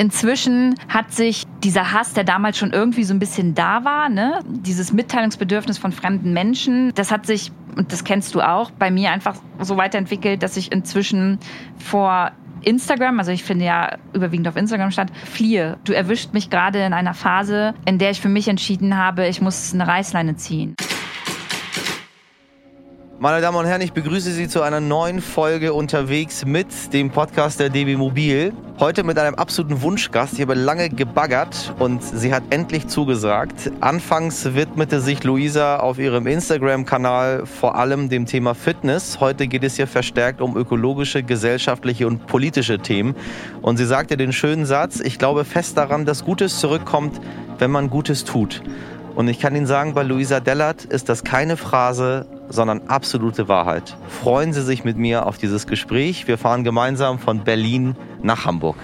inzwischen hat sich dieser Hass, der damals schon irgendwie so ein bisschen da war, ne? dieses Mitteilungsbedürfnis von fremden Menschen, das hat sich, und das kennst du auch, bei mir einfach so weiterentwickelt, dass ich inzwischen vor Instagram, also ich finde ja überwiegend auf Instagram statt, fliehe. Du erwischt mich gerade in einer Phase, in der ich für mich entschieden habe, ich muss eine Reißleine ziehen. Meine Damen und Herren, ich begrüße Sie zu einer neuen Folge unterwegs mit dem Podcast der DB Mobil. Heute mit einem absoluten Wunschgast. Ich habe lange gebaggert und sie hat endlich zugesagt. Anfangs widmete sich Luisa auf ihrem Instagram-Kanal vor allem dem Thema Fitness. Heute geht es hier verstärkt um ökologische, gesellschaftliche und politische Themen. Und sie sagte den schönen Satz, ich glaube fest daran, dass Gutes zurückkommt, wenn man Gutes tut. Und ich kann Ihnen sagen, bei Luisa Dellert ist das keine Phrase, sondern absolute Wahrheit. Freuen Sie sich mit mir auf dieses Gespräch. Wir fahren gemeinsam von Berlin nach Hamburg.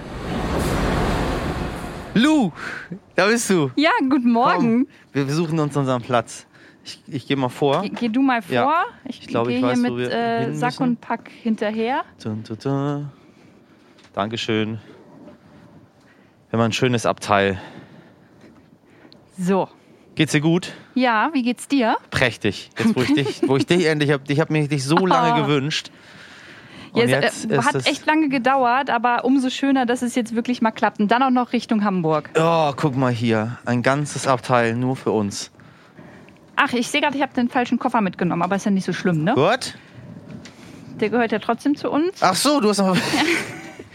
Lu, da bist du. Ja, guten Morgen. Komm, wir suchen uns unseren Platz. Ich, ich gehe mal vor. Geh, geh, du mal vor. Ja. Ich, Ich glaube, ich weiß, hier mit äh, Sack und Pack hinterher. Dun, dun, dun. Dankeschön. Wir haben ein schönes Abteil. So. Geht's dir gut? Ja, wie geht's dir? Prächtig. Jetzt, wo ich dich, wo ich dich endlich habe, ich habe mir dich so lange Oh. gewünscht. Ja, Und es jetzt äh, hat echt lange gedauert, aber umso schöner, dass es jetzt wirklich mal klappt. Und dann auch noch Richtung Hamburg. Oh, guck mal hier. Ein ganzes Abteil nur für uns. Ach, ich sehe gerade, ich habe den falschen Koffer mitgenommen, aber ist ja nicht so schlimm, ne? What? Der gehört ja trotzdem zu uns. Ach so, du hast noch.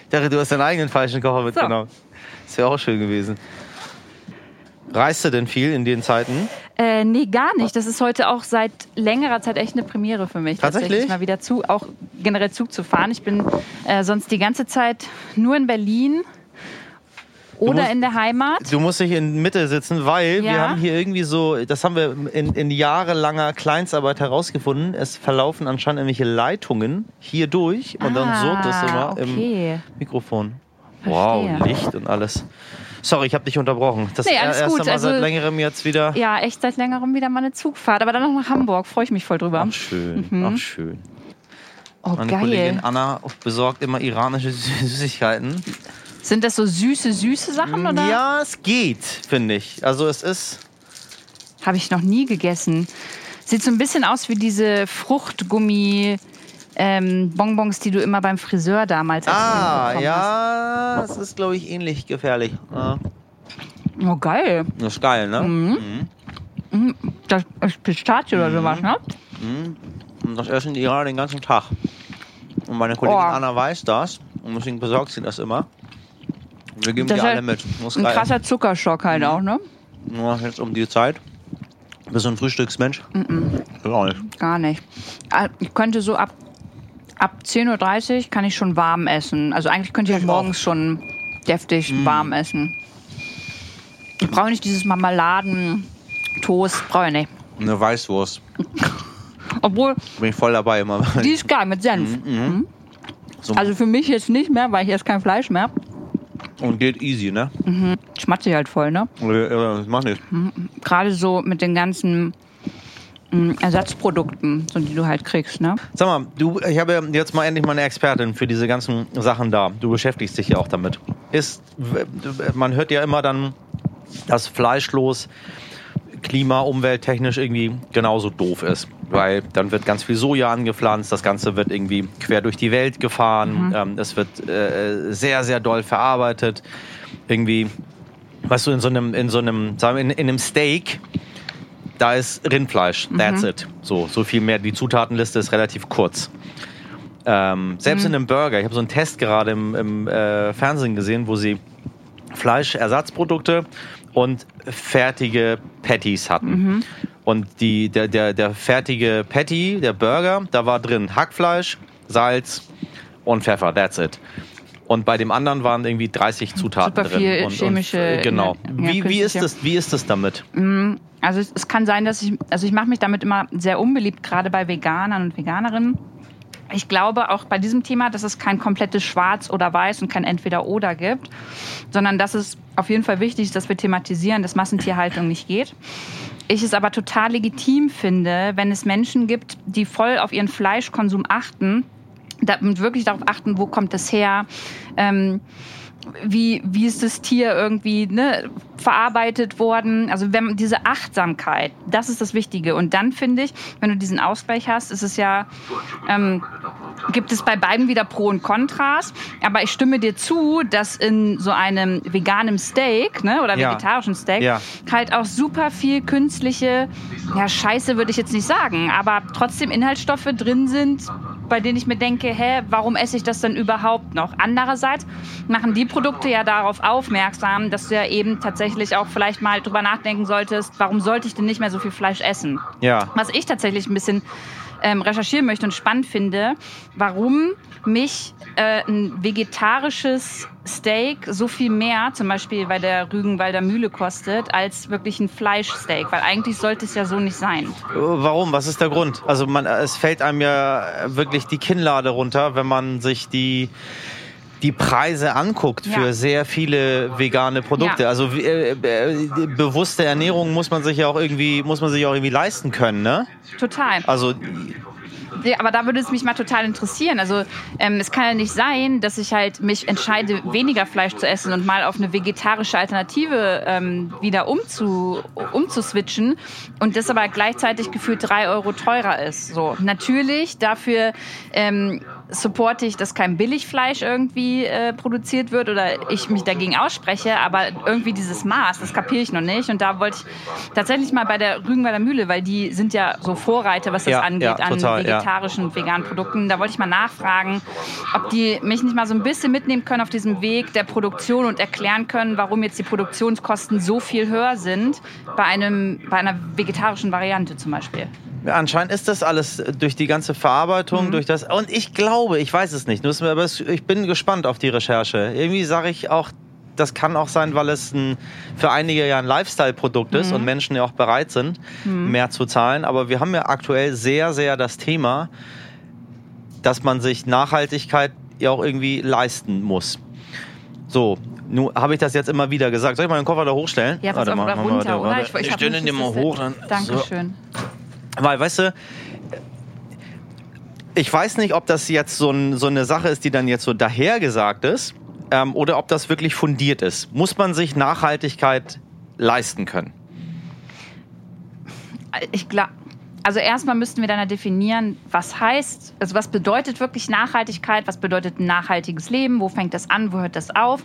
Ich dachte, du hast deinen eigenen falschen Koffer mitgenommen. Das wäre auch schön gewesen. Reist du denn viel in den Zeiten? Äh, nee, gar nicht. Das ist heute auch seit längerer Zeit echt eine Premiere für mich. Tatsächlich? mal wieder zu, auch generell Zug zu fahren. Ich bin äh, sonst die ganze Zeit nur in Berlin oder musst- in der Heimat. Du musst dich in Mitte sitzen, weil wir Ja. haben hier irgendwie so, das haben wir in, in jahrelanger Kleinstarbeit herausgefunden, es verlaufen anscheinend irgendwelche Leitungen hier durch und dann Ah, surrt das immer okay. im Mikrofon. Wow, Verstehe. Licht und alles. Sorry, ich habe dich unterbrochen. Das Nee, alles erste gut, Mal also- seit längerem jetzt wieder. Ja, echt seit längerem wieder mal eine Zugfahrt. Aber dann noch nach Hamburg. Freue ich mich voll drüber. Ach schön, Mhm. ach schön. Oh, Meine geil. Kollegin Anna besorgt immer iranische Süßigkeiten. Sind das so süße, süße Sachen? Oder? Ja, es geht, finde ich. Also es ist. Habe ich noch nie gegessen. Sieht so ein bisschen aus wie diese Fruchtgummi. Ähm, Bonbons, die du immer beim Friseur damals Ah, ja, es ist, glaube ich, ähnlich gefährlich. Ja. hast. Oh, geil. Das ist geil, ne? Mhm. Das ist Pistazie oder sowas, ne? Und das essen die Iraner den ganzen Tag. Und meine Kollegin Oh. Anna weiß das und deswegen besorgt sie das immer. Wir geben Das die ist alle halt mit. Das Ein geil. krasser Zuckerschock halt auch, ne? Nur jetzt um die Zeit. Bist du ein Frühstücksmensch? Ja, auch nicht. Gar nicht. Ah, Ich könnte so ab, ab 10.30 Uhr kann ich schon warm essen. Also eigentlich könnte ich, halt morgens schon deftig warm essen. Ich brauche nicht dieses Marmeladen, Toast, brauche ich nicht. Eine Weißwurst. Obwohl, Bin ich voll dabei immer. die ist geil mit Senf. So, Also für mich jetzt nicht mehr, weil ich esse kein Fleisch mehr. und geht easy, ne? Schmatze ich halt voll, ne? Ja, Das macht nichts. Gerade so mit den ganzen mm, Ersatzprodukten, so die du halt kriegst, ne? Sag mal, du, ich habe jetzt mal endlich mal eine Expertin für diese ganzen Sachen da. Du beschäftigst dich ja auch damit. Ist, man hört ja immer dann, dass fleischlos klima-, umwelttechnisch irgendwie genauso doof ist. Weil dann wird ganz viel Soja angepflanzt, das Ganze wird irgendwie quer durch die Welt gefahren, ähm, es wird äh, sehr, sehr doll verarbeitet. Irgendwie, weißt du, in so einem, in so einem, sagen wir, in, in einem Steak, da ist Rindfleisch, that's it. So, so viel mehr. Die Zutatenliste ist relativ kurz. Ähm, selbst in einem Burger, ich habe so einen Test gerade im, im äh, Fernsehen gesehen, wo sie Fleischersatzprodukte und fertige Patties hatten. Und die, der, der, der fertige Patty, der Burger, da war drin Hackfleisch, Salz und Pfeffer, that's it. Und bei dem anderen waren irgendwie 30 Zutaten Super drin. viel und, chemische- Und, genau. ja, wie, wie, ist das, wie ist das damit? Also es, es kann sein, dass ich, also ich mache mich damit immer sehr unbeliebt, gerade bei Veganern und Veganerinnen. Ich glaube auch bei diesem Thema, dass es kein komplettes Schwarz oder Weiß und kein Entweder-Oder gibt, sondern dass es auf jeden Fall wichtig ist, dass wir thematisieren, dass Massentierhaltung nicht geht. Ich es aber total legitim finde, wenn es Menschen gibt, die voll auf ihren Fleischkonsum achten da- wirklich darauf achten, wo kommt es her, ähm, wie, wie ist das Tier irgendwie ne, verarbeitet worden. Also wenn diese Achtsamkeit, das ist das Wichtige. Und dann finde ich, wenn du diesen Ausgleich hast, ist es ja, ähm, gibt es bei beiden wieder Pro und Kontras. Aber ich stimme dir zu, dass in so einem veganen Steak ne, oder Ja. vegetarischen Steak Ja. halt auch super viel künstliche, ja Scheiße würde ich jetzt nicht sagen, aber trotzdem Inhaltsstoffe drin sind, bei denen ich mir denke, hä, warum esse ich das denn überhaupt noch? Andererseits machen die Produkte ja darauf aufmerksam, dass du ja eben tatsächlich auch vielleicht mal drüber nachdenken solltest, warum sollte ich denn nicht mehr so viel Fleisch essen? Ja. Was ich tatsächlich ein bisschen ähm, recherchieren möchte und spannend finde, warum mich äh, ein vegetarisches Steak so viel mehr, zum Beispiel bei der Rügenwalder Mühle kostet, als wirklich ein Fleischsteak. Weil eigentlich sollte es ja so nicht sein. Warum? Was ist der Grund? Also man, es fällt einem ja wirklich die Kinnlade runter, wenn man sich die die Preise anguckt für Ja. sehr viele vegane Produkte. Ja. Also äh, äh, bewusste Ernährung muss man sich ja auch irgendwie muss man sich auch irgendwie leisten können, ne? Total. Also Ja, aber da würde es mich mal total interessieren. Also ähm, es kann ja nicht sein, dass ich halt mich entscheide, weniger Fleisch zu essen und mal auf eine vegetarische Alternative ähm, wieder umzu, umzuswitchen und das aber gleichzeitig gefühlt drei Euro teurer ist. So natürlich dafür ähm, supporte ich, dass kein Billigfleisch irgendwie äh, produziert wird oder ich mich dagegen ausspreche, aber irgendwie dieses Maß, das kapiere ich noch nicht. Und da wollte ich tatsächlich mal bei der Rügenwalder Mühle, weil die sind ja so Vorreiter, was das Ja, angeht, ja, an total, ja. vegetarischen und veganen Produkten. Da wollte ich mal nachfragen, ob die mich nicht mal so ein bisschen mitnehmen können auf diesem Weg der Produktion und erklären können, warum jetzt die Produktionskosten so viel höher sind bei, einem, bei einer vegetarischen Variante zum Beispiel. Anscheinend ist das alles durch die ganze Verarbeitung, Mhm. durch das. Und ich glaube, ich weiß es nicht, nur aber ich bin gespannt auf die Recherche. Irgendwie sage ich auch, das kann auch sein, weil es ein, für einige ja ein Lifestyle-Produkt ist Mhm. und Menschen ja auch bereit sind, mehr zu zahlen. Aber wir haben ja aktuell sehr, sehr das Thema, dass man sich Nachhaltigkeit ja auch irgendwie leisten muss. So, nun habe ich das jetzt immer wieder gesagt. Soll ich mal den Koffer da hochstellen? Ja, pass Warte auf, mal, runter, warte, oder? warte. Ich, ich stelle den mal hoch. Dann, so. Weil, weißt du, ich weiß nicht, ob das jetzt so, ein, so eine Sache ist, die dann jetzt so dahergesagt ist, ähm, oder ob das wirklich fundiert ist. Muss man sich Nachhaltigkeit leisten können? Ich glaube, also erstmal müssten wir dann definieren, was heißt, also was bedeutet wirklich Nachhaltigkeit, was bedeutet ein nachhaltiges Leben, wo fängt das an, wo hört das auf.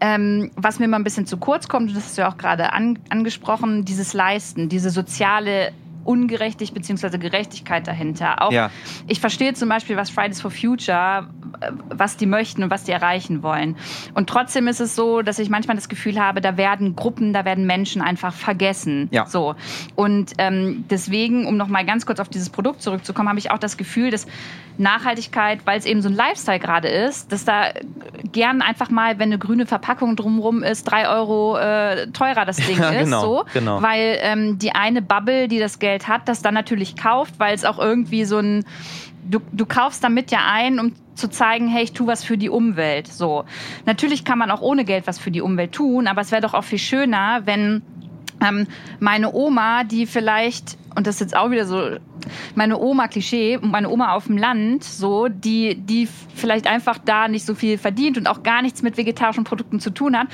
Ähm, was mir mal ein bisschen zu kurz kommt, das hast du ja auch gerade an, angesprochen, dieses Leisten, diese soziale Ungerechtigkeit bzw. Gerechtigkeit dahinter. Auch Ja. ich verstehe zum Beispiel, was Fridays for Future, äh, was die möchten und was die erreichen wollen. Und trotzdem ist es so, dass ich manchmal das Gefühl habe, da werden Gruppen, da werden Menschen einfach vergessen. Ja. So. Und ähm, deswegen, um noch mal ganz kurz auf dieses Produkt zurückzukommen, habe ich auch das Gefühl, dass Nachhaltigkeit, weil es eben so ein Lifestyle gerade ist, dass da gern einfach mal, wenn eine grüne Verpackung drumherum ist, drei Euro äh, teurer das Ding Ja, ist. genau, so, genau. Weil ähm, die eine Bubble, die das Geld hat, das dann natürlich kauft, weil es auch irgendwie so ein du, du kaufst damit ja ein, um zu zeigen, hey, ich tue was für die Umwelt. So. Natürlich kann man auch ohne Geld was für die Umwelt tun, aber es wäre doch auch viel schöner, wenn ähm, meine Oma, die vielleicht, und das ist jetzt auch wieder so, meine Oma Klischee, meine Oma auf dem Land, so, die, die vielleicht einfach da nicht so viel verdient und auch gar nichts mit vegetarischen Produkten zu tun hat,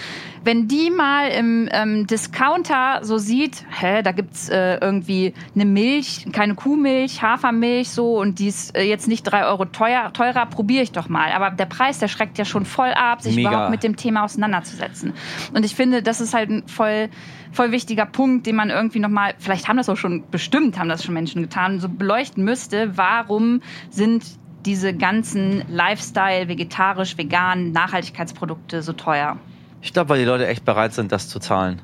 wenn die mal im ähm, Discounter so sieht, hä, da gibt's äh, irgendwie eine Milch, keine Kuhmilch, Hafermilch, so, und die ist äh, jetzt nicht drei Euro teuer, teurer, probiere ich doch mal. Aber der Preis, der schreckt ja schon voll ab, sich Mega. überhaupt mit dem Thema auseinanderzusetzen. Und ich finde, das ist halt ein voll, voll wichtiger Punkt, den man irgendwie nochmal, vielleicht haben das auch schon, bestimmt haben das schon Menschen getan, so beleuchten müsste. Warum sind diese ganzen Lifestyle, vegetarisch, vegan, Nachhaltigkeitsprodukte so teuer? Ich glaube, weil die Leute echt bereit sind, das zu zahlen.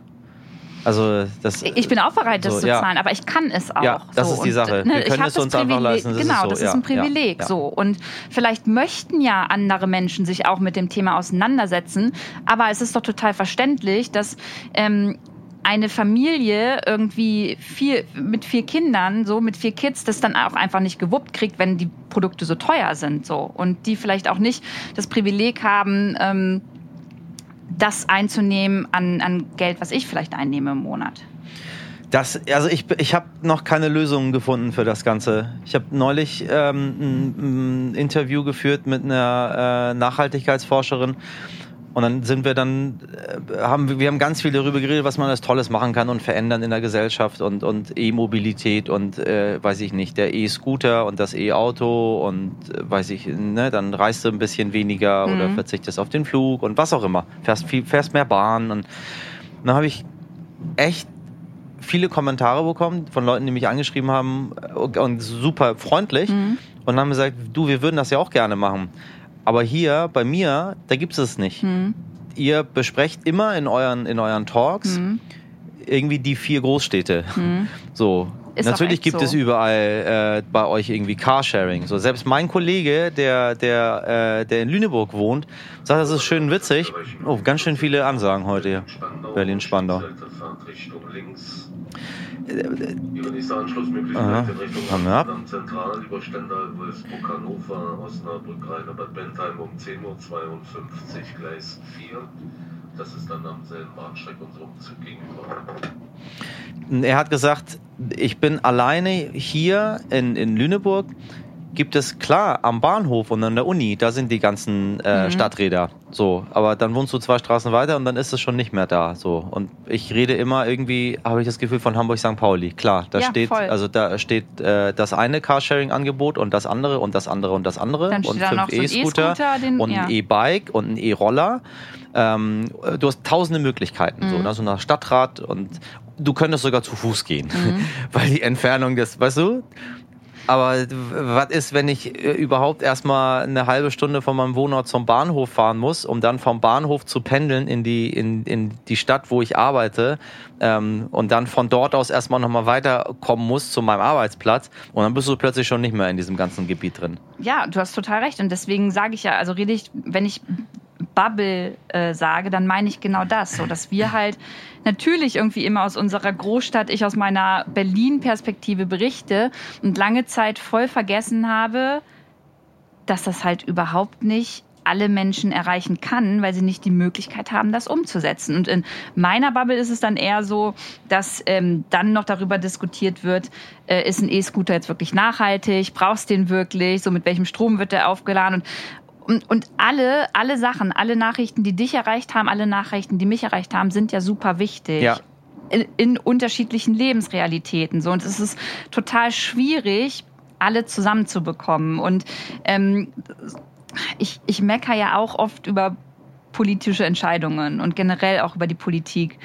Also das. Ich bin auch bereit, das so, zu ja. zahlen, aber ich kann es auch. Ja, das so. ist die Und, Sache. ne, Wir ich können es uns einfach Privileg- leisten, das ist Genau, so, das ja, ist ein ja, Privileg. ja. So und vielleicht möchten ja andere Menschen sich auch mit dem Thema auseinandersetzen, aber es ist doch total verständlich, dass ähm, eine Familie irgendwie vier, mit vier Kindern, so mit vier Kids, das dann auch einfach nicht gewuppt kriegt, wenn die Produkte so teuer sind, so und die vielleicht auch nicht das Privileg haben. Ähm, das einzunehmen an, an Geld, was ich vielleicht einnehme im Monat. Das, also ich, ich habe noch keine Lösungen gefunden für das Ganze. Ich habe neulich ähm, ein, ein Interview geführt mit einer äh, Nachhaltigkeitsforscherin Und dann sind wir dann, äh, haben wir, wir haben ganz viel darüber geredet, was man alles Tolles machen kann und verändern in der Gesellschaft und, und E-Mobilität und äh, weiß ich nicht, der E-Scooter und das E-Auto und äh, weiß ich, ne, dann reist du ein bisschen weniger Mhm. oder verzichtest auf den Flug und was auch immer. Fährst, viel, fährst mehr Bahn und dann habe ich echt viele Kommentare bekommen von Leuten, die mich angeschrieben haben äh, und super freundlich Mhm. und haben gesagt, du, wir würden das ja auch gerne machen. Aber hier bei mir, da gibt es es nicht. Mhm. Ihr besprecht immer in euren, in euren Talks Mhm. irgendwie die vier Großstädte. Mhm. So. Ist Natürlich gibt so. es überall äh, bei euch irgendwie Carsharing. So selbst mein Kollege, der der äh, der in Lüneburg wohnt, sagt, das ist schön witzig. Oh, ganz schön viele Ansagen heute hier. Berlin-Spandau. Ihre nächste Anschlussmöglichkeit in Richtung Haben wir ab. Amsterdam Zentral über Stendal, Wolfsburg, Hannover, Osnabrück, Rhein, Bad Bentheim um 10.52 Uhr, Gleis 4. Das ist dann am selben Bahnsteig unserem Zug gegenüber. Er hat gesagt, ich bin alleine hier in, in Lüneburg. Gibt es klar am Bahnhof und an der Uni, da sind die ganzen äh, Mhm. Stadträder. So, aber dann wohnst du zwei Straßen weiter und dann ist es schon nicht mehr da. So und ich rede immer irgendwie, habe ich das Gefühl von Hamburg St. Pauli. Klar, da Ja, steht, voll. also da steht äh, das eine Carsharing-Angebot und das andere und das andere und das andere Dann und so ein E-Scooter E-Scooter, den- und ja. ein E-Bike und ein E-Roller. Ähm, du hast tausende Möglichkeiten, so, Mhm. ne? so nach Stadtrat und du könntest sogar zu Fuß gehen, Mhm. weil die Entfernung des, weißt du? Aber was ist, wenn ich äh, überhaupt erstmal eine halbe Stunde von meinem Wohnort zum Bahnhof fahren muss, um dann vom Bahnhof zu pendeln in die, in, in die Stadt, wo ich arbeite ähm, und dann von dort aus erstmal nochmal weiterkommen muss zu meinem Arbeitsplatz und dann bist du plötzlich schon nicht mehr in diesem ganzen Gebiet drin. Ja, du hast total recht. Und deswegen sage ich ja, also rede ich, wenn ich Bubble äh, sage, dann meine ich genau das. So, dass wir halt natürlich irgendwie immer aus unserer Großstadt, ich aus meiner Berlin-Perspektive berichte und lange Zeit voll vergessen habe, dass das halt überhaupt nicht alle Menschen erreichen kann, weil sie nicht die Möglichkeit haben, das umzusetzen. Und in meiner Bubble ist es dann eher so, dass ähm, dann noch darüber diskutiert wird, äh, ist ein E-Scooter jetzt wirklich nachhaltig, brauchst du den wirklich, so mit welchem Strom wird der aufgeladen und und, und alle, alle Sachen, alle Nachrichten, die dich erreicht haben, alle Nachrichten, die mich erreicht haben, sind ja super wichtig. Ja. In, in unterschiedlichen Lebensrealitäten. So. Und es ist total schwierig, alle zusammenzubekommen. Und ähm, ich, ich meckere ja auch oft über politische Entscheidungen und generell auch über die Politik.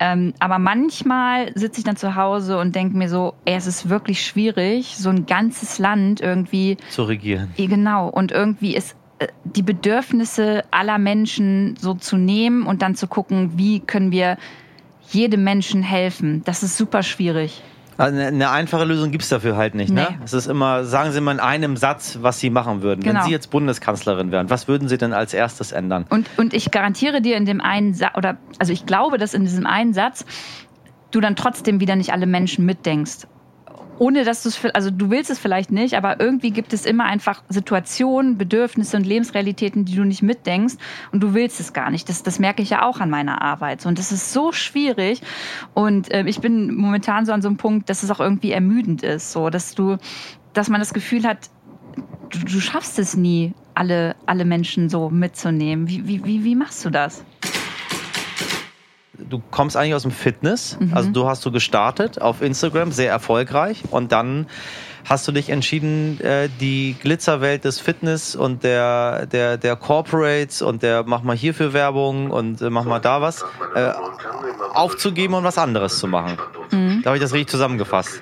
Ähm, aber manchmal sitze ich dann zu Hause und denke mir so, ey, es ist wirklich schwierig, so ein ganzes Land irgendwie Zu regieren. Genau, und irgendwie ist die Bedürfnisse aller Menschen so zu nehmen und dann zu gucken, wie können wir jedem Menschen helfen. Das ist super schwierig. Also eine, einfache Lösung gibt's dafür halt nicht. Ne? Nee. Es ist immer, sagen Sie mal in einem Satz, was Sie machen würden. Wenn Genau. Sie jetzt Bundeskanzlerin wären, was würden Sie denn als erstes ändern? Und, und ich garantiere dir in dem einen Satz, oder also ich glaube, dass in diesem einen Satz du dann trotzdem wieder nicht alle Menschen mitdenkst. Ohne dass du es, also du willst es vielleicht nicht, aber irgendwie gibt es immer einfach Situationen, Bedürfnisse und Lebensrealitäten, die du nicht mitdenkst und du willst es gar nicht. Das, das merke ich ja auch an meiner Arbeit. Und das ist so schwierig. Und äh, ich bin momentan so an so einem Punkt, dass es auch irgendwie ermüdend ist, so dass du, dass man das Gefühl hat, du, du schaffst es nie, alle, alle Menschen so mitzunehmen. Wie, wie, wie, wie machst du das? Du kommst eigentlich aus dem Fitness, Mhm. also du hast du gestartet auf Instagram, sehr erfolgreich und dann hast du dich entschieden, äh, die Glitzerwelt des Fitness und der, der, der Corporates und der mach mal hierfür Werbung und äh, mach mal da was, äh, aufzugeben und was anderes zu machen. Mhm. Da habe ich das richtig zusammengefasst.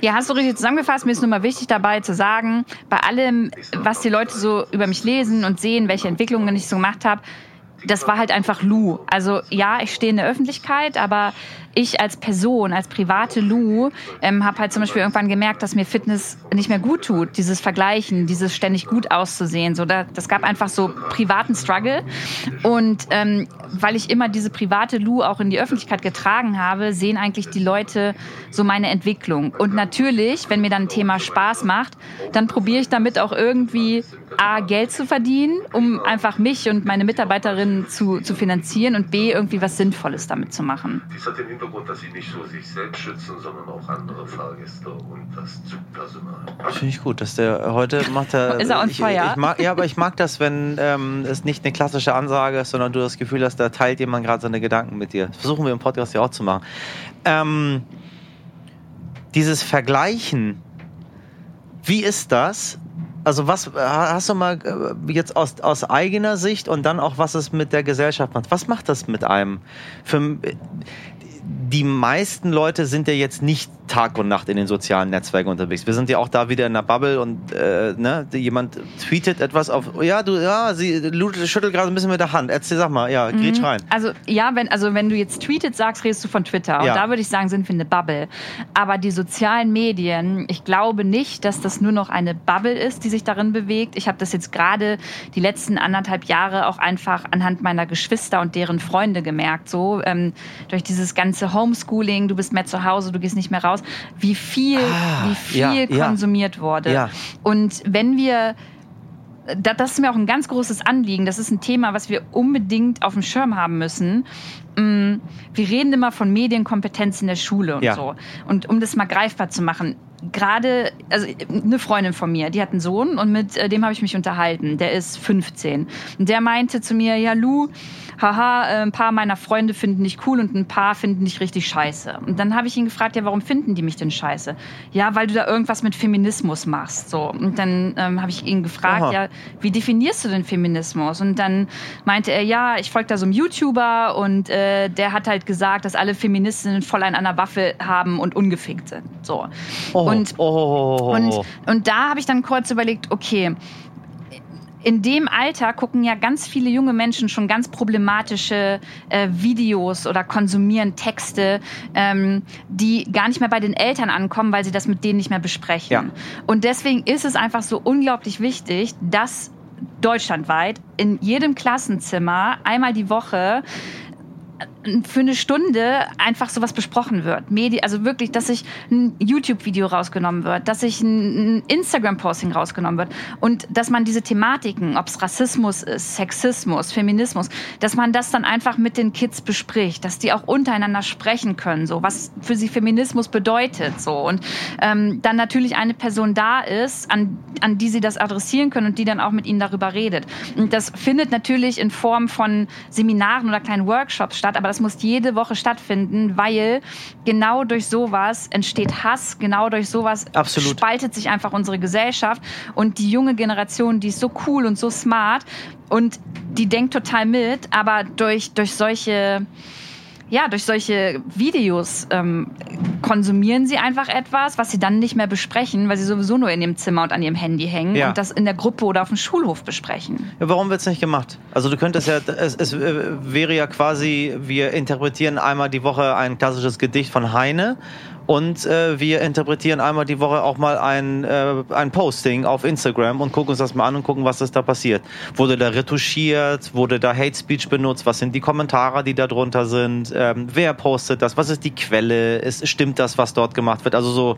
Ja, hast du richtig zusammengefasst. Mir ist nur mal wichtig dabei zu sagen, bei allem, was die Leute so über mich lesen und sehen, welche Entwicklungen ich so gemacht habe, das war halt einfach Lou. Also ja, ich stehe in der Öffentlichkeit, aber ich als Person, als private Lou, ähm, habe halt zum Beispiel irgendwann gemerkt, dass mir Fitness nicht mehr gut tut. Dieses Vergleichen, dieses ständig gut auszusehen. So, da, das gab einfach so privaten Struggle. Und ähm, weil ich immer diese private Lou auch in die Öffentlichkeit getragen habe, sehen eigentlich die Leute so meine Entwicklung. Und natürlich, wenn mir dann ein Thema Spaß macht, dann probiere ich damit auch irgendwie A, Geld zu verdienen, um einfach mich und meine Mitarbeiterinnen zu, zu finanzieren und B, irgendwie was Sinnvolles damit zu machen. Hintergrund, dass sie nicht nur sich selbst schützen, sondern auch andere Fahrgäste und das Zugpersonal. Finde ich gut, dass der heute macht er. Ist er on ich, fire? Ich mag, ja, aber ich mag das, wenn ähm, es nicht eine klassische Ansage ist, sondern du das Gefühl hast, da teilt jemand gerade seine Gedanken mit dir. Das versuchen wir im Podcast ja auch zu machen. Ähm, dieses Vergleichen, wie ist das? Also was äh, hast du mal äh, jetzt aus, aus eigener Sicht und dann auch, was es mit der Gesellschaft macht? Was macht das mit einem? Für, die meisten Leute sind ja jetzt nicht Tag und Nacht in den sozialen Netzwerken unterwegs. Wir sind ja auch da wieder in der Bubble und äh, ne, jemand tweetet etwas auf. Ja, du, ja, sie schüttelt gerade ein bisschen mit der Hand. Erzähl, sag mal, ja, Mhm. rein. Also ja, wenn, also wenn du jetzt tweetet sagst, redest du von Twitter. Und Ja. da würde ich sagen, sind wir eine Bubble. Aber die sozialen Medien, ich glaube nicht, dass das nur noch eine Bubble ist, die sich darin bewegt. Ich habe das jetzt gerade die letzten anderthalb Jahre auch einfach anhand meiner Geschwister und deren Freunde gemerkt. So ähm, durch dieses ganze Homeschooling, du bist mehr zu Hause, du gehst nicht mehr raus, wie viel, Ah, wie viel ja, ja. konsumiert wurde. Ja. Und wenn wir da- das ist mir auch ein ganz großes Anliegen. Das ist ein Thema, was wir unbedingt auf dem Schirm haben müssen. Mm, Wir reden immer von Medienkompetenz in der Schule und Ja. so. Und um das mal greifbar zu machen, gerade, also eine Freundin von mir, die hat einen Sohn und mit äh, dem habe ich mich unterhalten. Der ist 15. Und der meinte zu mir, ja Lu, haha, äh, ein paar meiner Freunde finden dich cool und ein paar finden dich richtig scheiße. Und dann habe ich ihn gefragt, ja, warum finden die mich denn scheiße? Ja, weil du da irgendwas mit Feminismus machst. So. Und dann ähm, habe ich ihn gefragt, Aha. ja, wie definierst du den Feminismus? Und dann meinte er, ja, ich folge da so einem YouTuber und äh, der hat halt gesagt, dass alle Feministinnen voll an einer Waffe haben und ungefickt sind. So. Oh, Und, oh, und, und da habe ich dann kurz überlegt, okay, in dem Alter gucken ja ganz viele junge Menschen schon ganz problematische äh, Videos oder konsumieren Texte, ähm, die gar nicht mehr bei den Eltern ankommen, weil sie das mit denen nicht mehr besprechen. Ja. Und deswegen ist es einfach so unglaublich wichtig, dass deutschlandweit in jedem Klassenzimmer einmal die Woche für eine Stunde einfach sowas besprochen wird. Medi also wirklich, dass sich ein YouTube-Video rausgenommen wird, dass sich ein Instagram-Posting rausgenommen wird und dass man diese Thematiken, ob es Rassismus ist, Sexismus, Feminismus, dass man das dann einfach mit den Kids bespricht, dass die auch untereinander sprechen können, so was für sie Feminismus bedeutet, so und ähm, dann natürlich eine Person da ist, an, an die sie das adressieren können und die dann auch mit ihnen darüber redet. Und das findet natürlich in Form von Seminaren oder kleinen Workshops statt, aber das muss jede Woche stattfinden, weil genau durch sowas entsteht Hass, genau durch sowas Absolut. spaltet sich einfach unsere Gesellschaft und die junge Generation, die ist so cool und so smart und die denkt total mit, aber durch, durch solche ja, durch solche Videos ähm, konsumieren sie einfach etwas, was sie dann nicht mehr besprechen, weil sie sowieso nur in ihrem Zimmer und an ihrem Handy hängen Ja. und das in der Gruppe oder auf dem Schulhof besprechen. Ja, warum wird es nicht gemacht? Also du könntest ja, es, es äh, wäre ja quasi, wir interpretieren einmal die Woche ein klassisches Gedicht von Heine und äh, wir interpretieren einmal die Woche auch mal ein, äh, ein Posting auf Instagram und gucken uns das mal an und gucken, was ist da passiert. Wurde da retuschiert? Wurde da Hate Speech benutzt? Was sind die Kommentare, die da drunter sind? Ähm, wer postet das? Was ist die Quelle? Ist, stimmt das, was dort gemacht wird? Also so,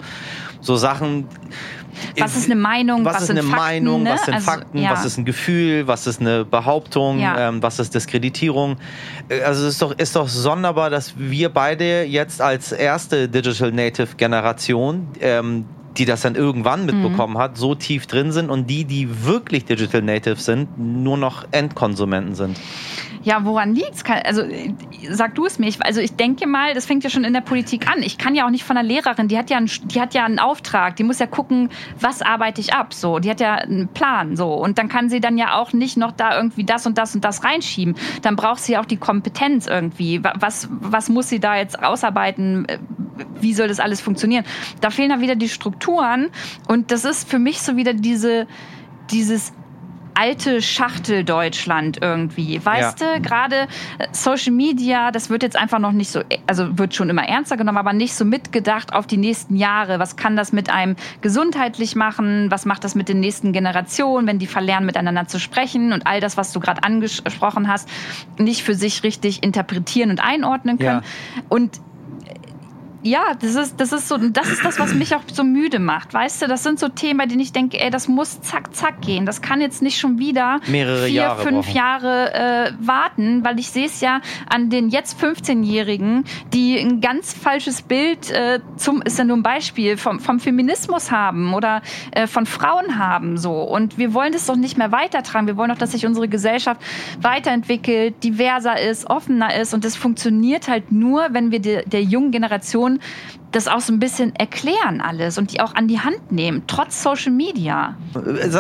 so Sachen. Was ist eine Meinung? Was, was ist sind eine Fakten, Meinung? ne? Was sind Also, Fakten? ja. Was ist ein Gefühl? Was ist eine Behauptung? Ja. Ähm, was ist Diskreditierung? Äh, Also es ist doch, ist doch sonderbar, dass wir beide jetzt als erste Digital Native Generation, ähm, die das dann irgendwann mitbekommen hat, so tief drin sind und die, die wirklich Digital Native sind, nur noch Endkonsumenten sind. Ja, woran liegt's? Also sag du es mir. Also ich denke mal, das fängt ja schon in der Politik an. Ich kann ja auch nicht von einer Lehrerin, die hat ja einen, die hat ja einen Auftrag, die muss ja gucken, was arbeite ich ab. So, die hat ja einen Plan. So und dann kann sie dann ja auch nicht noch da irgendwie das und das und das reinschieben. Dann braucht sie auch die Kompetenz irgendwie. Wa- Was was muss sie da jetzt ausarbeiten? Wie soll das alles funktionieren? Da fehlen dann wieder die Strukturen und das ist für mich so wieder diese dieses alte Schachtel Deutschland irgendwie. Weißt Ja. du, gerade äh, Social Media, das wird jetzt einfach noch nicht so, also wird schon immer ernster genommen, aber nicht so mitgedacht auf die nächsten Jahre. Was kann das mit einem gesundheitlich machen? Was macht das mit den nächsten Generationen, wenn die verlernen, miteinander zu sprechen und all das, was du gerade angesprochen hast, nicht für sich richtig interpretieren und einordnen können? Ja. Und ja, das ist, das ist so, das ist das, was mich auch so müde macht. Weißt du, das sind so Themen, bei denen ich denke, ey, das muss zack, zack gehen. Das kann jetzt nicht schon wieder Mehrere vier, Jahre fünf brauchen. Jahre äh, warten, weil ich sehe es ja an den jetzt 15-Jährigen, die ein ganz falsches Bild äh, zum, ist ja nur ein Beispiel, vom, vom Feminismus haben oder äh, von Frauen haben, so. Und wir wollen das doch nicht mehr weitertragen. Wir wollen doch, dass sich unsere Gesellschaft weiterentwickelt, diverser ist, offener ist. Und das funktioniert halt nur, wenn wir der, der jungen Generation das auch so ein bisschen erklären alles und die auch an die Hand nehmen, trotz Social Media.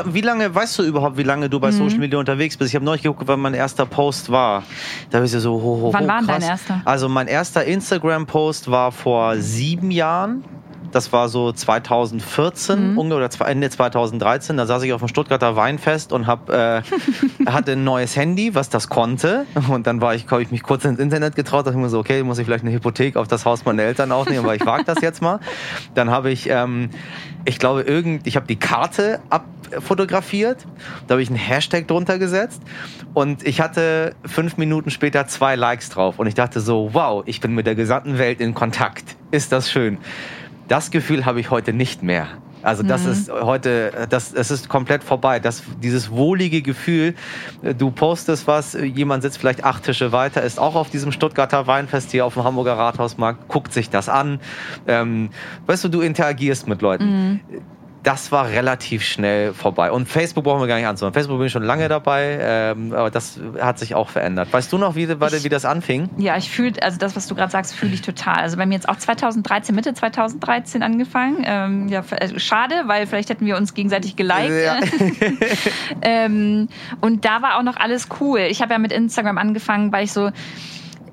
Wie lange, weißt du überhaupt, wie lange du Mhm. bei Social Media unterwegs bist? Ich habe neulich geguckt, wann mein erster Post war. Da bist du so, ho, ho, Wann ho, war denn krass. dein erster? Also mein erster Instagram-Post war vor sieben Jahren. Das war so 2014 Mhm. ungefähr, oder Ende 2013. Da saß ich auf dem Stuttgarter Weinfest und hab, äh, hatte ein neues Handy, was das konnte. Und dann war ich, habe ich mich kurz ins Internet getraut. Da dachte ich mir so, okay, muss ich vielleicht eine Hypothek auf das Haus meiner Eltern aufnehmen, aber ich wage das jetzt mal. Dann habe ich, ähm, ich glaube, irgend, ich habe die Karte abfotografiert. Da habe ich einen Hashtag drunter gesetzt. Und ich hatte fünf Minuten später zwei Likes drauf. Und ich dachte so, wow, ich bin mit der gesamten Welt in Kontakt. Ist das schön. Das Gefühl habe ich heute nicht mehr. Also das Mhm. ist heute, das, es ist komplett vorbei. Das, dieses wohlige Gefühl, äh, du postest was, äh, jemand sitzt vielleicht acht Tische weiter, ist auch auf diesem Stuttgarter Weinfest hier auf dem Hamburger Rathausmarkt, guckt sich das an. Ähm, weißt du, du interagierst mit Leuten. Mhm. Das war relativ schnell vorbei. Und Facebook brauchen wir gar nicht anzuhören. Facebook bin ich schon lange dabei, ähm, aber das hat sich auch verändert. Weißt du noch, wie, wie, das anfing? Ja, ich fühle, also das, was du gerade sagst, fühle ich total. Also bei mir jetzt auch 2013, Mitte 2013 angefangen. Ähm, ja, äh, schade, weil vielleicht hätten wir uns gegenseitig geliked. Ja. ähm, und da war auch noch alles cool. Ich habe ja mit Instagram angefangen, weil ich so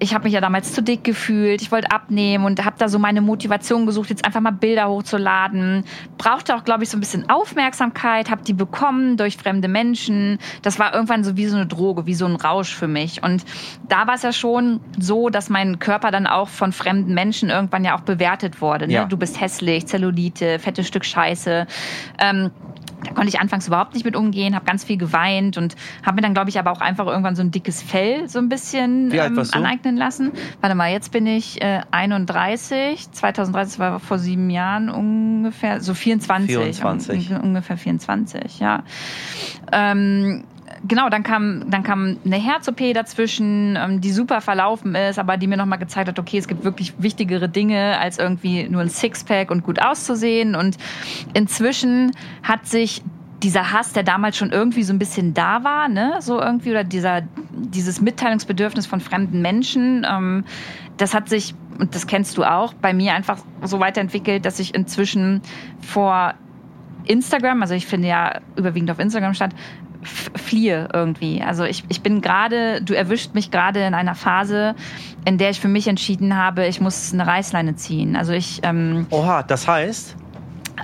ich habe mich ja damals zu dick gefühlt, ich wollte abnehmen und habe da so meine Motivation gesucht, jetzt einfach mal Bilder hochzuladen. Brauchte auch, glaube ich, so ein bisschen Aufmerksamkeit, habe die bekommen durch fremde Menschen. Das war irgendwann so wie so eine Droge, wie so ein Rausch für mich. Und da war es ja schon so, dass mein Körper dann auch von fremden Menschen irgendwann ja auch bewertet wurde. Ne? Ja. Du bist hässlich, Zellulite, fettes Stück Scheiße. Ähm, da konnte ich anfangs überhaupt nicht mit umgehen, habe ganz viel geweint und habe mir dann, glaube ich, aber auch einfach irgendwann so ein dickes Fell so ein bisschen ähm, aneignen lassen. Warte mal, jetzt bin ich äh, 31, 2030 war vor sieben Jahren ungefähr, so 24. 24. Un ungefähr 24, ja. Ähm, Genau, dann kam, dann kam eine Herz-OP dazwischen, ähm, die super verlaufen ist, aber die mir nochmal gezeigt hat, okay, es gibt wirklich wichtigere Dinge, als irgendwie nur ein Sixpack und gut auszusehen. Und inzwischen hat sich dieser Hass, der damals schon irgendwie so ein bisschen da war, ne, so irgendwie, oder dieser, dieses Mitteilungsbedürfnis von fremden Menschen, ähm, das hat sich, und das kennst du auch, bei mir einfach so weiterentwickelt, dass ich inzwischen vor Instagram, also ich finde ja überwiegend auf Instagram statt, fliehe irgendwie. Also ich, ich bin gerade, du erwischt mich gerade in einer Phase, in der ich für mich entschieden habe, ich muss eine Reißleine ziehen. Also ich, ähm, Oha, das heißt,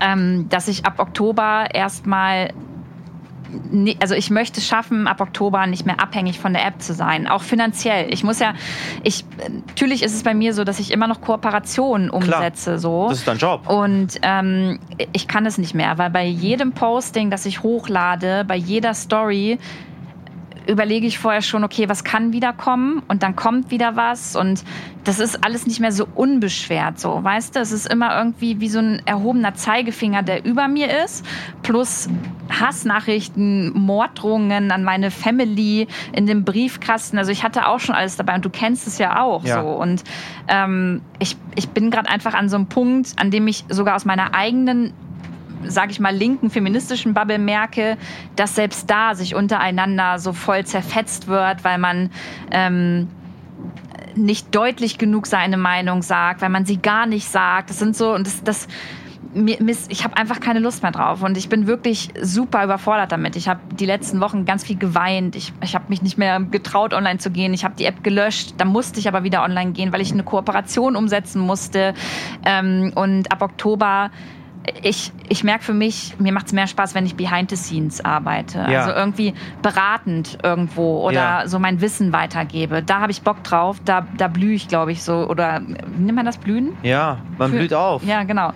ähm, dass ich ab Oktober erstmal also ich möchte es schaffen, ab Oktober nicht mehr abhängig von der App zu sein, auch finanziell. Ich muss ja, ich natürlich ist es bei mir so, dass ich immer noch Kooperationen umsetze, so. das ist dein Job. Und ähm, ich kann es nicht mehr, weil bei jedem Posting, das ich hochlade, bei jeder Story überlege ich vorher schon, okay, was kann wieder kommen und dann kommt wieder was und das ist alles nicht mehr so unbeschwert, so, weißt du? Es ist immer irgendwie wie so ein erhobener Zeigefinger, der über mir ist, plus Hassnachrichten, Morddrohungen an meine Family in dem Briefkasten. Also ich hatte auch schon alles dabei und du kennst es ja auch Ja. so. Und ähm, ich, ich bin gerade einfach an so einem Punkt, an dem ich sogar aus meiner eigenen sage ich mal, linken feministischen Bubble merke, dass selbst da sich untereinander so voll zerfetzt wird, weil man ähm, nicht deutlich genug seine Meinung sagt, weil man sie gar nicht sagt. Das sind so, und das, das ich habe einfach keine Lust mehr drauf und ich bin wirklich super überfordert damit. Ich habe die letzten Wochen ganz viel geweint. Ich, ich habe mich nicht mehr getraut, online zu gehen. Ich habe die App gelöscht. Da musste ich aber wieder online gehen, weil ich eine Kooperation umsetzen musste. Ähm, und ab Oktober ich, ich merke für mich, mir macht es mehr Spaß, wenn ich behind the scenes arbeite. Ja. Also irgendwie beratend irgendwo oder Ja. so mein Wissen weitergebe. Da habe ich Bock drauf, da, da blühe ich, glaube ich, so. Oder wie nennt man das Blühen? Ja, man Für- blüht auf. Ja, genau.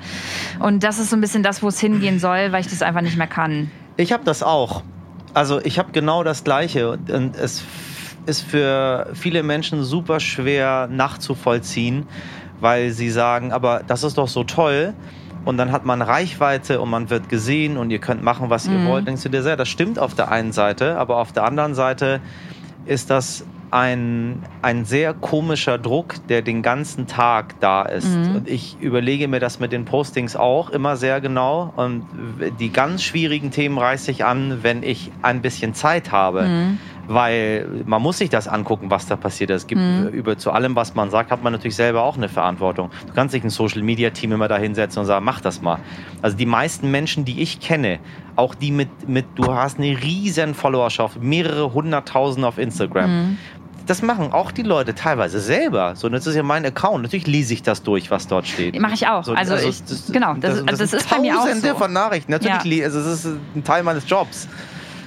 Und das ist so ein bisschen das, wo es hingehen soll, weil ich das einfach nicht mehr kann. Ich habe das auch. Also ich habe genau das Gleiche. Und es ist für viele Menschen super schwer nachzuvollziehen, weil sie sagen, aber das ist doch so toll. Und dann hat man Reichweite und man wird gesehen und ihr könnt machen, was ihr Mhm. wollt. Denkst du dir sehr, das stimmt auf der einen Seite, aber auf der anderen Seite ist das ein, ein sehr komischer Druck, der den ganzen Tag da ist. Mhm. Und ich überlege mir das mit den Postings auch immer sehr genau. Und die ganz schwierigen Themen reiße ich an, wenn ich ein bisschen Zeit habe. Mhm. Weil man muss sich das angucken, was da passiert ist. Es gibt Mhm. äh, über zu allem, was man sagt, hat man natürlich selber auch eine Verantwortung. Du kannst nicht ein Social Media Team immer da hinsetzen und sagen, mach das mal. Also die meisten Menschen, die ich kenne, auch die mit, mit du hast eine riesen Followerschaft, mehrere hunderttausend auf Instagram. Mhm. Das machen auch die Leute teilweise selber. So, das ist ja mein Account. Natürlich lese ich das durch, was dort steht. Mache ich auch. So, also, ich, genau, das, das, sind ist bei mir auch Tausende so. von Nachrichten. Natürlich, Ja. also es ist ein Teil meines Jobs.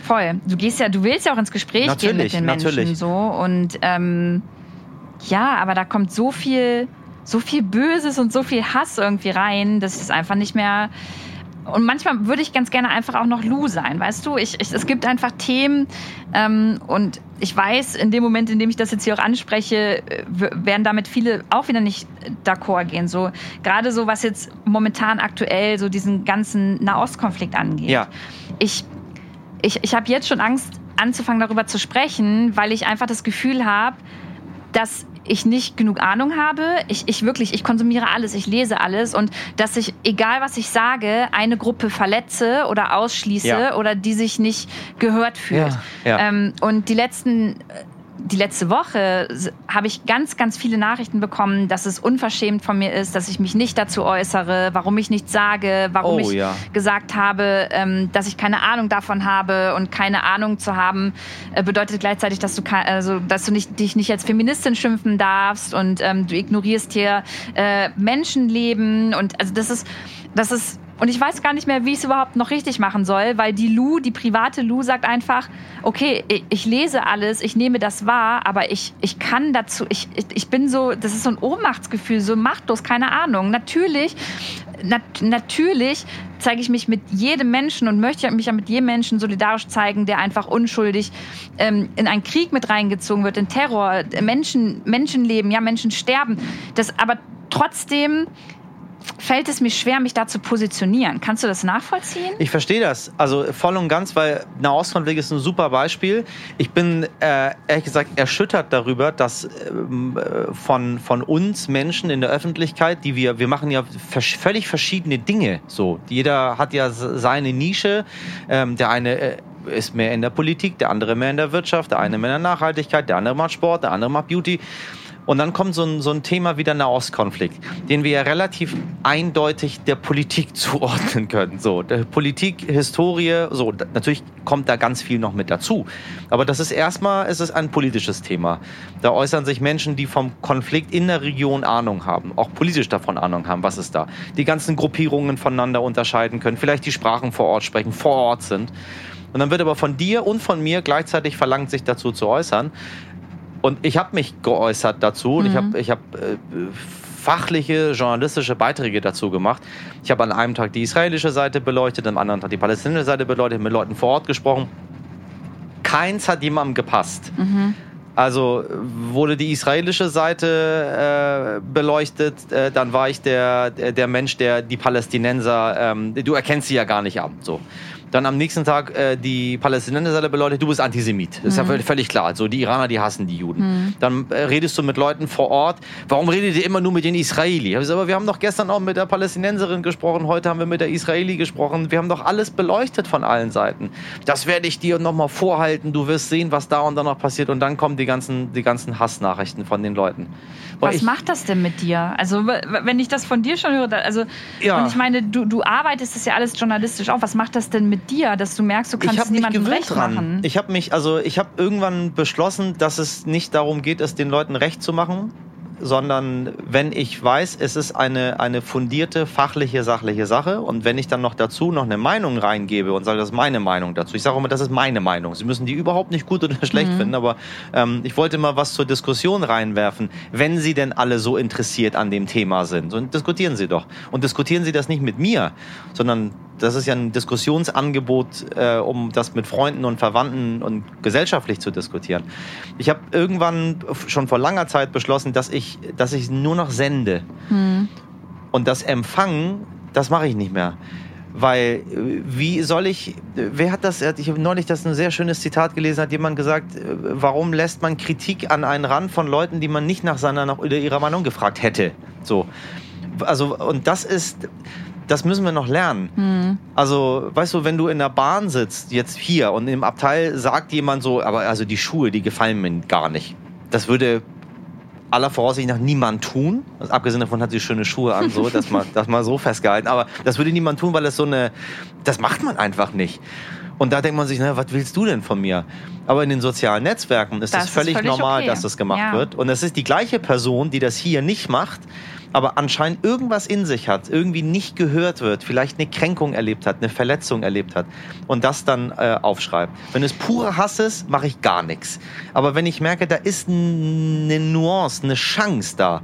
Voll. Du gehst ja, du willst ja auch ins Gespräch gehen mit Natürlich, den Menschen natürlich. so und ähm, ja, aber da kommt so viel, so viel Böses und so viel Hass irgendwie rein, dass es einfach nicht mehr. Und manchmal würde ich ganz gerne einfach auch noch Lou sein, weißt du? Ich, ich, es gibt einfach Themen ähm, und ich weiß, in dem Moment, in dem ich das jetzt hier auch anspreche, werden damit viele auch wieder nicht d'accord gehen. So gerade so, was jetzt momentan aktuell so diesen ganzen Nahostkonflikt angeht. Ja. Ich ich, ich habe jetzt schon Angst, anzufangen darüber zu sprechen, weil ich einfach das Gefühl habe, dass ich nicht genug Ahnung habe. Ich, ich wirklich, ich konsumiere alles, ich lese alles und dass ich, egal was ich sage, eine Gruppe verletze oder ausschließe Ja. oder die sich nicht gehört fühlt. Ja, ja. Ähm, und die letzten die letzte Woche habe ich ganz, ganz viele Nachrichten bekommen, dass es unverschämt von mir ist, dass ich mich nicht dazu äußere, warum ich nichts sage, warum Oh, ich ja. gesagt habe, ähm, dass ich keine Ahnung davon habe und keine Ahnung zu haben äh, bedeutet gleichzeitig, dass du also dass du nicht dich nicht als Feministin schimpfen darfst und ähm, du ignorierst hier äh, Menschenleben und also das ist das ist und ich weiß gar nicht mehr, wie ich es überhaupt noch richtig machen soll, weil die Lu, die private Lu sagt einfach, okay, ich, lese alles, ich nehme das wahr, aber ich, ich kann dazu, ich, ich, bin so, das ist so ein Ohnmachtsgefühl, so machtlos, keine Ahnung. Natürlich, nat, natürlich zeige ich mich mit jedem Menschen und möchte mich ja mit jedem Menschen solidarisch zeigen, der einfach unschuldig ähm, in einen Krieg mit reingezogen wird, in Terror, Menschen, Menschenleben, ja, Menschen sterben. Das aber trotzdem fällt es mir schwer, mich da zu positionieren. Kannst du das nachvollziehen? Ich verstehe das, also voll und ganz, weil Nahostkonflikt ist ein super Beispiel. Ich bin äh, ehrlich gesagt erschüttert darüber, dass ähm, äh, von, von uns Menschen in der Öffentlichkeit, die wir, wir machen ja vers völlig verschiedene Dinge. So, jeder hat ja seine Nische. Ähm, der eine äh, ist mehr in der Politik, der andere mehr in der Wirtschaft, der eine mehr in der Nachhaltigkeit, der andere macht Sport, der andere macht Beauty. Und dann kommt so ein, so ein Thema wie der Nahostkonflikt, den wir ja relativ eindeutig der Politik zuordnen können. So, Politik, Historie, so, natürlich kommt da ganz viel noch mit dazu. Aber das ist erstmal, es ist ein politisches Thema. Da äußern sich Menschen, die vom Konflikt in der Region Ahnung haben, auch politisch davon Ahnung haben, was ist da. Die ganzen Gruppierungen voneinander unterscheiden können, vielleicht die Sprachen vor Ort sprechen, vor Ort sind. Und dann wird aber von dir und von mir gleichzeitig verlangt, sich dazu zu äußern. Und ich habe mich geäußert dazu und ich habe ich hab, äh, fachliche, journalistische Beiträge dazu gemacht. Ich habe an einem Tag die israelische Seite beleuchtet, am anderen Tag die palästinensische Seite beleuchtet, mit Leuten vor Ort gesprochen. Keins hat jemandem gepasst. Also wurde die israelische Seite äh, beleuchtet, äh, dann war ich der, der Mensch, der die Palästinenser, ähm, du erkennst sie ja gar nicht ab. So. Dann am nächsten Tag äh, die Palästinenser beleuchtet, du bist Antisemit. Das ist ja völlig, völlig klar. Also die Iraner, die hassen die Juden. Dann äh, redest du mit Leuten vor Ort. Warum redet ihr immer nur mit den Israeli? Ich gesagt, Aber wir haben doch gestern auch mit der Palästinenserin gesprochen, heute haben wir mit der Israeli gesprochen. Wir haben doch alles beleuchtet von allen Seiten. Das werde ich dir nochmal vorhalten. Du wirst sehen, was da und da noch passiert. Und dann kommen die ganzen, die ganzen Hassnachrichten von den Leuten. Weil Was ich- macht das denn mit dir? Also, wenn ich das von dir schon höre, also, Ja. und ich meine, du, du arbeitest das ja alles journalistisch auf. Was macht das denn mit dir, dass du merkst, du kannst es niemandem recht dran. machen? Ich habe mich, also ich habe irgendwann beschlossen, dass es nicht darum geht, es den Leuten recht zu machen, sondern wenn ich weiß, es ist eine, eine fundierte, fachliche, sachliche Sache und wenn ich dann noch dazu noch eine Meinung reingebe und sage, das ist meine Meinung dazu. Ich sage immer, das ist meine Meinung. Sie müssen die überhaupt nicht gut oder schlecht Mhm. finden, aber ähm, ich wollte mal was zur Diskussion reinwerfen, wenn Sie denn alle so interessiert an dem Thema sind. Und diskutieren Sie doch. Und diskutieren Sie das nicht mit mir, sondern das ist ja ein Diskussionsangebot, äh, um das mit Freunden und Verwandten und gesellschaftlich zu diskutieren. Ich habe irgendwann schon vor langer Zeit beschlossen, dass ich, dass ich nur noch sende. Hm. Und das Empfangen, das mache ich nicht mehr. Weil, äh, wie soll ich, wer hat das, ich habe neulich das ein sehr schönes Zitat gelesen, hat jemand gesagt, äh, warum lässt man Kritik an einen Rand von Leuten, die man nicht nach seiner, nach ihrer Meinung gefragt hätte? So. Also, und das ist, das müssen wir noch lernen. Mhm. Also, weißt du, wenn du in der Bahn sitzt, jetzt hier, und im Abteil sagt jemand so, aber also die Schuhe, die gefallen mir gar nicht. Das würde aller Voraussicht nach niemand tun. Also, abgesehen davon hat sie schöne Schuhe an, so, dass man das mal so festgehalten. Aber das würde niemand tun, weil es so eine, das macht man einfach nicht. Und da denkt man sich, na, was willst du denn von mir? Aber in den sozialen Netzwerken ist das, das völlig, völlig, normal, okay. dass das gemacht ja. wird. Und es ist die gleiche Person, die das hier nicht macht, aber anscheinend irgendwas in sich hat, irgendwie nicht gehört wird, vielleicht eine Kränkung erlebt hat, eine Verletzung erlebt hat und das dann äh, aufschreibt. Wenn es pure Hass ist, mache ich gar nichts. Aber wenn ich merke, da ist eine Nuance, eine Chance da,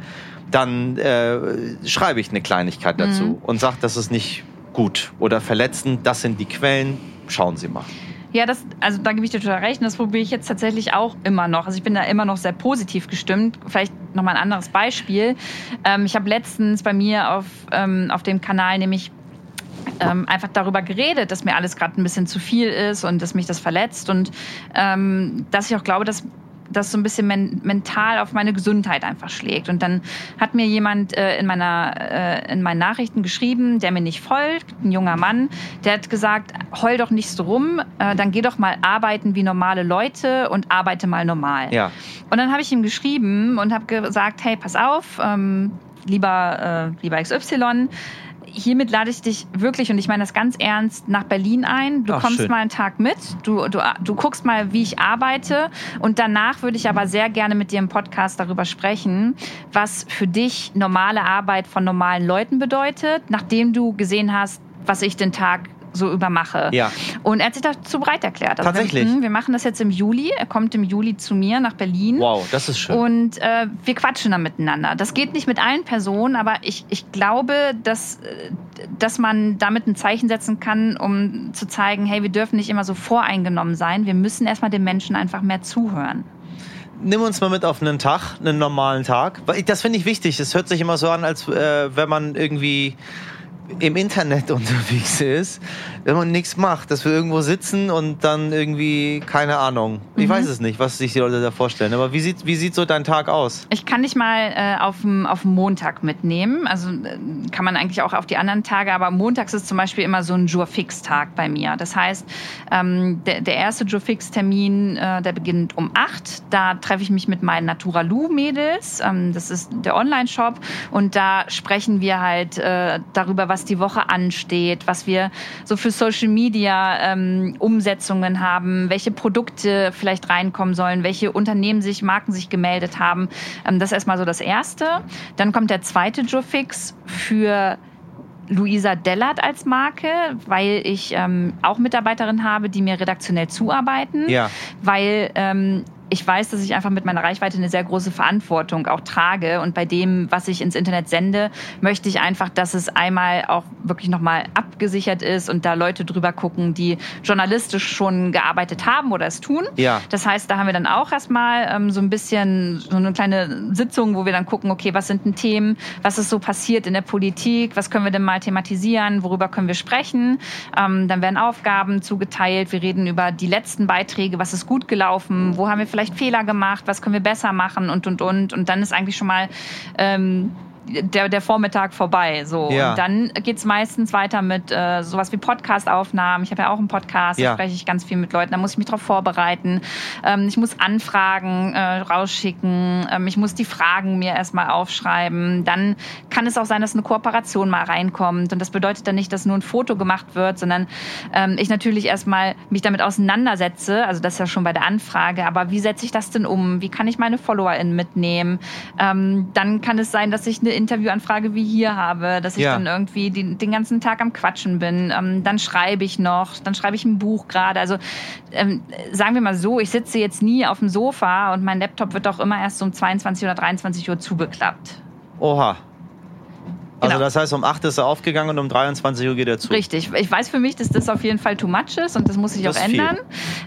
dann äh, schreibe ich eine Kleinigkeit dazu mhm. und sage, das ist nicht gut oder verletzend, das sind die Quellen, schauen Sie mal. Ja, das, also da gebe ich dir total recht. Und das probiere ich jetzt tatsächlich auch immer noch. Also ich bin da immer noch sehr positiv gestimmt. Vielleicht nochmal ein anderes Beispiel. Ähm, ich habe letztens bei mir auf, ähm, auf dem Kanal nämlich ähm, einfach darüber geredet, dass mir alles gerade ein bisschen zu viel ist und dass mich das verletzt und ähm, dass ich auch glaube, dass das so ein bisschen men mental auf meine Gesundheit einfach schlägt. Und dann hat mir jemand äh, in, meiner, äh, in meinen Nachrichten geschrieben, der mir nicht folgt, ein junger Mann, der hat gesagt, heul doch nicht so rum, äh, dann geh doch mal arbeiten wie normale Leute und arbeite mal normal. Ja. Und dann habe ich ihm geschrieben und habe gesagt, hey, pass auf, ähm, lieber, äh, lieber XY, hiermit lade ich dich wirklich, und ich meine das ganz ernst, nach Berlin ein. Du Ach, kommst schön. mal einen Tag mit, du, du, du guckst mal, wie ich arbeite. Und danach würde ich aber sehr gerne mit dir im Podcast darüber sprechen, was für dich normale Arbeit von normalen Leuten bedeutet, nachdem du gesehen hast, was ich den Tag so übermache. Ja. Und er hat sich dazu bereit erklärt. Also Tatsächlich. Wir, wir, machen das jetzt im Juli. Er kommt im Juli zu mir nach Berlin. Wow, das ist schön. Und äh, wir quatschen dann miteinander. Das geht nicht mit allen Personen, aber ich, ich glaube, dass, äh, dass man damit ein Zeichen setzen kann, um zu zeigen, hey, wir dürfen nicht immer so voreingenommen sein. Wir müssen erstmal den Menschen einfach mehr zuhören nimm uns mal mit auf einen Tag, einen normalen Tag. Das finde ich wichtig. Es hört sich immer so an, als äh, wenn man irgendwie im Internet unterwegs ist, wenn man nichts macht, dass wir irgendwo sitzen und dann irgendwie, keine Ahnung, ich mhm. weiß es nicht, was sich die Leute da vorstellen, aber wie sieht, wie sieht so dein Tag aus? Ich kann dich mal äh, auf, auf Montag mitnehmen, also äh, kann man eigentlich auch auf die anderen Tage, aber montags ist zum Beispiel immer so ein Jour-Fix-Tag bei mir. Das heißt, ähm, der, der erste Jour-Fix-Termin, äh, der beginnt um 8, da treffe ich mich mit meinen Naturalu-Mädels, ähm, das ist der Online-Shop. Und da sprechen wir halt äh, darüber, was was die Woche ansteht, was wir so für Social Media ähm, Umsetzungen haben, welche Produkte vielleicht reinkommen sollen, welche Unternehmen sich, Marken sich gemeldet haben. Ähm, das ist erstmal so das Erste. Dann kommt der zweite Joe-Fix für Luisa Dellert als Marke, weil ich ähm, auch Mitarbeiterin habe, die mir redaktionell zuarbeiten. Ja. Weil ähm, ich weiß, dass ich einfach mit meiner Reichweite eine sehr große Verantwortung auch trage. Und bei dem, was ich ins Internet sende, möchte ich einfach, dass es einmal auch wirklich nochmal abgesichert ist und da Leute drüber gucken, die journalistisch schon gearbeitet haben oder es tun. Ja. Das heißt, da haben wir dann auch erstmal ähm, so ein bisschen so eine kleine Sitzung, wo wir dann gucken, okay, was sind denn Themen, was ist so passiert in der Politik, was können wir denn mal thematisieren, worüber können wir sprechen. Ähm, dann werden Aufgaben zugeteilt, wir reden über die letzten Beiträge, was ist gut gelaufen, wo haben wir vielleicht vielleicht Fehler gemacht, was können wir besser machen und und und. Und dann ist eigentlich schon mal ähm, der, der Vormittag vorbei. So. Ja. Und dann geht's meistens weiter mit äh, sowas wie Podcast-Aufnahmen. Ich habe ja auch einen Podcast, ja. da spreche ich ganz viel mit Leuten, da muss ich mich darauf vorbereiten. Ähm, ich muss Anfragen äh, rausschicken, ähm, ich muss die Fragen mir erstmal aufschreiben. Dann kann es auch sein, dass eine Kooperation mal reinkommt. Und das bedeutet dann nicht, dass nur ein Foto gemacht wird, sondern ähm, ich natürlich erstmal mich damit auseinandersetze. Also das ist ja schon bei der Anfrage. Aber wie setze ich das denn um? Wie kann ich meine FollowerInnen mitnehmen? Ähm, dann kann es sein, dass ich eine Interviewanfrage wie hier habe, dass ich ja. dann irgendwie die, den ganzen Tag am Quatschen bin. Ähm, dann schreibe ich noch, dann schreibe ich ein Buch gerade. Also ähm, sagen wir mal so, ich sitze jetzt nie auf dem Sofa und mein Laptop wird auch immer erst um 22 oder 23 Uhr zugeklappt. Oha. Also Genau. das heißt, um 8 ist er aufgegangen und um 23 Uhr geht er zu. Richtig. Ich weiß für mich, dass das auf jeden Fall too much ist und das muss sich Das auch ändern.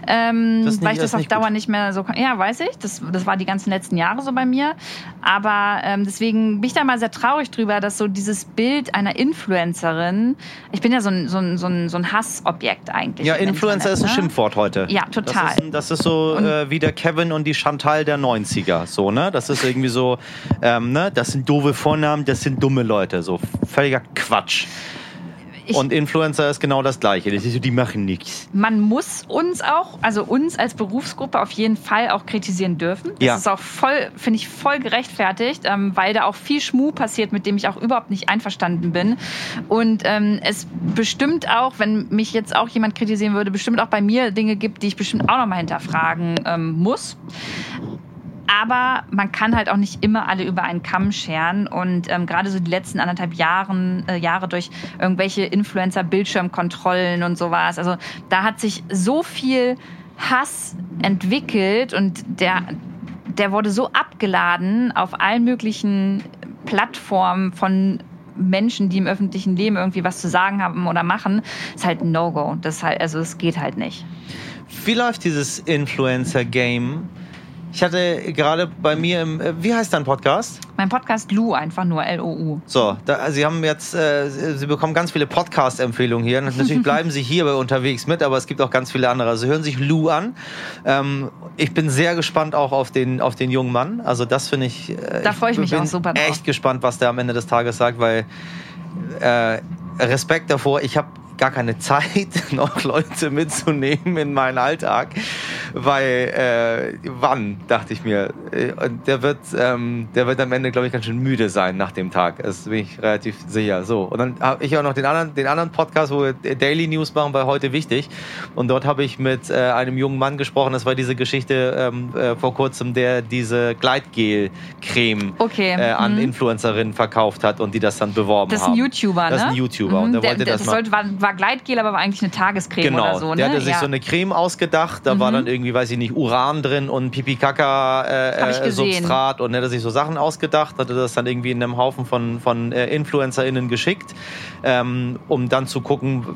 Ähm, nicht- weil ich das auf Dauer gut. nicht mehr so kann. Ja, weiß ich. Das, das war die ganzen letzten Jahre so bei mir. Aber ähm, deswegen bin ich da mal sehr traurig drüber, dass so dieses Bild einer Influencerin, ich bin ja so ein, so ein, so ein, so ein Hassobjekt eigentlich. Ja, Influencer Internet, ist ein ne? Schimpfwort heute. Ja, total. Das ist, das ist so äh, wie der Kevin und die Chantal der 90er. So, ne? Das ist irgendwie so, ähm, ne? das sind doofe Vornamen, das sind dumme Leute. So völliger Quatsch. Ich- und Influencer ist genau das Gleiche. Das ist die machen nichts. man muss uns auch, also uns als Berufsgruppe auf jeden Fall auch kritisieren dürfen. Das Ja. ist auch voll, finde ich, voll gerechtfertigt, ähm, weil da auch viel Schmuh passiert, mit dem ich auch überhaupt nicht einverstanden bin. Und ähm, es bestimmt auch, wenn mich jetzt auch jemand kritisieren würde, bestimmt auch bei mir Dinge gibt, die ich bestimmt auch nochmal hinterfragen ähm, muss. Aber man kann halt auch nicht immer alle über einen Kamm scheren. Und ähm, gerade so die letzten anderthalb Jahren, äh, Jahre durch irgendwelche Influencer-Bildschirmkontrollen und sowas. Also da hat sich so viel Hass entwickelt und der, der wurde so abgeladen auf allen möglichen Plattformen von Menschen, die im öffentlichen Leben irgendwie was zu sagen haben oder machen, ist halt ein No-Go. Das halt, also es geht halt nicht. Wie läuft dieses Influencer-Game? Ich hatte gerade bei mir im, äh, wie heißt dein Podcast? Mein Podcast Lu, einfach nur L-O-U. So, da, Sie haben jetzt, äh, Sie bekommen ganz viele Podcast-Empfehlungen hier. Natürlich bleiben Sie hier unterwegs mit, aber es gibt auch ganz viele andere. Also hören sich Lou an. Ähm, ich bin sehr gespannt auch auf den, auf den jungen Mann. Also das finde ich. Äh, Da freue ich mich bin auch super drauf. Echt gespannt, was der am Ende des Tages sagt, weil äh, Respekt davor. Ich habe gar keine Zeit, noch Leute mitzunehmen in meinen Alltag, weil äh, wann, dachte ich mir. Äh, und der wird, ähm, der wird am Ende, glaube ich, ganz schön müde sein nach dem Tag. Das bin ich relativ sicher. So. Und dann habe ich auch noch den anderen, den anderen Podcast, wo wir Daily News machen, bei heute wichtig. Und dort habe ich mit äh, einem jungen Mann gesprochen. Das war diese Geschichte ähm, äh, vor kurzem, der diese Gleitgel-Creme Okay. äh, an Mhm. Influencerinnen verkauft hat und die das dann beworben Das ist haben. ein YouTuber, ne? Das ist ein YouTuber. Und der der, wollte der, das das mal- sollte, war, war Gleitgel, aber war eigentlich eine Tagescreme Genau, oder so, ne? der hatte sich ja. so eine Creme ausgedacht, da war Mhm. dann irgendwie, weiß ich nicht, Uran drin und Pipi-Kaka äh, ich und er hatte sich so Sachen ausgedacht, hatte das dann irgendwie in einem Haufen von, von äh, InfluencerInnen geschickt, ähm, um dann zu gucken,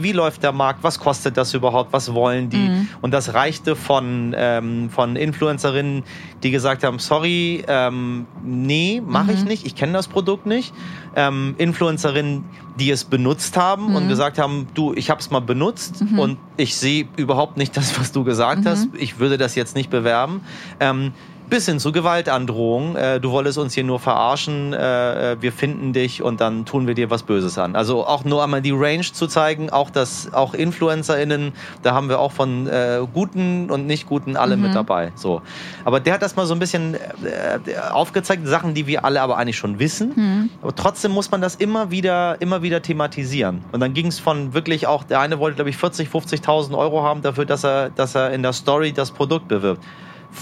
wie läuft der Markt, was kostet das überhaupt, was wollen die Mhm. und das reichte von, ähm, von Influencerinnen, die gesagt haben, sorry, ähm, nee, mache ich Mhm. nicht, ich kenne das Produkt nicht, ähm, Influencerinnen, die es benutzt haben und Mhm. gesagt haben, du, ich habe es mal benutzt Mhm. und ich sehe überhaupt nicht das, was du gesagt Mhm. hast. Ich würde das jetzt nicht bewerben. Ähm, bis hin zu Gewaltandrohung. Äh, du wolltest uns hier nur verarschen. Äh, äh, wir finden dich und dann tun wir dir was Böses an. Also auch nur einmal die Range zu zeigen, auch das, auch InfluencerInnen, da haben wir auch von äh, guten und nicht guten alle Mhm. mit dabei. So. Aber der hat das mal so ein bisschen äh, aufgezeigt, Sachen, die wir alle aber eigentlich schon wissen. Mhm. Aber trotzdem muss man das immer wieder, immer wieder thematisieren. Und dann ging es von wirklich auch, der eine wollte, glaube ich, 40, 50.000 Euro haben dafür, dass er, dass er in der Story das Produkt bewirbt.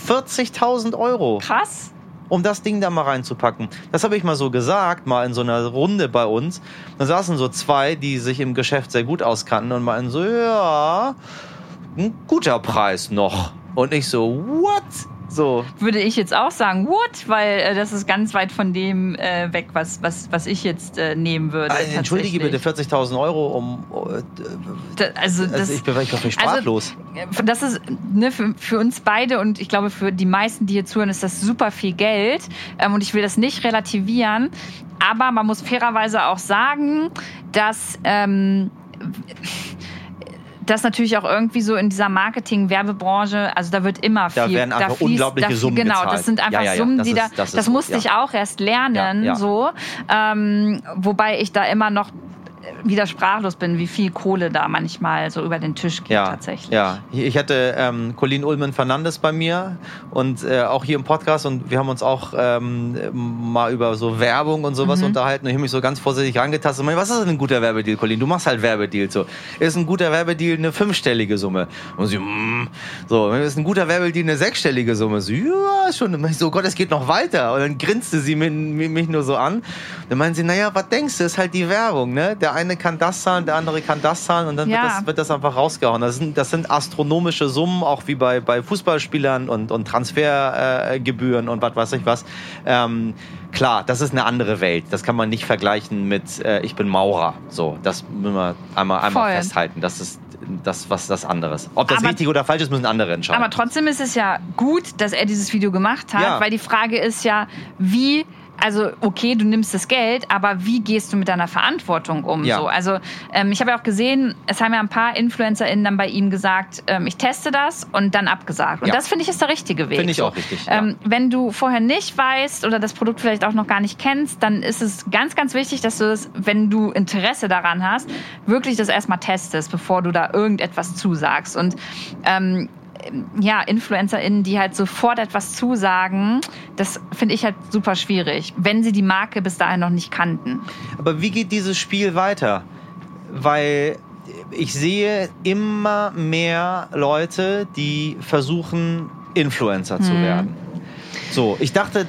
40.000 Euro, Krass. um das Ding da mal reinzupacken. Das habe ich mal so gesagt, mal in so einer Runde bei uns. Da saßen so zwei, die sich im Geschäft sehr gut auskannten und meinten so, ja, ein guter Preis noch. Und ich so, what? So, Würde ich jetzt auch sagen, what? Weil äh, das ist ganz weit von dem äh, weg, was, was, was ich jetzt äh, nehmen würde. äh, entschuldige bitte, tatsächlich. 40.000 Euro um... Äh, Da, also, das, also ich bin ich bin völlig also- sprachlos. das ist ne, für, für uns beide und ich glaube für die meisten, die hier zuhören, ist das super viel Geld. Ähm, und ich will das nicht relativieren. Aber man muss fairerweise auch sagen, dass. Ähm, das natürlich auch irgendwie so in dieser Marketing-Werbebranche, also da wird immer viel. Da werden einfach fließt- unglaubliche da, Summen Genau, gezahlt. das sind einfach Ja, ja, ja, Summen, die ist- da. das Das, so, musste ja. ich auch erst lernen, so. Ähm, wobei ich da immer noch wieder sprachlos bin, wie viel Kohle da manchmal so über den Tisch geht Ja, tatsächlich. ja. Ich hatte ähm, Colin Ullmann Fernandes bei mir und äh, auch hier im Podcast und wir haben uns auch ähm, mal über so Werbung und sowas Mhm. unterhalten und ich habe mich so ganz vorsichtig rangetastet und meinte, was ist denn ein guter Werbedeal, Colin? Du machst halt Werbedeal so. Ist ein guter Werbedeal eine fünfstellige Summe? Und sie, mm, so, ist ein guter Werbedeal eine sechsstellige Summe? So, ja, schon. Ich so, Gott, es geht noch weiter. Und dann grinste sie mich, mich nur so an. Dann meinen sie, naja, was denkst du, ist halt die Werbung, ne? Der eine eine kann das zahlen, der andere kann das zahlen und dann Ja. wird, das, wird das einfach rausgehauen. Das sind, das sind astronomische Summen, auch wie bei, bei Fußballspielern und, und Transfergebühren äh, und was weiß ich was. Ähm, klar, das ist eine andere Welt. Das kann man nicht vergleichen mit äh, ich bin Maurer. So, das müssen wir einmal, einmal Voll. festhalten. Das ist das was das anderes. Ob das Aber- richtig oder falsch ist, müssen andere entscheiden. Aber trotzdem ist es ja gut, dass er dieses Video gemacht hat, Ja. weil die Frage ist ja, wie, also okay, du nimmst das Geld, aber wie gehst du mit deiner Verantwortung um? Ja. So, also ähm, ich habe ja auch gesehen, es haben ja ein paar InfluencerInnen dann bei ihm gesagt, ähm, ich teste das und dann abgesagt. Und Ja. das finde ich ist der richtige Weg. Finde ich auch richtig, ja. Ähm, Wenn du vorher nicht weißt oder das Produkt vielleicht auch noch gar nicht kennst, dann ist es ganz, ganz wichtig, dass du es, wenn du Interesse daran hast, wirklich das erstmal testest, bevor du da irgendetwas zusagst. Und ähm, ja, InfluencerInnen, die halt sofort etwas zusagen, das finde ich halt super schwierig, wenn sie die Marke bis dahin noch nicht kannten. Aber wie geht dieses Spiel weiter? Weil ich sehe immer mehr Leute, die versuchen, Influencer zu Mhm. werden. So, ich dachte,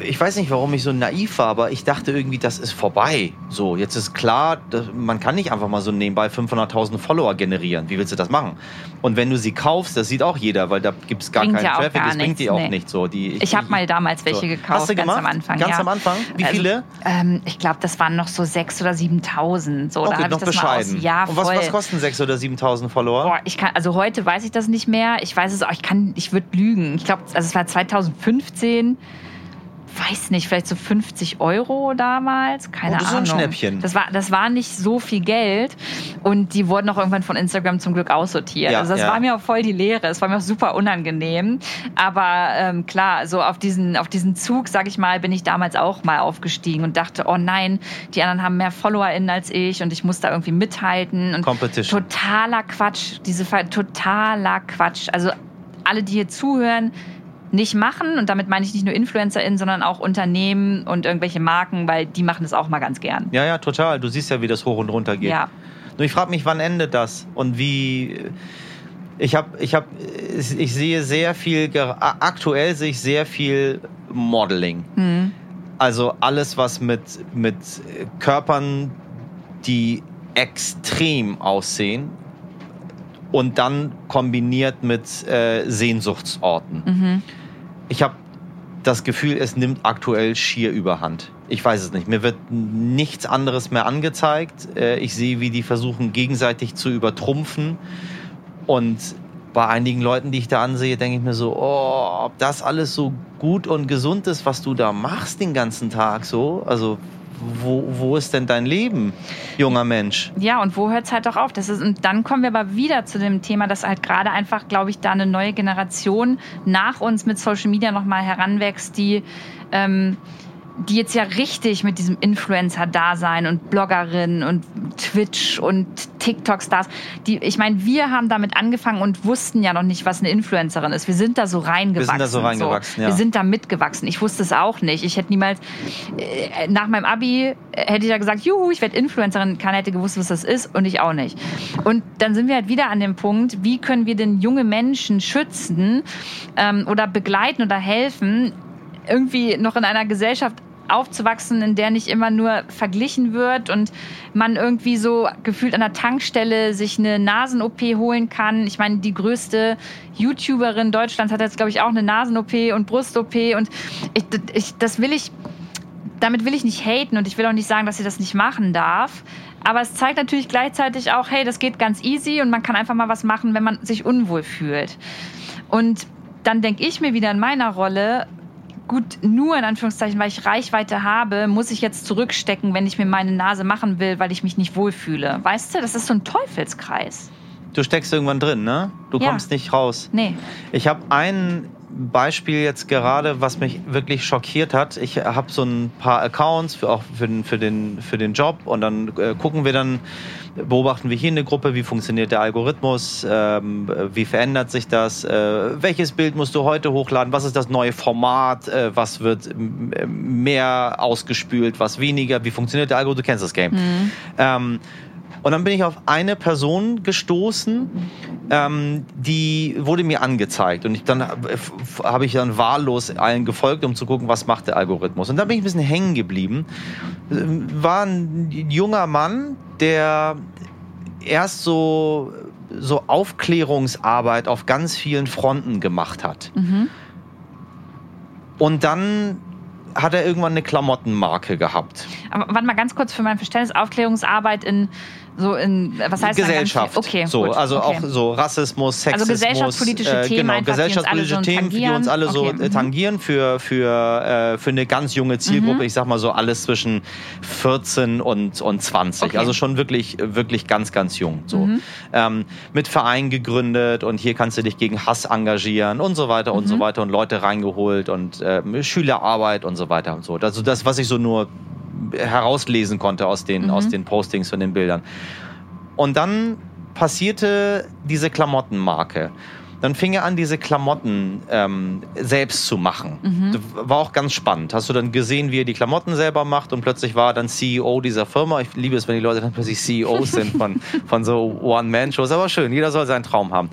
ich weiß nicht, warum ich so naiv war, aber ich dachte irgendwie, das ist vorbei. So, jetzt ist klar, man kann nicht einfach mal so nebenbei 500.000 Follower generieren. Wie willst du das machen? Und wenn du sie kaufst, das sieht auch jeder, weil da gibt es gar Bringt keinen ja Traffic, gar das bringt die auch nee. nicht. So, die, Ich habe mal damals welche so. gekauft, Hast du ganz am Anfang. Ganz ja. am Anfang? Wie Also, viele? Ähm, ich glaube, das waren noch so 6.000 oder 7.000. So, da Okay, habe noch ich das mal aus. bescheiden. Ja, Und was, was kosten 6.000 oder 7.000 Follower? Boah, ich kann, also heute weiß ich das nicht mehr. Ich weiß es auch, ich kann, ich würde lügen. Ich glaube, also es war 2015. Weiß nicht, vielleicht so 50 Euro damals, keine Oh, das ist ein Ahnung. Schnäppchen. Das war, das war nicht so viel Geld und die wurden auch irgendwann von Instagram zum Glück aussortiert. Ja, also das ja. war mir auch voll die Lehre. Es war mir auch super unangenehm. Aber ähm, klar, so auf diesen, auf diesen Zug, sag ich mal, bin ich damals auch mal aufgestiegen und dachte, oh nein, die anderen haben mehr FollowerInnen als ich und ich muss da irgendwie mithalten. Und Competition. totaler Quatsch. Diese totaler Quatsch. Also alle, die hier zuhören, nicht machen. Und damit meine ich nicht nur InfluencerInnen, sondern auch Unternehmen und irgendwelche Marken, weil die machen das auch mal ganz gern. Ja, ja, total. Du siehst ja, wie das hoch und runter geht. Ja. Nur ich frage mich, wann endet das? Und wie. Ich habe, ich habe, ich sehe sehr viel, aktuell sehe ich sehr viel Modeling. Hm. Also alles, was mit, mit Körpern, die extrem aussehen und dann kombiniert mit äh, Sehnsuchtsorten. Mhm. Ich habe das Gefühl, es nimmt aktuell schier überhand. Ich weiß es nicht. Mir wird nichts anderes mehr angezeigt. Äh, Ich sehe, wie die versuchen, gegenseitig zu übertrumpfen. Und bei einigen Leuten, die ich da ansehe, denke ich mir so, oh, ob das alles so gut und gesund ist, was du da machst den ganzen Tag so. Also, wo, wo ist denn dein Leben, junger Mensch? Ja, und wo hört es halt auch auf? Das ist, und dann kommen wir aber wieder zu dem Thema, dass halt gerade einfach, glaube ich, da eine neue Generation nach uns mit Social Media nochmal heranwächst, die, ähm, die jetzt ja richtig mit diesem Influencer-Dasein und Bloggerinnen und Twitch und TikTok-Stars, die, ich meine, wir haben damit angefangen und wussten ja noch nicht, was eine Influencerin ist. Wir sind da so reingewachsen. Wir sind da so reingewachsen, ja. Wir sind da mitgewachsen. Ich wusste es auch nicht. Ich hätte niemals, äh, nach meinem Abi äh, hätte ich ja gesagt, juhu, ich werde Influencerin. Keiner hätte gewusst, was das ist und ich auch nicht. Und dann sind wir halt wieder an dem Punkt, wie können wir denn junge Menschen schützen ähm, oder begleiten oder helfen, irgendwie noch in einer Gesellschaft aufzuwachsen, in der nicht immer nur verglichen wird und man irgendwie so gefühlt an der Tankstelle sich eine Nasen-OP holen kann. Ich meine, die größte YouTuberin Deutschlands hat jetzt, glaube ich, auch eine Nasen-OP und Brust-OP und ich, ich, das will ich, damit will ich nicht haten und ich will auch nicht sagen, dass sie das nicht machen darf. Aber es zeigt natürlich gleichzeitig auch, hey, das geht ganz easy und man kann einfach mal was machen, wenn man sich unwohl fühlt. Und dann denke ich mir wieder in meiner Rolle, gut, nur in Anführungszeichen, weil ich Reichweite habe, muss ich jetzt zurückstecken, wenn ich mir meine Nase machen will, weil ich mich nicht wohlfühle. Weißt du, das ist so ein Teufelskreis. Du steckst irgendwann drin, ne? Du Ja. kommst nicht raus. Nee. Ich habe ein Beispiel jetzt gerade, was mich wirklich schockiert hat. Ich habe so ein paar Accounts für, auch für den, für, den, für den Job und dann äh, gucken wir dann, beobachten wir hier eine Gruppe, wie funktioniert der Algorithmus, ähm, wie verändert sich das, äh, welches Bild musst du heute hochladen, was ist das neue Format, äh, was wird mehr ausgespült, was weniger, wie funktioniert der Algorithmus, du kennst das Game. Mhm. Ähm, Und dann bin ich auf eine Person gestoßen, ähm, die wurde mir angezeigt. Und ich, dann habe ich dann wahllos allen gefolgt, um zu gucken, was macht der Algorithmus. Und da bin ich ein bisschen hängen geblieben. War ein junger Mann, der erst so, so Aufklärungsarbeit auf ganz vielen Fronten gemacht hat. Mhm. Und dann hat er irgendwann eine Klamottenmarke gehabt. Aber warte mal ganz kurz für mein Verständnis, Aufklärungsarbeit in so in was heißt Gesellschaft. Okay, so, gut, also okay. auch so Rassismus, Sexismus, also gesellschaftspolitische äh, Themen, genau, gesellschaftspolitische die uns alle so Themen, die uns alle so tangieren. äh, Okay, mhm. tangieren für für äh, für eine ganz junge Zielgruppe. Mhm. Ich sag mal so alles zwischen 14 und und 20. Okay. Also schon wirklich wirklich ganz ganz jung. So Mhm. ähm, mit Verein gegründet und hier kannst du dich gegen Hass engagieren und so weiter und so Mhm. weiter und Leute reingeholt und äh, Schülerarbeit und so weiter und so. Also das, was ich so nur herauslesen konnte aus den Mhm. aus den Postings von den Bildern. Und dann passierte diese Klamottenmarke. Dann fing er an, diese Klamotten ähm, selbst zu machen. Mhm. War auch ganz spannend. Hast du dann gesehen, wie er die Klamotten selber macht und plötzlich war er dann CEO dieser Firma. Ich liebe es, wenn die Leute dann plötzlich CEOs sind von, von so One-Man-Shows. Aber schön, jeder soll seinen Traum haben.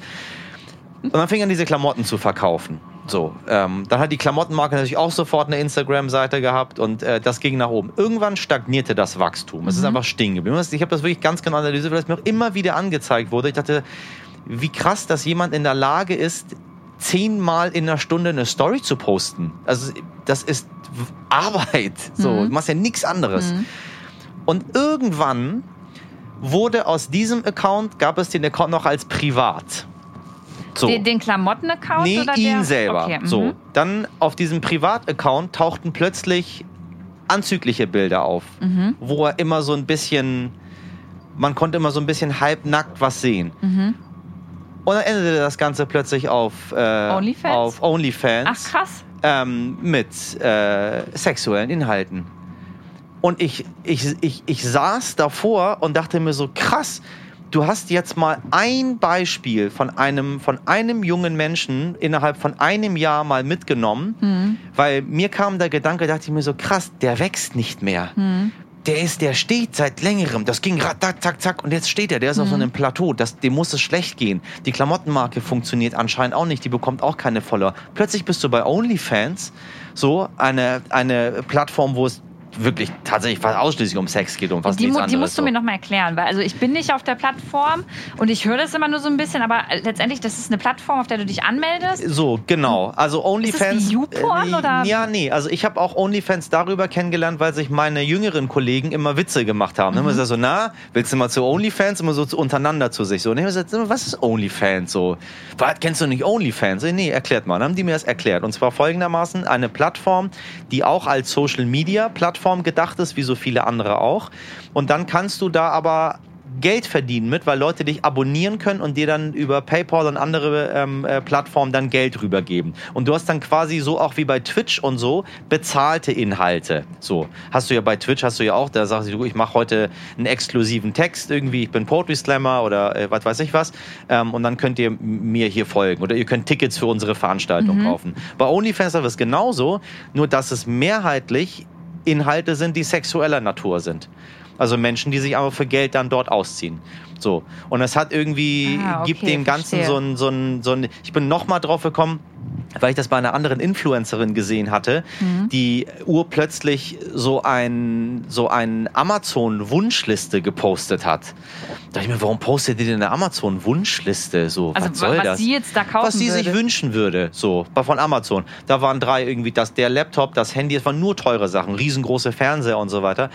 Und dann fing er an, diese Klamotten zu verkaufen. So, ähm, dann hat die Klamottenmarke natürlich auch sofort eine Instagram-Seite gehabt und äh, das ging nach oben. Irgendwann stagnierte das Wachstum. Es ist Mhm. einfach stehen geblieben. Ich habe das wirklich ganz genau analysiert, weil es mir auch immer wieder angezeigt wurde. Ich dachte, wie krass, dass jemand in der Lage ist, zehnmal in einer Stunde eine Story zu posten. Also das ist Arbeit. So, Mhm. du machst ja nichts anderes. Mhm. Und irgendwann wurde aus diesem Account, gab es den Account noch als privat. So. Den, den Klamotten-Account Nee, oder ihn der? selber. Okay, mhm. So, dann auf diesem Privataccount tauchten plötzlich anzügliche Bilder auf, Mhm. wo er immer so ein bisschen, man konnte immer so ein bisschen halbnackt was sehen. Mhm. Und dann endete das Ganze plötzlich auf äh, OnlyFans? auf OnlyFans Ach krass. ähm, mit äh, sexuellen Inhalten. Und ich, ich, ich, ich saß davor und dachte mir so, krass, du hast jetzt mal ein Beispiel von einem, von einem jungen Menschen innerhalb von einem Jahr mal mitgenommen, Mhm. weil mir kam der Gedanke, dachte ich mir so, krass, der wächst nicht mehr. Mhm. Der ist, der steht seit längerem. Das ging rat, zack, zack, zack. Und jetzt steht er. Der ist auf so Mhm. einem Plateau. Das, dem muss es schlecht gehen. Die Klamottenmarke funktioniert anscheinend auch nicht. Die bekommt auch keine Follower. Plötzlich bist du bei OnlyFans. So eine, eine Plattform, wo es wirklich tatsächlich fast ausschließlich um Sex geht und fast Die, nichts anderes. die musst du so. mir noch mal erklären, weil also ich bin nicht auf der Plattform und ich höre das immer nur so ein bisschen, aber letztendlich, das ist eine Plattform, auf der du dich anmeldest. So, genau. Also OnlyFans. wie YouPorn, äh, oder? Ja, nee. Also ich habe auch OnlyFans darüber kennengelernt, weil sich meine jüngeren Kollegen immer Witze gemacht haben. Mhm. Immer so, na, willst du mal zu OnlyFans? Immer so untereinander zu sich. So, und ich hab gesagt, was ist OnlyFans? So, was, kennst du nicht OnlyFans? Nee, erklärt mal. Dann haben die mir das erklärt. Und zwar folgendermaßen eine Plattform, die auch als Social Media Plattform gedacht ist, wie so viele andere auch. Und dann kannst du da aber Geld verdienen mit, weil Leute dich abonnieren können und dir dann über PayPal und andere ähm, äh, Plattformen dann Geld rübergeben. Und du hast dann quasi so auch wie bei Twitch und so bezahlte Inhalte. So hast du ja bei Twitch hast du ja auch, da sagst du, ich mache heute einen exklusiven Text irgendwie, ich bin Poetry Slammer oder äh, was weiß ich was. Ähm, und dann könnt ihr mir hier folgen oder ihr könnt Tickets für unsere Veranstaltung Mhm. kaufen. Bei OnlyFans ist es genauso, nur dass es mehrheitlich Inhalte sind, die sexueller Natur sind. Also Menschen, die sich aber für Geld dann dort ausziehen. So. Und es hat irgendwie, Ah, okay, gibt dem Ganzen verstehe. so ein, so ein, so ein, ich bin nochmal drauf gekommen, weil ich das bei einer anderen Influencerin gesehen hatte, Mhm. die urplötzlich so ein, so ein Amazon-Wunschliste gepostet hat. Da dachte ich mir, warum postet ihr denn eine Amazon-Wunschliste? So, Also was soll was das? sie jetzt da kaufen was sie sich würde. wünschen würde, so von Amazon. Da waren drei irgendwie, das der Laptop, das Handy, es waren nur teure Sachen, riesengroße Fernseher und so weiter.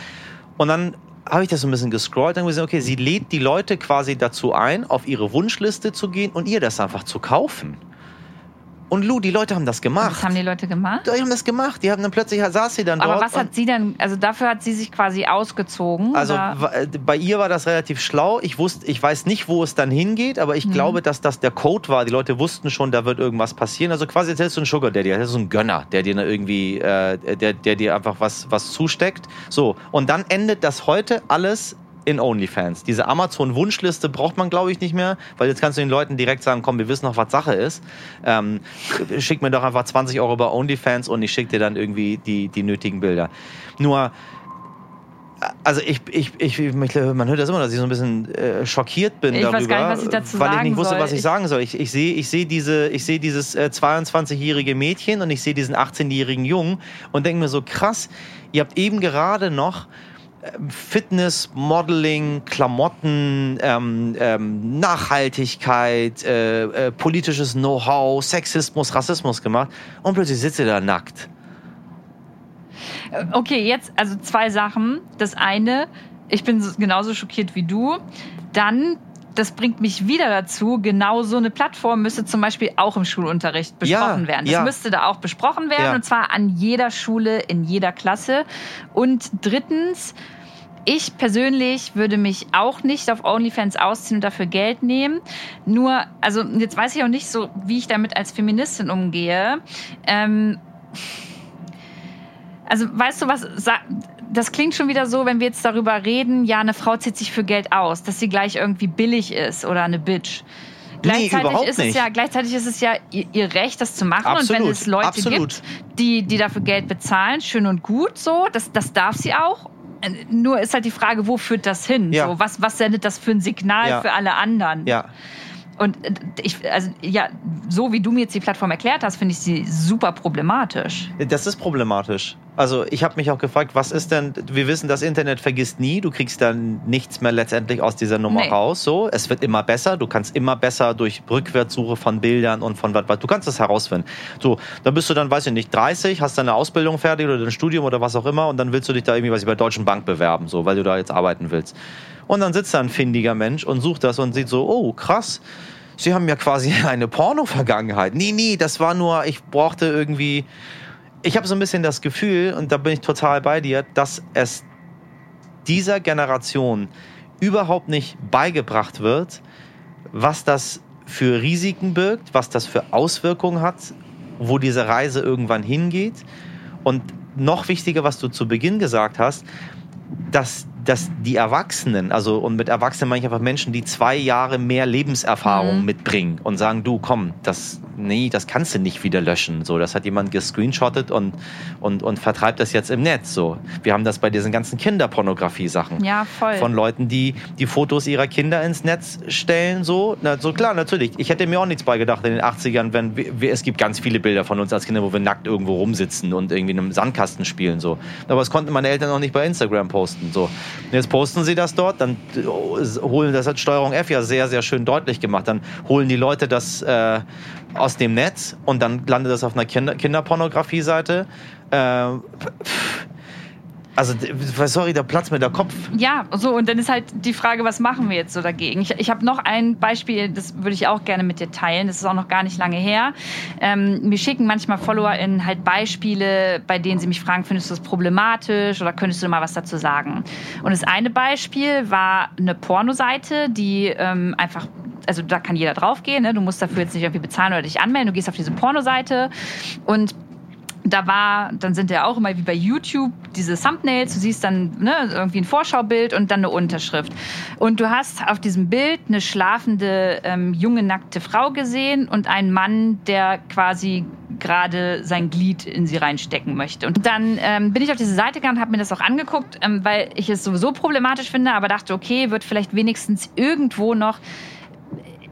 Und dann habe ich das so ein bisschen gescrollt und gesehen, okay, sie lädt die Leute quasi dazu ein, auf ihre Wunschliste zu gehen und ihr das einfach zu kaufen. Und Lou, die Leute haben das gemacht. Was haben die Leute gemacht? die haben das gemacht. Die haben dann plötzlich saß sie dann Aber dort. was hat sie denn, also dafür hat sie sich quasi ausgezogen? Also oder? äh, bei ihr war das relativ schlau. Ich wusste, ich weiß nicht, wo es dann hingeht, aber ich Mhm. glaube, dass das der Code war. Die Leute wussten schon, da wird irgendwas passieren. Also quasi jetzt hättest du einen Sugar Daddy, das ist so ein Gönner, der dir dann irgendwie, äh, der, der dir einfach was, was zusteckt. So und dann endet das heute alles in OnlyFans. Diese Amazon-Wunschliste braucht man, glaube ich, nicht mehr, weil jetzt kannst du den Leuten direkt sagen, komm, wir wissen noch, was Sache ist. Ähm, schick mir doch einfach 20 Euro bei OnlyFans und ich schicke dir dann irgendwie die, die nötigen Bilder. Nur also ich, ich, ich, man hört das immer, dass ich so ein bisschen äh, schockiert bin Ich darüber, weiß gar nicht, was ich dazu weil ich nicht wusste, soll. was ich Ich- sagen soll. Ich, ich sehe ich sehe diese, ich sehe dieses äh, 22-jährige Mädchen und ich sehe diesen 18-jährigen Jungen und denke mir so krass, ihr habt eben gerade noch Fitness, Modeling, Klamotten, ähm, ähm, Nachhaltigkeit, äh, äh, politisches Know-how, Sexismus, Rassismus gemacht und plötzlich sitzt ihr da nackt. Okay, jetzt also zwei Sachen. Das eine, ich bin so- genauso schockiert wie du. Dann, das bringt mich wieder dazu, genau so eine Plattform müsste zum Beispiel auch im Schulunterricht besprochen Ja, werden. Das ja. müsste da auch besprochen werden Ja. und zwar an jeder Schule, in jeder Klasse. Und drittens, ich persönlich würde mich auch nicht auf OnlyFans ausziehen und dafür Geld nehmen. Nur, also jetzt weiß ich auch nicht so, wie ich damit als Feministin umgehe. Ähm, also weißt du was, das klingt schon wieder so, wenn wir jetzt darüber reden, ja, eine Frau zieht sich für Geld aus, dass sie gleich irgendwie billig ist oder eine Bitch. Nee, Gleichzeitig ist es ja, gleichzeitig ist es ja ihr, ihr Recht, das zu machen. und Absolut, wenn es Leute absolut. gibt, die, die dafür Geld bezahlen, schön und gut, so, das, das darf sie auch. Äh, Nur ist halt die Frage, wo führt das hin? Ja. So, was, was sendet das für ein Signal Ja. für alle anderen? Ja. Und äh, ich, also, ja, so wie du mir jetzt die Plattform erklärt hast, finde ich sie super problematisch. Das ist problematisch. Also ich habe mich auch gefragt, was ist denn, wir wissen, das Internet vergisst nie, du kriegst dann nichts mehr letztendlich aus dieser Nummer Nee. raus. So, es wird immer besser, du kannst immer besser durch Rückwärtssuche von Bildern und von was, was, du kannst das herausfinden. So, dann bist du dann, weiß ich nicht, 30, hast deine Ausbildung fertig oder dein Studium oder was auch immer und dann willst du dich da irgendwie, was bei der Deutschen Bank bewerben, so, weil du da jetzt arbeiten willst. Und dann sitzt da ein findiger Mensch und sucht das und sieht so, oh krass, Sie haben ja quasi eine Porno-Vergangenheit. Nee, nee, das war nur, ich brauchte irgendwie. Ich habe so ein bisschen das Gefühl, und da bin ich total bei dir, dass es dieser Generation überhaupt nicht beigebracht wird, was das für Risiken birgt, was das für Auswirkungen hat, wo diese Reise irgendwann hingeht. Und noch wichtiger, was du zu Beginn gesagt hast, dass, dass die Erwachsenen, also und mit Erwachsenen meine ich einfach Menschen, die zwei Jahre mehr Lebenserfahrung Mhm. mitbringen und sagen, du komm, das, nee, das kannst du nicht wieder löschen. So, das hat jemand gescreenshottet und, und, und vertreibt das jetzt im Netz. So, wir haben das bei diesen ganzen Kinderpornografie-Sachen Ja, voll. von Leuten, die die Fotos ihrer Kinder ins Netz stellen. So, Na, so klar, natürlich. Ich hätte mir auch nichts beigedacht in den 80ern, wenn wir, wir- es gibt ganz viele Bilder von uns als Kinder, wo wir nackt irgendwo rumsitzen und irgendwie in einem Sandkasten spielen. So. Aber das konnten meine Eltern auch nicht bei Instagram posten. So. Und jetzt posten sie das dort, dann äh, holen, das hat Steuerung F ja sehr, sehr schön deutlich gemacht. Dann holen die Leute das äh, aus dem Netz und dann landet das auf einer Kinder Kinderpornografie-Seite. Äh. Also, sorry, da platzt mir der Kopf. Ja, so und dann ist halt die Frage, was machen wir jetzt so dagegen? Ich, ich habe noch ein Beispiel, das würde ich auch gerne mit dir teilen. Das ist auch noch gar nicht lange her. Ähm, mir schicken manchmal FollowerInnen halt Beispiele, bei denen sie mich fragen, findest du das problematisch oder könntest du mal was dazu sagen? Und das eine Beispiel war eine Pornoseite, die ähm, einfach also da kann jeder draufgehen, ne? du musst dafür jetzt nicht irgendwie bezahlen oder dich anmelden, du gehst auf diese Pornoseite und da war, dann sind ja auch immer wie bei YouTube diese Thumbnails, du siehst dann ne, irgendwie ein Vorschaubild und dann eine Unterschrift. Und du hast auf diesem Bild eine schlafende, ähm, junge, nackte Frau gesehen und einen Mann, der quasi gerade sein Glied in sie reinstecken möchte. Und dann ähm, bin ich auf diese Seite gegangen habe mir das auch angeguckt, ähm, weil ich es sowieso problematisch finde, aber dachte, okay, wird vielleicht wenigstens irgendwo noch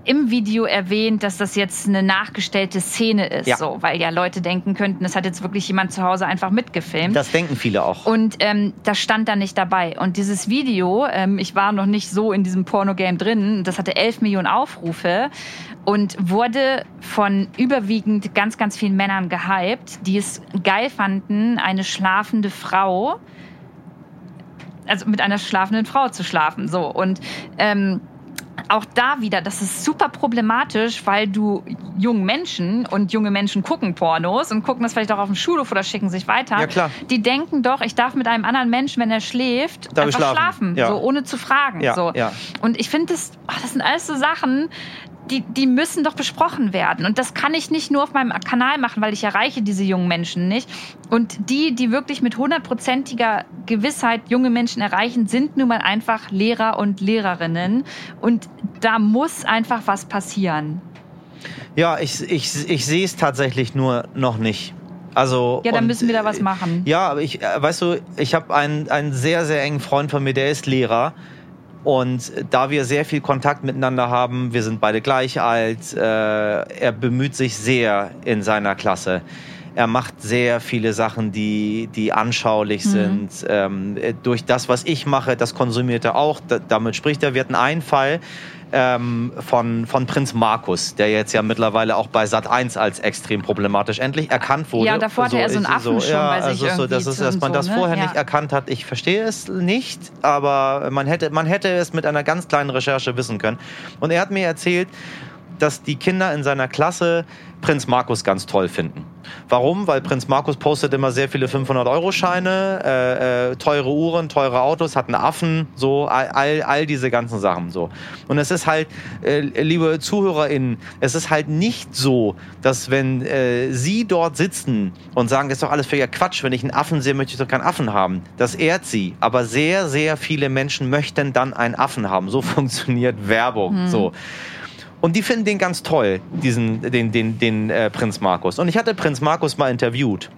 im Video erwähnt, dass das jetzt eine nachgestellte Szene ist, Ja. so, weil ja Leute denken könnten, das hat jetzt wirklich jemand zu Hause einfach mitgefilmt. Das denken viele auch. und ähm, das stand da nicht dabei. Und dieses Video, ähm, ich war noch nicht so in diesem Pornogame drin, das hatte 11 Millionen Aufrufe und wurde von überwiegend ganz, ganz vielen Männern gehypt, die es geil fanden, eine schlafende Frau, also mit einer schlafenden Frau zu schlafen. So. Und ähm, auch da wieder, das ist super problematisch, weil du jungen Menschen und junge Menschen gucken Pornos und gucken das vielleicht auch auf dem Schulhof oder schicken sich weiter. Ja, klar. Die denken doch, ich darf mit einem anderen Menschen, wenn er schläft, Darf einfach schlafen? schlafen, Ja. so ohne zu fragen. Ja, so. ja. Und ich finde, das, ach, das sind alles so Sachen, die, die müssen doch besprochen werden. Und das kann ich nicht nur auf meinem Kanal machen, weil ich erreiche diese jungen Menschen nicht. Und die, die wirklich mit hundertprozentiger Gewissheit junge Menschen erreichen, sind nun mal einfach Lehrer und Lehrerinnen. Und da muss einfach was passieren. Ja, ich, ich, ich sehe es tatsächlich nur noch nicht. Also, Ja, dann und, müssen wir da was machen. Ja, aber ich, äh, weißt du, ich habe einen, einen sehr, sehr engen Freund von mir, der ist Lehrer. Und da wir sehr viel Kontakt miteinander haben, wir sind beide gleich alt, äh, er bemüht sich sehr in seiner Klasse. Er macht sehr viele Sachen, die, die anschaulich Mhm. sind. Ähm, äh, durch das, was ich mache, das konsumiert er auch. Da, damit spricht er. Wir hatten einen Fall ähm, von, von Prinz Markus, der jetzt ja mittlerweile auch bei Sat 1 als extrem problematisch endlich erkannt wurde. Ja, davor hatte er so einen ist- Affen schon ja, bei sich also so, dass, irgendwie es, dass man so, das ne? vorher Ja. nicht erkannt hat. Ich verstehe es nicht, aber man hätte, man hätte es mit einer ganz kleinen Recherche wissen können. Und er hat mir erzählt, dass die Kinder in seiner Klasse Prinz Markus ganz toll finden. Warum? Weil Prinz Markus postet immer sehr viele 500-Euro-Scheine, äh, äh, teure Uhren, teure Autos, hat einen Affen, so all, all, diese ganzen Sachen so. Und es ist halt, äh, liebe ZuhörerInnen, es ist halt nicht so, dass wenn äh, Sie dort sitzen und sagen, das ist doch alles völliger Quatsch, wenn ich einen Affen sehe, möchte ich doch keinen Affen haben. Das ehrt Sie. Aber sehr, sehr viele Menschen möchten dann einen Affen haben. So funktioniert Werbung. So. Und die finden den ganz toll, diesen, den, den, den äh, Prinz Markus. Und ich hatte Prinz Markus mal interviewt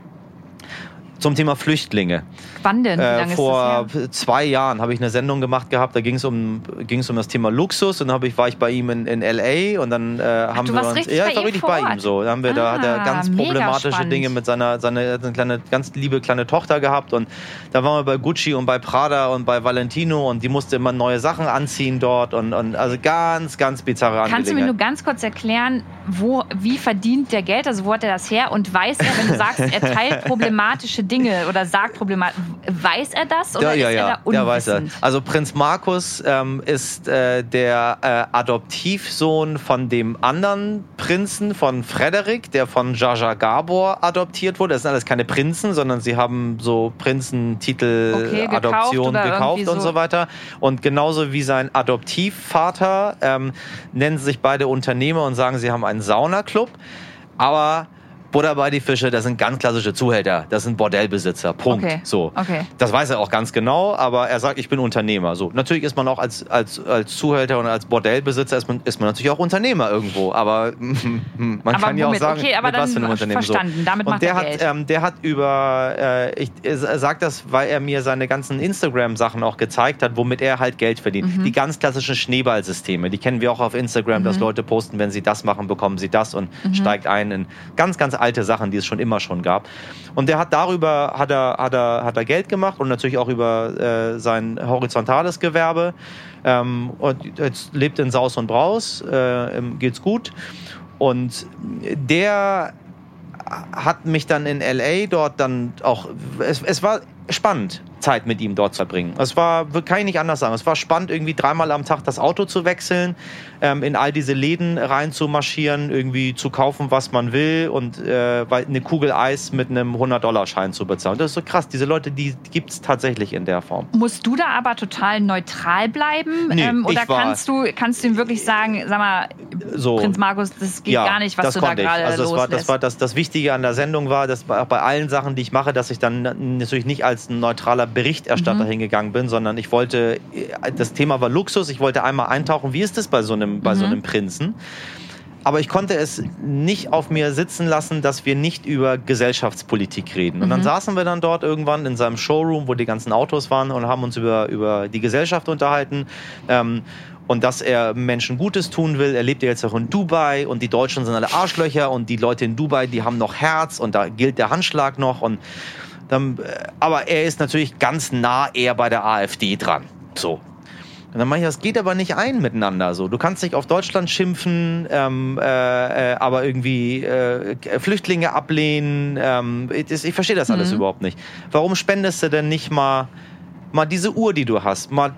zum Thema Flüchtlinge. Wann denn? Äh, vor zwei Jahren habe ich eine Sendung gemacht gehabt, da ging es um, ging's um das Thema Luxus und dann ich, war ich bei ihm in, in L.A. und dann äh, haben du wir uns... ja, ich war richtig bei ihm so. Da haben wir, da hat er Ah, ganz problematische spannend. Dinge mit seiner, seine, seine kleine, ganz liebe kleine Tochter gehabt und da waren wir bei Gucci und bei Prada und bei Valentino und die musste immer neue Sachen anziehen dort und, und also ganz, ganz bizarre Kannst du mir Angelegenheit. nur ganz kurz erklären, wo, wie verdient der Geld? Also wo hat er das her? Und weiß er, wenn du sagst, er teilt problematische Dinge oder sagt problematisch, weiß er das oder ja, ja, ist ja, er da ja, weiß er. Also Prinz Markus ähm, ist äh, der äh, Adoptivsohn von dem anderen Prinzen, von Frederik, der von Jaja Gabor adoptiert wurde. Das sind alles keine Prinzen, sondern sie haben so Prinzentitel, Okay, gekauft Adoption gekauft irgendwie und so. so weiter. Und genauso wie sein Adoptivvater ähm, nennen sich beide Unternehmer und sagen, sie haben einen Saunaclub. Aber Butter bei die Fische, das sind ganz klassische Zuhälter, das sind Bordellbesitzer. Punkt. Okay. So. Okay. Das weiß er auch ganz genau, aber er sagt, ich bin Unternehmer. So, natürlich ist man auch als, als, als Zuhälter und als Bordellbesitzer ist man, ist man natürlich auch Unternehmer irgendwo. Aber man Aber kann ja auch womit? sagen, Okay, aber mit was für einem Unternehmen. verstanden. Damit und macht der er hat, Geld. ähm, der hat über, äh, ich er sagt das, weil er mir seine ganzen Instagram-Sachen auch gezeigt hat, womit er halt Geld verdient. Mhm. Die ganz klassischen Schneeballsysteme, die kennen wir auch auf Instagram, Mhm. dass Leute posten, wenn sie das machen, bekommen sie das und steigt ein in ganz, ganz alte Sachen, die es schon immer schon gab. Und der hat darüber hat er, hat er, hat er Geld gemacht und natürlich auch über äh, sein horizontales Gewerbe. Ähm, und jetzt lebt in Saus und Braus, äh, geht's gut. Und der hat mich dann in LA dort dann auch. Es, es war spannend, Zeit mit ihm dort zu verbringen. Es war, kann ich nicht anders sagen, es war spannend, irgendwie dreimal am Tag das Auto zu wechseln, ähm, in all diese Läden rein zu marschieren, irgendwie zu kaufen, was man will und äh, eine Kugel Eis mit einem 100-Dollar-Schein zu bezahlen. Das ist so krass. Diese Leute, die gibt es tatsächlich in der Form. Musst du da aber total neutral bleiben? Nee, ähm, oder war- kannst du, kannst du ihm wirklich sagen, sag mal, So. Prinz Markus, das geht gar nicht, was du da gerade Also das war, das war das, das Wichtige an der Sendung war, dass bei, bei allen Sachen, die ich mache, dass ich dann natürlich nicht als ein neutraler Berichterstatter Mhm. hingegangen bin, sondern ich wollte, das Thema war Luxus, ich wollte einmal eintauchen, wie ist es bei so einem, bei so Mhm. einem Prinzen? Aber ich konnte es nicht auf mir sitzen lassen, dass wir nicht über Gesellschaftspolitik reden. Und dann Mhm. saßen wir dann dort irgendwann in seinem Showroom, wo die ganzen Autos waren und haben uns über, über die Gesellschaft unterhalten. Ähm, und dass er Menschen Gutes tun will. Er lebt ja jetzt auch in Dubai und die Deutschen sind alle Arschlöcher und die Leute in Dubai, die haben noch Herz und da gilt der Handschlag noch. Und dann, äh, aber er ist natürlich ganz nah eher bei der AfD dran. So. Und dann meine ich, das geht aber nicht ein miteinander. So, du kannst nicht auf Deutschland schimpfen, ähm, äh, äh, aber irgendwie äh, Flüchtlinge ablehnen. Ähm, ich, ich verstehe das alles Mhm. überhaupt nicht. Warum spendest du denn nicht mal, mal diese Uhr, die du hast, mal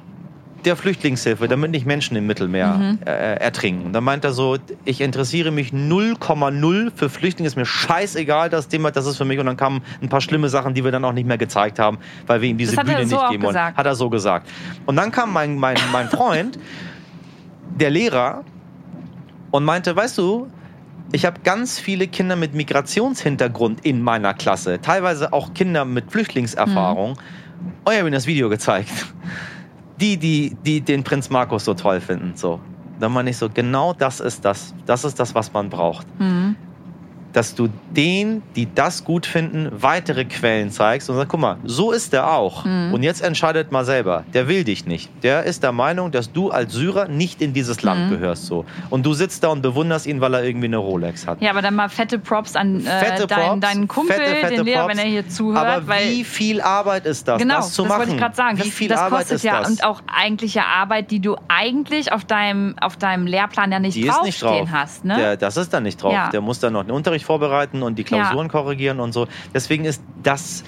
der Flüchtlingshilfe, damit nicht Menschen im Mittelmeer Mhm. äh, ertrinken. Da meint er so, ich interessiere mich 0,0 für Flüchtlinge, ist mir scheißegal das Thema, das ist für mich. Und dann kamen ein paar schlimme Sachen, die wir dann auch nicht mehr gezeigt haben, weil wir ihm diese Bühne so nicht geben wollen. gesagt. Hat er so gesagt. Und dann kam mein, mein, mein Freund, der Lehrer, und meinte, weißt du, ich habe ganz viele Kinder mit Migrationshintergrund in meiner Klasse, teilweise auch Kinder mit Flüchtlingserfahrung. Und ich habe ihm das Video gezeigt. Die, die, die den Prinz Markus so toll finden. So. Dann meine ich so, genau das ist das. Das ist das, was man braucht. Mhm. Dass du denen, die das gut finden, weitere Quellen zeigst und sagst, guck mal, so ist der auch. Mhm. Und jetzt entscheidet mal selber. Der will dich nicht. Der ist der Meinung, dass du als Syrer nicht in dieses Land Mhm. gehörst. So. Und du sitzt da und bewunderst ihn, weil er irgendwie eine Rolex hat. Ja, aber dann mal fette Props an äh, Fette deinen, Props, deinen Kumpel, fette, fette den Lehrer, Props. wenn er hier zuhört. Aber wie viel Arbeit ist das, Genau, das zu das machen? wollte ich gerade sagen. Wie das, viel das Arbeit kostet ist ja das? und auch eigentliche Arbeit, die du eigentlich auf deinem, auf deinem Lehrplan ja nicht die ist nicht draufstehen drauf. hast. Ne? Der, das ist da nicht drauf. Ja. Der muss dann noch den Unterricht vorbereiten und die Klausuren korrigieren und so. Deswegen ist das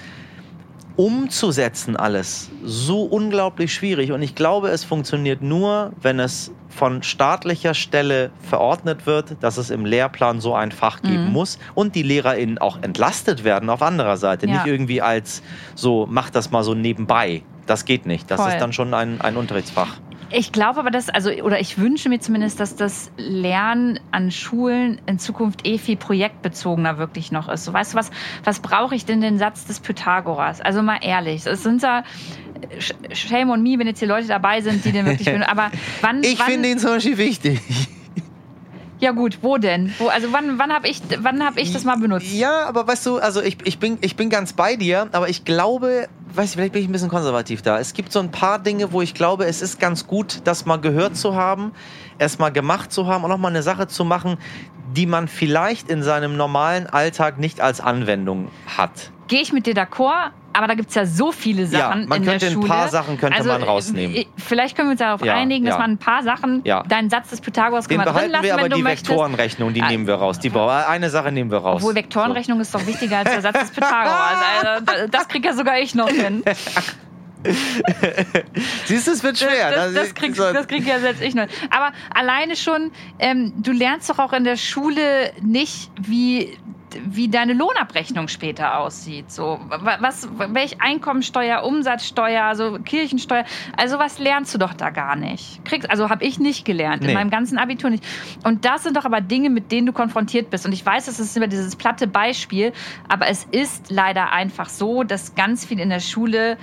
umzusetzen alles so unglaublich schwierig. Und ich glaube, es funktioniert nur, wenn es von staatlicher Stelle verordnet wird, dass es im Lehrplan so ein Fach geben Mhm. muss und die LehrerInnen auch entlastet werden auf anderer Seite. Ja. Nicht irgendwie als so, mach das mal so nebenbei. Das geht nicht. Das Voll. ist dann schon ein, ein Unterrichtsfach. Ich glaube aber, dass, also, oder ich wünsche mir zumindest, dass das Lernen an Schulen in Zukunft eh viel projektbezogener wirklich noch ist. So, weißt du, was, was brauche ich denn den Satz des Pythagoras? Also mal ehrlich, es sind da, Sh- shame on me, wenn jetzt hier Leute dabei sind, die den wirklich, aber wann, Ich finde ihn zum Beispiel wichtig. ja gut, wo denn? Wo, also wann, wann habe ich, wann habe ich das mal benutzt? Ja, aber weißt du, also ich, ich, bin, ich bin ganz bei dir, aber ich glaube, weiß ich, vielleicht bin ich ein bisschen konservativ da. Es gibt so ein paar Dinge, wo ich glaube, es ist ganz gut, das mal gehört zu haben, es mal gemacht zu haben und auch mal eine Sache zu machen, die man vielleicht in seinem normalen Alltag nicht als Anwendung hat. Gehe ich mit dir d'accord? Aber da gibt es ja so viele Sachen Ja, man in könnte der ein Schule. paar Sachen könnte also, man rausnehmen. äh, Vielleicht können wir uns darauf Ja, einigen, dass ja. man ein paar Sachen, Ja. deinen Satz des Pythagoras Den können wir drin lassen, wir aber wenn die. Vektorenrechnung, die Ah, nehmen wir raus. Die, eine Sache nehmen wir raus. Obwohl Vektorenrechnung ist doch wichtiger als der Satz des Pythagoras. Also, da- das kriegt ja sogar ich noch hin. Siehst du, es wird schwer. Das, das, krieg, so- das krieg ja selbst ich noch. Aber alleine schon, ähm, du lernst doch auch in der Schule nicht, wie wie deine Lohnabrechnung später aussieht. So, wa- was, welch Einkommensteuer, Umsatzsteuer, so Kirchensteuer, also was lernst du doch da gar nicht. Kriegst, also habe ich nicht gelernt, Nee. in meinem ganzen Abitur nicht. Und das sind doch aber Dinge, mit denen du konfrontiert bist. Und ich weiß, es ist immer dieses platte Beispiel, aber es ist leider einfach so, dass ganz viel in der Schule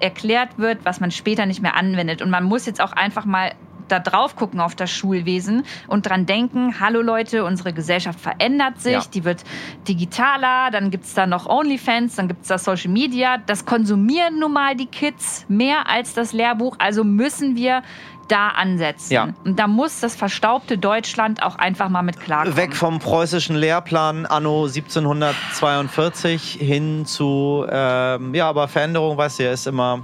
erklärt wird, was man später nicht mehr anwendet. Und man muss jetzt auch einfach mal da drauf gucken auf das Schulwesen und dran denken, hallo Leute, unsere Gesellschaft verändert sich, Ja. die wird digitaler, dann gibt's da noch OnlyFans, dann gibt's da Social Media. Das konsumieren nun mal die Kids mehr als das Lehrbuch, also müssen wir da ansetzen. Ja. Und da muss das verstaubte Deutschland auch einfach mal mit klarkommen. Weg vom preußischen Lehrplan anno 1742 hin zu, ähm, ja, aber Veränderung, weißt du, ist immer,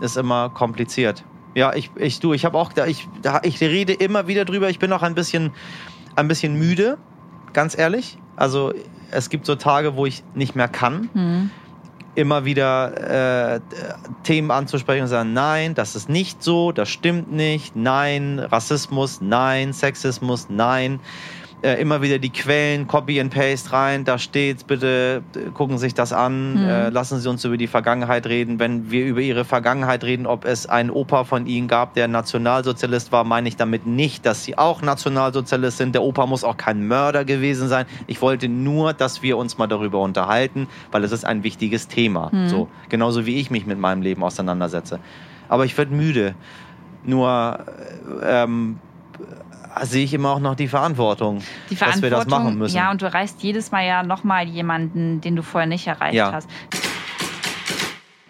ist immer kompliziert. Ja, ich, ich du, ich habe auch, da- ich, da- ich rede immer wieder drüber. Ich bin auch ein bisschen, ein bisschen müde, ganz ehrlich. Also es gibt so Tage, wo ich nicht mehr kann Hm. Immer wieder äh, Themen anzusprechen und sagen, nein, das ist nicht so, das stimmt nicht, nein, Rassismus, nein, Sexismus, nein. Äh, immer wieder die Quellen, Copy and Paste rein, da steht's, bitte äh, gucken Sie sich das an, Mhm. äh, lassen Sie uns über die Vergangenheit reden. Wenn wir über Ihre Vergangenheit reden, ob es einen Opa von Ihnen gab, der Nationalsozialist war, meine ich damit nicht, dass Sie auch Nationalsozialist sind. Der Opa muss auch kein Mörder gewesen sein. Ich wollte nur, dass wir uns mal darüber unterhalten, weil es ist ein wichtiges Thema. Mhm. So, genauso wie ich mich mit meinem Leben auseinandersetze. Aber ich werde müde. Nur äh, ähm, sehe ich immer auch noch die Verantwortung, Die dass wir das Verantwortung, machen müssen. ja, und du erreichst jedes Mal ja nochmal jemanden, den du vorher nicht erreicht Ja. hast.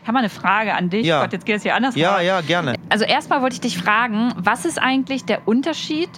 Ich habe mal eine Frage an dich. Ja. Gott, jetzt geht es hier anders. ja, ja, gerne. Also erstmal wollte ich dich fragen, was ist eigentlich der Unterschied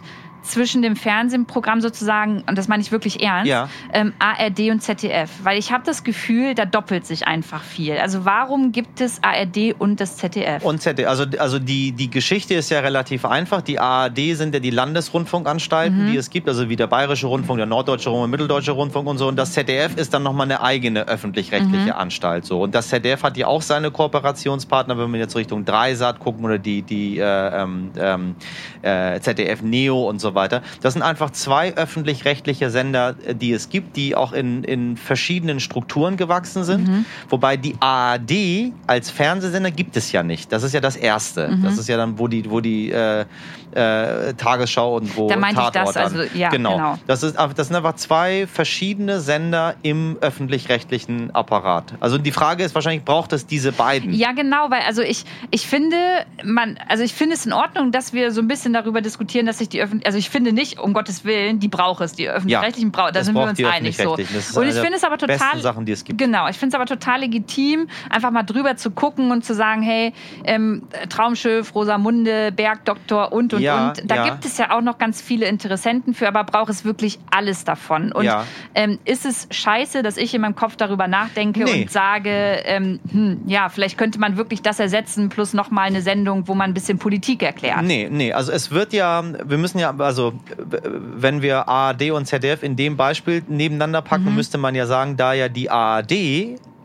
zwischen dem Fernsehprogramm sozusagen, und das meine ich wirklich ernst, Ja. ähm, ARD und ZDF? Weil ich habe das Gefühl, da doppelt sich einfach viel. Also warum gibt es ARD und das ZDF? Und ZDF, also, also die, die Geschichte ist ja relativ einfach. Die ARD sind ja die Landesrundfunkanstalten, Mhm. die es gibt, also wie der Bayerische Rundfunk, der Norddeutsche Rundfunk, der Mitteldeutsche Rundfunk und so. Und das ZDF ist dann nochmal eine eigene öffentlich-rechtliche Mhm. Anstalt. So. Und das ZDF hat ja auch seine Kooperationspartner, wenn wir jetzt Richtung Dreisat gucken oder die, die äh, ähm, ähm, äh, ZDF Neo und so weiter. Das sind einfach zwei öffentlich-rechtliche Sender, äh, die es gibt, die auch in, in verschiedenen Strukturen gewachsen sind. Mhm. Wobei die ARD als Fernsehsender gibt es ja nicht. Das ist ja das Erste. Mhm. Das ist ja dann, wo die, wo die äh, äh, Tagesschau und wo Da meinte ich Tatort das, also, ja, genau. Das, ist, das sind einfach zwei verschiedene Sender im öffentlich-rechtlichen Apparat. Also die Frage ist wahrscheinlich, braucht es diese beiden? Ja, genau, weil also ich, ich finde, man, also ich finde es in Ordnung, dass wir so ein bisschen darüber diskutieren, dass sich die öffentlich, also ich finde nicht, um Gottes Willen, die braucht es, die öffentlich-rechtlichen Ja, braucht, da sind wir uns einig so. Öffentlich-Rechtlichen. Das ist Und ich eine finde es aber total Sachen, die es gibt. Genau, ich finde es aber total legitim, einfach mal drüber zu gucken und zu sagen, hey, ähm, Traumschiff, Rosamunde, Bergdoktor und und Ja, und. Da ja. gibt es ja auch noch ganz viele Interessenten für, aber braucht es wirklich alles davon. Und Ja. ähm, ist es scheiße, dass ich in meinem Kopf darüber nachdenke Nee. und sage, ähm, hm, ja, vielleicht könnte man wirklich das ersetzen, plus nochmal eine Sendung, wo man ein bisschen Politik erklärt. Nee, nee, also es wird ja, wir müssen ja, also wenn wir ARD und ZDF in dem Beispiel nebeneinander packen, Mhm. müsste man ja sagen, da ja die ARD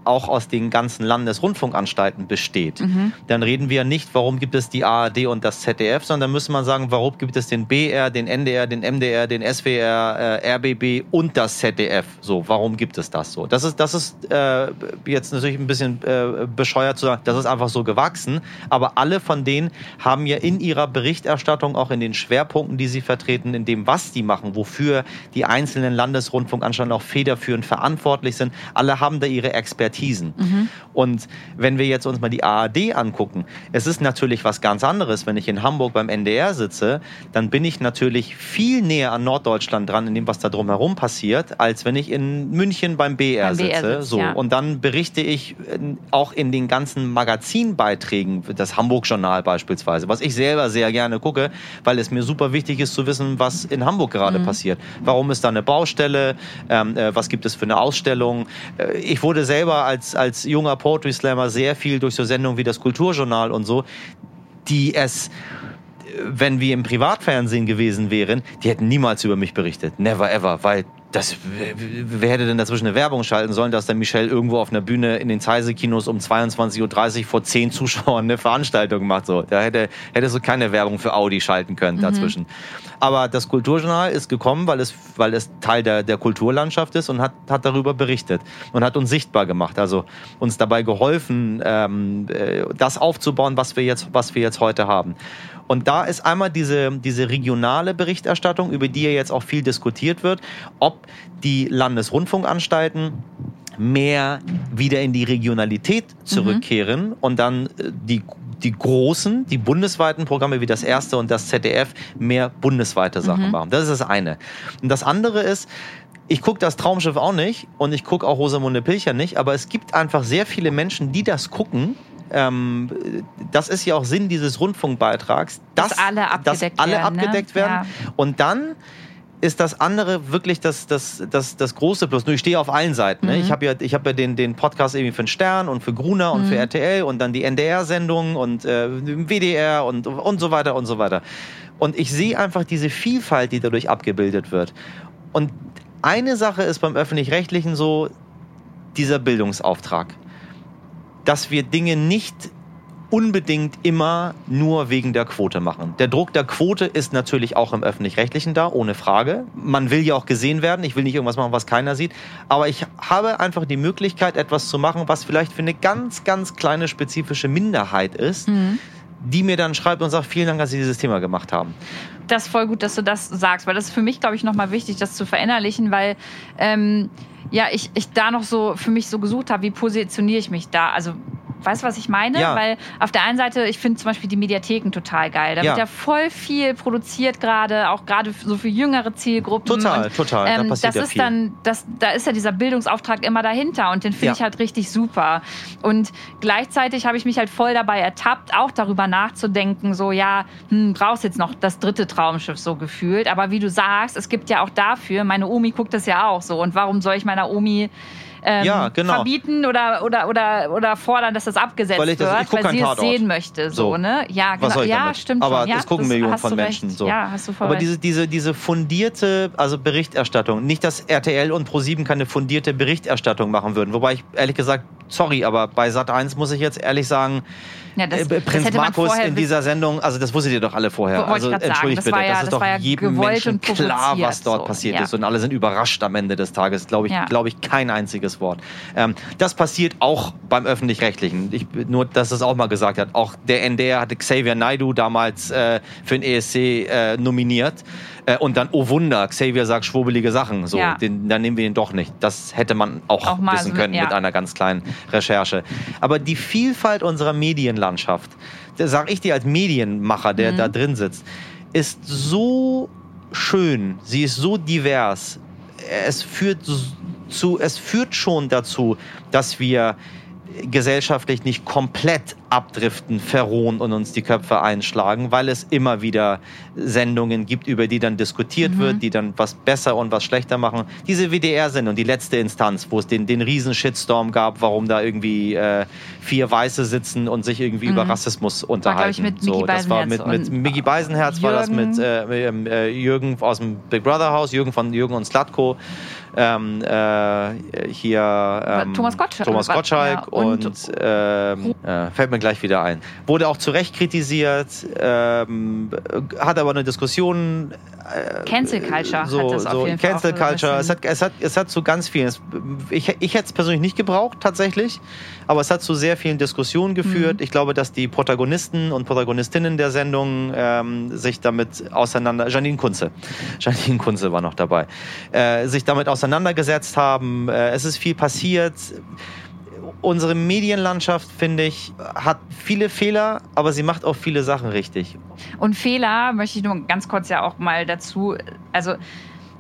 auch aus den ganzen Landesrundfunkanstalten besteht, Mhm. dann reden wir nicht, warum gibt es die ARD und das ZDF, sondern müsste man sagen, warum gibt es den BR, den NDR, den MDR, den SWR, äh, RBB und das ZDF. So, warum gibt es das so? Das ist, das ist äh, jetzt natürlich ein bisschen äh, bescheuert zu sagen, das ist einfach so gewachsen, aber alle von denen haben ja in ihrer Berichterstattung, auch in den Schwerpunkten, die sie vertreten, in dem, was die machen, wofür die einzelnen Landesrundfunkanstalten auch federführend verantwortlich sind, alle haben da ihre Expertisen. Und wenn wir jetzt uns mal die ARD angucken, es ist natürlich was ganz anderes, wenn ich in Hamburg beim NDR sitze, dann bin ich natürlich viel näher an Norddeutschland dran, in dem, was da drumherum passiert, als wenn ich in München beim BR Beim BR sitze. so. ja. Und dann berichte ich äh, auch in den ganzen Magazinbeiträgen, das Hamburg-Journal beispielsweise, was ich selber sehr gerne gucke, weil es mir super wichtig ist zu wissen, was in Hamburg gerade passiert. Warum ist da eine Baustelle? Ähm, äh, was gibt es für eine Ausstellung? Äh, ich wurde selber als, als junger Poetry Slammer sehr viel durch so Sendungen wie das Kulturjournal und so, die es wenn wir im Privatfernsehen gewesen wären, die hätten niemals über mich berichtet. Never ever, weil das, wer hätte denn dazwischen eine Werbung schalten sollen, dass der Michel irgendwo auf einer Bühne in den Zeise-Kinos um 22.30 Uhr vor zehn Zuschauern eine Veranstaltung macht. So. Da hätte, hätte so keine Werbung für Audi schalten können dazwischen. Aber das Kulturjournal ist gekommen, weil es, weil es Teil der, der Kulturlandschaft ist und hat, hat darüber berichtet und hat uns sichtbar gemacht. Also uns dabei geholfen, ähm, äh, das aufzubauen, was wir jetzt, was wir jetzt heute haben. Und da ist einmal diese, diese regionale Berichterstattung, über die ja jetzt auch viel diskutiert wird, ob die Landesrundfunkanstalten mehr wieder in die Regionalität zurückkehren und dann äh, die, die großen, die bundesweiten Programme wie das erste und das ZDF mehr bundesweite Sachen machen. Das ist das eine. Und das andere ist, ich gucke das Traumschiff auch nicht und ich gucke auch Rosamunde Pilcher nicht, aber es gibt einfach sehr viele Menschen, die das gucken. Ähm, das ist ja auch Sinn dieses Rundfunkbeitrags, Dass alle abgedeckt dass alle werden, ne? abgedeckt werden. Ja. Und dann ist das andere wirklich das, das, das, das große Plus. Nur ich stehe auf allen Seiten. Ne? Mhm. Ich habe ja, ich hab ja den, den Podcast irgendwie für den Stern und für Gruner und Mhm. für RTL und dann die NDR-Sendungen und äh, WDR und, und so weiter und so weiter. Und ich sehe einfach diese Vielfalt, die dadurch abgebildet wird. Und eine Sache ist beim Öffentlich-Rechtlichen so, dieser Bildungsauftrag. Dass wir Dinge nicht unbedingt immer nur wegen der Quote machen. Der Druck der Quote ist natürlich auch im öffentlich-rechtlichen da, ohne Frage. Man will ja auch gesehen werden. Ich will nicht irgendwas machen, was keiner sieht. Aber ich habe einfach die Möglichkeit, etwas zu machen, was vielleicht für eine ganz, ganz kleine spezifische Minderheit ist, Mhm. die mir dann schreibt und sagt, vielen Dank, dass Sie dieses Thema gemacht haben. Das voll gut, dass du das sagst, weil das ist für mich, glaube ich, nochmal wichtig, das zu verinnerlichen, weil ähm, ja, ich, ich da noch so für mich so gesucht habe, wie positioniere ich mich da? Also Weißt du, was ich meine? Ja. Weil auf der einen Seite, ich finde zum Beispiel die Mediatheken total geil. Da Ja. wird ja voll viel produziert gerade, auch gerade so für jüngere Zielgruppen. Total, Und, total. Da Ähm, passiert das ja ist viel. dann, das, da ist ja dieser Bildungsauftrag immer dahinter und den finde Ja. ich halt richtig super. Und gleichzeitig habe ich mich halt voll dabei ertappt, auch darüber nachzudenken, so ja, hm, brauchst jetzt noch das dritte Traumschiff so gefühlt. Aber wie du sagst, es gibt ja auch dafür, meine Omi guckt das ja auch so. Und warum soll ich meiner Omi ähm, Ja, genau. verbieten oder, oder, oder, oder fordern, dass das abgesetzt Weil ich das- ich wird, weil sie es Tatort. sehen möchte. So, So. ne? Ja, genau. Was soll ich ja, damit? stimmt Aber schon. Ja, es gucken Millionen von Menschen. Recht. So. Ja, hast du voll Aber recht. diese, diese, diese fundierte also Berichterstattung, nicht, dass RTL und ProSieben keine fundierte Berichterstattung machen würden. Wobei ich ehrlich gesagt, sorry, aber bei Sat 1 muss ich jetzt ehrlich sagen, ja, das, äh, das Prinz Markus in dieser Sendung, also das wusstet ihr doch alle vorher. Also entschuldigt das bitte, ja- das das ist doch war ja jedem Menschen klar, was dort so. passiert ist. Und alle sind überrascht am Ende des Tages. Glaube ich, Ja. glaube ich, kein einziges Wort. Ähm, das passiert auch beim Öffentlich-Rechtlichen. Ich, nur, dass es auch mal gesagt hat. Auch der NDR hatte Xavier Naidu damals äh, für den ESC äh, nominiert. Äh, und dann, oh Wunder, Xavier sagt schwurbelige Sachen. So, Ja. den, dann nehmen wir ihn doch nicht. Das hätte man auch, Auch wissen können ja. mit einer ganz kleinen Recherche. Aber die Vielfalt unserer Medienlandschaft, das sage ich dir als Medienmacher, der Mhm. da drin sitzt, ist so schön, sie ist so divers. Es führt zu, es führt schon dazu, dass wir gesellschaftlich nicht komplett abdriften, verrohen und uns die Köpfe einschlagen, weil es immer wieder Sendungen gibt, über die dann diskutiert mhm. wird, die dann was besser und was schlechter machen. Diese WDR-Sendung, die letzte Instanz, wo es den, den riesen Shitstorm gab, warum da irgendwie äh, vier Weiße sitzen und sich irgendwie mhm. über Rassismus unterhalten. War, ich, so, das war mit, mit Mickey Beisenherz, war das mit äh, äh, Jürgen aus dem Big Brother Haus, Jürgen von Jürgen und Slatko ähm, äh, hier ähm, Thomas Gottschalk, Thomas Gottschalk ja, und, und ähm, äh, fällt mir gleich wieder ein. Wurde auch zu Recht kritisiert, ähm, hat aber eine Diskussion. Äh, Cancel Culture so, hat das so, auf jeden Cancel Fall Culture. Es hat, es, hat, es hat zu ganz vielen. Ich, ich hätte es persönlich nicht gebraucht, tatsächlich. Aber es hat zu sehr vielen Diskussionen geführt. Mhm. Ich glaube, dass die Protagonisten und Protagonistinnen der Sendung ähm, sich damit auseinander. Janine Kunze. Janine Kunze war noch dabei. Äh, sich damit auseinander auseinandergesetzt haben. Äh, es ist viel passiert. Unsere Medienlandschaft, finde ich, hat viele Fehler, aber sie macht auch viele Sachen richtig. Und Fehler möchte ich nur ganz kurz ja auch mal dazu, also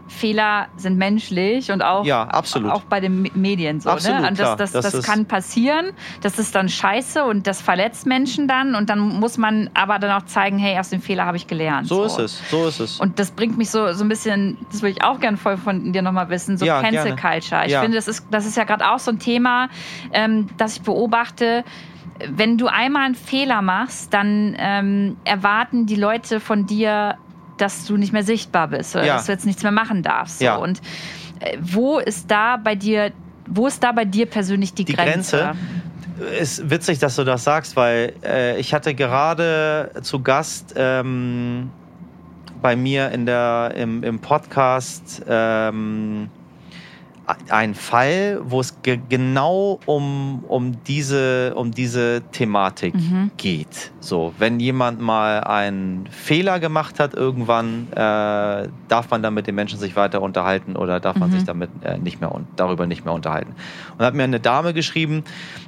Fehler sind menschlich und auch, ja, absolut. auch bei den Medien so. Absolut, ne? Und das, das, das, das kann passieren, das ist dann scheiße und das verletzt Menschen dann und dann muss man aber dann auch zeigen, hey, aus dem Fehler habe ich gelernt. So, so, ist es, so ist es. Und das bringt mich so, so ein bisschen, das würde ich auch gerne voll von dir nochmal wissen, so ja, Cancel gerne. Culture. Ich ja. finde, das ist, das ist ja gerade auch so ein Thema, ähm, das ich beobachte wenn du einmal einen Fehler machst, dann ähm, erwarten die Leute von dir dass du nicht mehr sichtbar bist oder ja. dass du jetzt nichts mehr machen darfst. So. Ja. Und äh, wo ist da bei dir, wo ist da bei dir persönlich die, die Grenze? Grenze? Ist witzig, dass du das sagst, weil äh, ich hatte gerade zu Gast ähm, bei mir in der, im, im Podcast ähm, ein Fall, wo es ge genau um, um, diese, um diese Thematik mhm. geht. So, wenn jemand mal einen Fehler gemacht hat, irgendwann äh, darf man dann mit den Menschen sich weiter unterhalten oder darf man mhm. sich damit äh, nicht mehr darüber nicht mehr unterhalten. Und hat mir eine Dame geschrieben,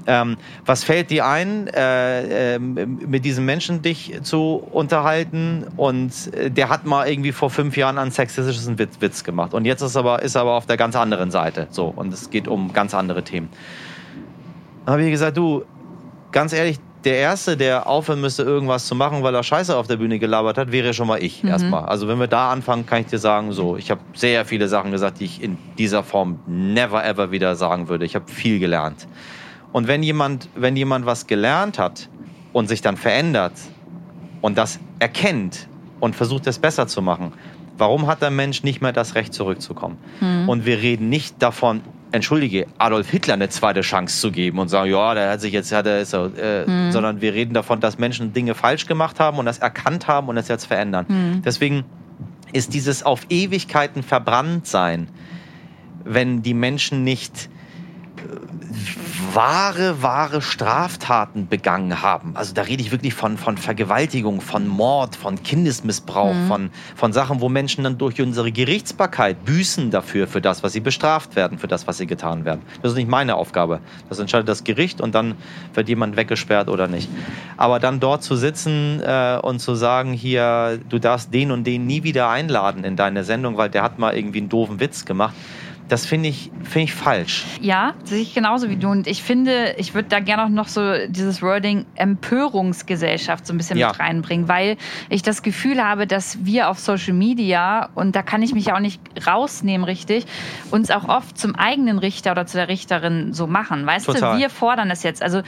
ähm, was fällt dir ein, äh, ähm, mit diesem Menschen dich zu unterhalten? Und äh, der hat mal irgendwie vor fünf Jahren einen sexistischen Witz, Witz gemacht. Und jetzt ist aber, ist aber auf der ganz anderen Seite. So, und es geht um ganz andere Themen. Habe ich gesagt, du, ganz ehrlich, der Erste, der aufhören müsste, irgendwas zu machen, weil er Scheiße auf der Bühne gelabert hat, wäre schon mal ich mhm. erstmal. Also wenn wir da anfangen, kann ich dir sagen, so, ich habe sehr viele Sachen gesagt, die ich in dieser Form never ever wieder sagen würde. Ich habe viel gelernt. Und wenn jemand, wenn jemand was gelernt hat und sich dann verändert und das erkennt und versucht, es besser zu machen, warum hat der Mensch nicht mehr das Recht, zurückzukommen? Mhm. Und wir reden nicht davon, entschuldige, Adolf Hitler eine zweite Chance zu geben und sagen, ja, der hat sich jetzt, hat er, ist er, äh, mhm. sondern wir reden davon, dass Menschen Dinge falsch gemacht haben und das erkannt haben und das jetzt verändern. Mhm. Deswegen ist dieses auf Ewigkeiten verbrannt sein, wenn die Menschen nicht wahre, wahre Straftaten begangen haben. Also da rede ich wirklich von, von Vergewaltigung, von Mord, von Kindesmissbrauch, mhm. von, von Sachen, wo Menschen dann durch unsere Gerichtsbarkeit büßen dafür, für das, was sie bestraft werden, für das, was sie getan werden. Das ist nicht meine Aufgabe. Das entscheidet das Gericht und dann wird jemand weggesperrt oder nicht. Aber dann dort zu sitzen äh, und zu sagen, hier, du darfst den und den nie wieder einladen in deine Sendung, weil der hat mal irgendwie einen doofen Witz gemacht das finde ich, find ich falsch. Ja, sehe ich genauso wie du. Und ich finde, ich würde da gerne auch noch so dieses Wording Empörungsgesellschaft so ein bisschen ja. mit reinbringen, weil ich das Gefühl habe, dass wir auf Social Media, und da kann ich mich auch nicht rausnehmen richtig, uns auch oft zum eigenen Richter oder zu der Richterin so machen. Weißt Total. du, wir fordern es jetzt. Also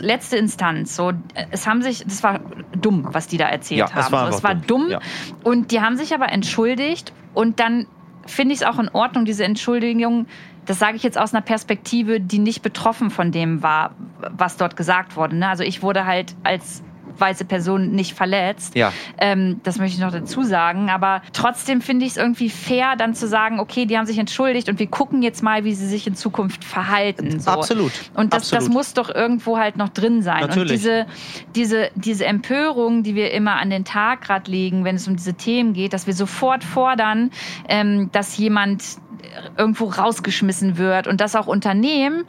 letzte Instanz, so, es haben sich, das war dumm, was die da erzählt ja, haben. Es war, so, es war dumm. dumm. Ja. Und die haben sich aber entschuldigt und dann finde ich es auch in Ordnung, diese Entschuldigung. Das sage ich jetzt aus einer Perspektive, die nicht betroffen von dem war, was dort gesagt wurde. Ne? Also ich wurde halt als weiße Person nicht verletzt. Ja. Ähm, das möchte ich noch dazu sagen. Aber trotzdem finde ich es irgendwie fair, dann zu sagen, okay, die haben sich entschuldigt und wir gucken jetzt mal, wie sie sich in Zukunft verhalten. So. Absolut. Und das, Absolut. das muss doch irgendwo halt noch drin sein. Natürlich. Und diese, diese, diese Empörung, die wir immer an den Tag gerade legen, wenn es um diese Themen geht, dass wir sofort fordern, ähm, dass jemand irgendwo rausgeschmissen wird und das auch Unternehmen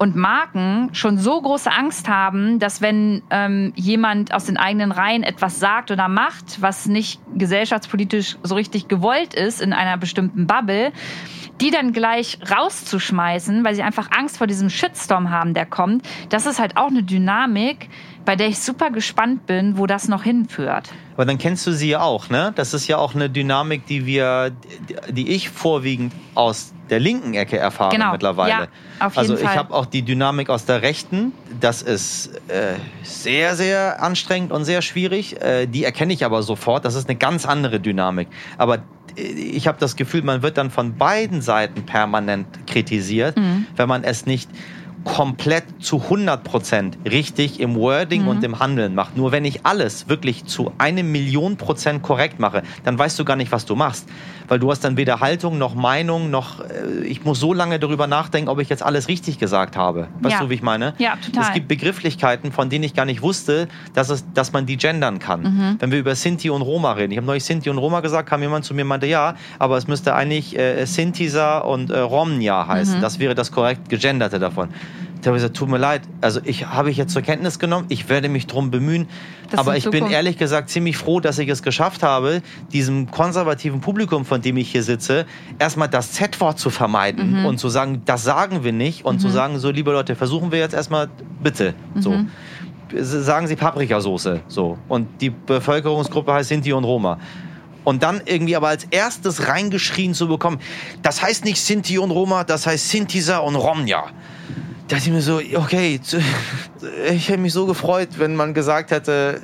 und Marken schon so große Angst haben, dass wenn ähm, jemand aus den eigenen Reihen etwas sagt oder macht, was nicht gesellschaftspolitisch so richtig gewollt ist in einer bestimmten Bubble, die dann gleich rauszuschmeißen, weil sie einfach Angst vor diesem Shitstorm haben, der kommt, das ist halt auch eine Dynamik, bei der ich super gespannt bin, wo das noch hinführt. Aber dann kennst du sie ja auch, ne? Das ist ja auch eine Dynamik, die wir, die ich vorwiegend aus der linken Ecke erfahre Genau, mittlerweile. ja, auf jeden also ich habe auch die Dynamik aus der rechten. Das ist äh, sehr, sehr anstrengend und sehr schwierig. Äh, die erkenne ich aber sofort. Das ist eine ganz andere Dynamik. Aber äh, ich habe das Gefühl, man wird dann von beiden Seiten permanent kritisiert, Mhm. wenn man es nicht komplett zu 100 Prozent richtig im Wording Mhm. und im Handeln macht. Nur wenn ich alles wirklich zu eine Million Prozent korrekt mache, dann weißt du gar nicht, was du machst. Weil du hast dann weder Haltung noch Meinung noch, äh, ich muss so lange darüber nachdenken, ob ich jetzt alles richtig gesagt habe. Weißt Ja. du, wie ich meine? Ja, total. Es gibt Begrifflichkeiten, von denen ich gar nicht wusste, dass, es, dass man die gendern kann. Mhm. Wenn wir über Sinti und Roma reden. Ich habe neulich Sinti und Roma gesagt, kam jemand zu mir und meinte, ja, aber es müsste eigentlich äh, Sintisa und äh, Romnia heißen. Mhm. Das wäre das korrekt gegenderte davon. Da habe ich gesagt, tut mir leid, also ich habe ich jetzt zur Kenntnis genommen, ich werde mich drum bemühen, Das aber ich bin Zukunft- ehrlich gesagt ziemlich froh, dass ich es geschafft habe, diesem konservativen Publikum, von dem ich hier sitze, erstmal das Z-Wort zu vermeiden Mhm. und zu sagen, das sagen wir nicht und zu sagen, so liebe Leute, versuchen wir jetzt erstmal bitte, so. Mhm. Sagen Sie Paprikasauce, so. Und die Bevölkerungsgruppe heißt Sinti und Roma. Und dann irgendwie aber als erstes reingeschrien zu bekommen, das heißt nicht Sinti und Roma, das heißt Sintisa und Romja. Da dachte ich mir so, okay, ich hätte mich so gefreut, wenn man gesagt hätte,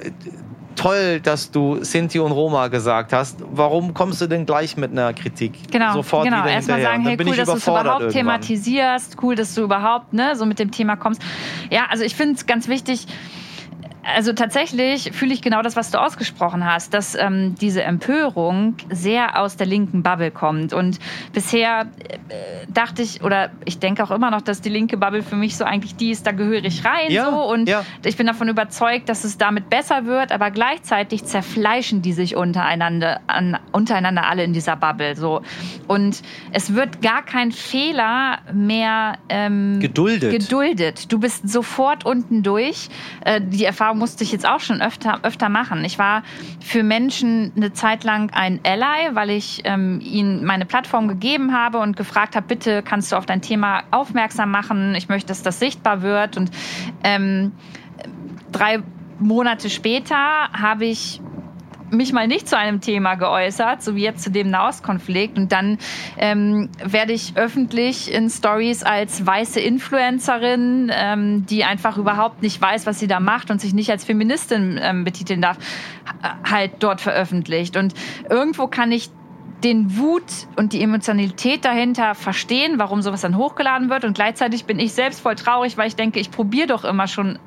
toll, dass du Sinti und Roma gesagt hast. Warum kommst du denn gleich mit einer Kritik? Genau, Sofort genau. wieder Erstmal hinterher. sagen, hey, cool, dass du es überhaupt irgendwann. thematisierst, cool, dass du überhaupt ne, so mit dem Thema kommst. Ja, also ich finde es ganz wichtig, also tatsächlich fühle ich genau das, was du ausgesprochen hast, dass ähm, diese Empörung sehr aus der linken Bubble kommt. Und bisher äh, dachte ich, oder ich denke auch immer noch, dass die linke Bubble für mich so eigentlich die ist, da gehöre ich rein. Ja, so. Und ja. ich bin davon überzeugt, dass es damit besser wird, aber gleichzeitig zerfleischen die sich untereinander, an, untereinander alle in dieser Bubble. So. Und es wird gar kein Fehler mehr ähm, Geduldet. geduldet. Du bist sofort unten durch. Äh, die Erfahrung musste ich jetzt auch schon öfter, öfter machen. Ich war für Menschen eine Zeit lang ein Ally, weil ich ähm, ihnen meine Plattform gegeben habe und gefragt habe, bitte kannst du auf dein Thema aufmerksam machen. Ich möchte, dass das sichtbar wird. Und ähm, drei Monate später habe ich mich mal nicht zu einem Thema geäußert, so wie jetzt zu dem Nahostkonflikt. Und dann ähm, werde ich öffentlich in Stories als weiße Influencerin, ähm, die einfach überhaupt nicht weiß, was sie da macht und sich nicht als Feministin ähm, betiteln darf, h- halt dort veröffentlicht. Und irgendwo kann ich den Wut und die Emotionalität dahinter verstehen, warum sowas dann hochgeladen wird. Und gleichzeitig bin ich selbst voll traurig, weil ich denke, ich probiere doch immer schon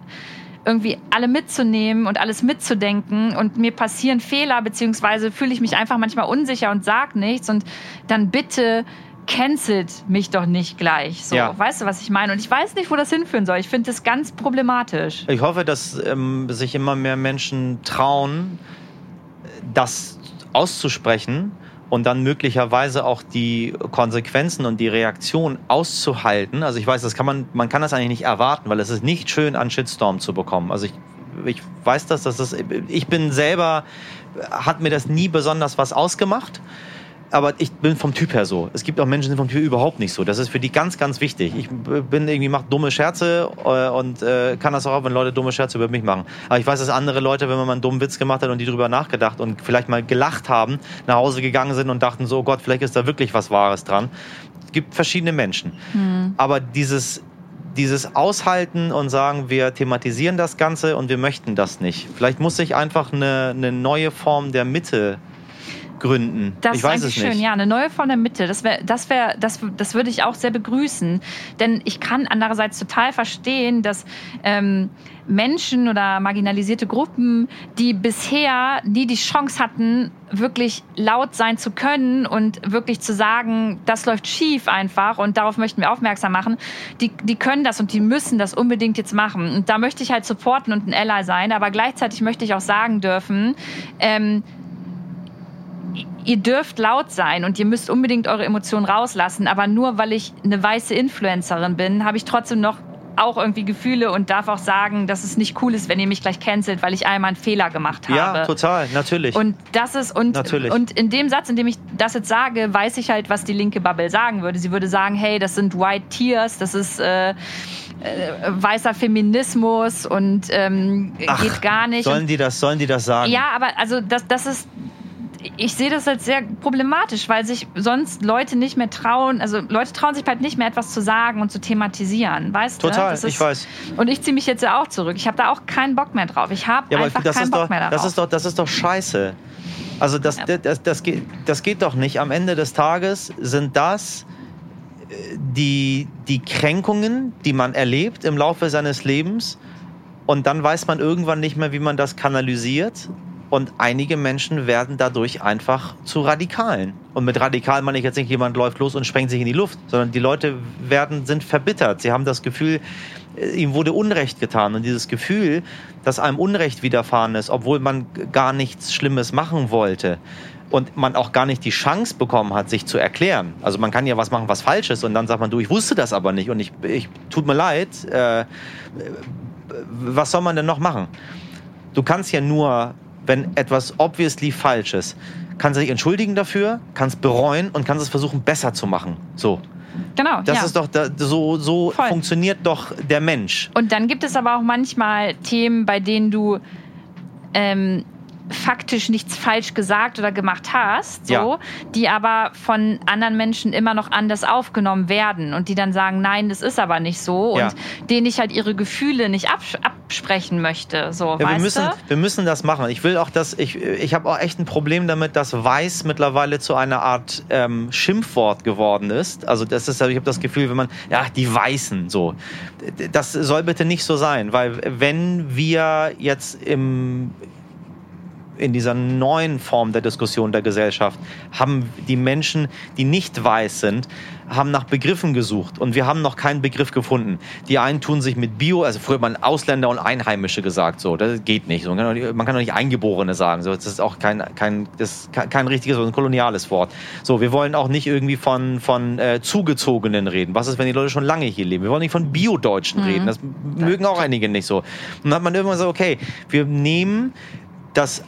irgendwie alle mitzunehmen und alles mitzudenken und mir passieren Fehler, beziehungsweise fühle ich mich einfach manchmal unsicher und sag nichts und dann bitte cancelt mich doch nicht gleich. So, Ja. weißt du, was ich meine? Und ich weiß nicht, wo das hinführen soll. Ich finde das ganz problematisch. Ich hoffe, dass ähm, sich immer mehr Menschen trauen, das auszusprechen und dann möglicherweise auch die Konsequenzen und die Reaktion auszuhalten. Also ich weiß, das kann man, man kann das eigentlich nicht erwarten, weil es ist nicht schön, einen Shitstorm zu bekommen. Also ich, ich weiß das, dass das, ich bin selber, hat mir das nie besonders was ausgemacht. Aber ich bin vom Typ her so. Es gibt auch Menschen, die sind vom Typ überhaupt nicht so. Das ist für die ganz, ganz wichtig. Ich bin irgendwie, mache dumme Scherze äh, und äh, kann das auch, wenn Leute dumme Scherze über mich machen. Aber ich weiß, dass andere Leute, wenn man mal einen dummen Witz gemacht hat und die drüber nachgedacht und vielleicht mal gelacht haben, nach Hause gegangen sind und dachten so, oh Gott, vielleicht ist da wirklich was Wahres dran. Es gibt verschiedene Menschen. Aber dieses, dieses Aushalten und sagen, wir thematisieren das Ganze und wir möchten das nicht. Vielleicht muss sich einfach eine, eine neue Form der Mitte gründen. Das ich weiß ist es nicht. schön, ja, eine neue Form der Mitte. Das wäre, das wäre, das, das würde ich auch sehr begrüßen. Denn ich kann andererseits total verstehen, dass ähm, Menschen oder marginalisierte Gruppen, die bisher nie die Chance hatten, wirklich laut sein zu können und wirklich zu sagen, das läuft schief einfach und darauf möchten wir aufmerksam machen, die, die können das und die müssen das unbedingt jetzt machen. Und da möchte ich halt supporten und ein Ally sein, aber gleichzeitig möchte ich auch sagen dürfen, ähm, ihr dürft laut sein und ihr müsst unbedingt eure Emotionen rauslassen, aber nur weil ich eine weiße Influencerin bin, habe ich trotzdem noch auch irgendwie Gefühle und darf auch sagen, dass es nicht cool ist, wenn ihr mich gleich cancelt, weil ich einmal einen Fehler gemacht habe. Ja, total, natürlich. Und das ist und, Natürlich. und in dem Satz, in dem ich das jetzt sage, weiß ich halt, was die linke Bubble sagen würde. Sie würde sagen, hey, das sind White Tears, das ist äh, äh, weißer Feminismus und ähm, Ach, geht gar nicht. Sollen die das, sollen die das sagen? Ja, aber also das, das ist. Ich sehe das als sehr problematisch, weil sich sonst Leute nicht mehr trauen, also Leute trauen sich halt nicht mehr etwas zu sagen und zu thematisieren, weißt du? Total, Das ich weiß. Und ich ziehe mich jetzt ja auch zurück. Ich habe da auch keinen Bock mehr drauf. Ich habe Ja, einfach das keinen Bock doch, mehr darauf. das, ist doch, das ist doch scheiße. Also das, Ja. das, das, geht, das geht doch nicht. Am Ende des Tages sind das äh, die, die Kränkungen, die man erlebt im Laufe seines Lebens. Und dann weiß man irgendwann nicht mehr, wie man das kanalisiert. Und einige Menschen werden dadurch einfach zu Radikalen. Und mit radikal meine ich jetzt nicht, jemand läuft los und sprengt sich in die Luft, sondern die Leute werden, sind verbittert. Sie haben das Gefühl, äh, ihm wurde Unrecht getan. Und dieses Gefühl, dass einem Unrecht widerfahren ist, obwohl man gar nichts Schlimmes machen wollte und man auch gar nicht die Chance bekommen hat, sich zu erklären. Also man kann ja was machen, was falsch ist und dann sagt man, du, ich wusste das aber nicht und ich, ich tut mir leid. Äh, was soll man denn noch machen? Du kannst ja nur, wenn etwas obviously falsch ist, kannst du dich entschuldigen dafür, kannst bereuen und kannst es versuchen, besser zu machen. So. genau, Das ja. ist doch, da, so, so Voll. funktioniert doch der Mensch. Und dann gibt es aber auch manchmal Themen, bei denen du ähm, faktisch nichts falsch gesagt oder gemacht hast, so, Ja. die aber von anderen Menschen immer noch anders aufgenommen werden und die dann sagen, nein, das ist aber nicht so Ja. und denen ich halt ihre Gefühle nicht abs absprechen möchte, so, Ja, wir, müssen, du? wir müssen das machen. Ich will auch, dass ich, ich habe auch echt ein Problem damit, dass Weiß mittlerweile zu einer Art ähm, Schimpfwort geworden ist. Also das ist, ich habe das Gefühl, wenn man, ja, die Weißen, so. Das soll bitte nicht so sein, weil wenn wir jetzt im in dieser neuen Form der Diskussion der Gesellschaft haben die Menschen, die nicht weiß sind, haben nach Begriffen gesucht und wir haben noch keinen Begriff gefunden. Die einen tun sich mit Bio, also früher hat man Ausländer und Einheimische gesagt, so, das geht nicht. So, man, kann doch nicht Eingeborene sagen, so, das ist auch kein, kein, das kein, richtiges, ein koloniales Wort. So, wir wollen auch nicht irgendwie von, von äh, Zugezogenen reden. Was ist, wenn die Leute schon lange hier leben? Wir wollen nicht von Bio-Deutschen reden. Das mögen auch einige nicht so. Und dann hat man irgendwann so, okay, wir nehmen das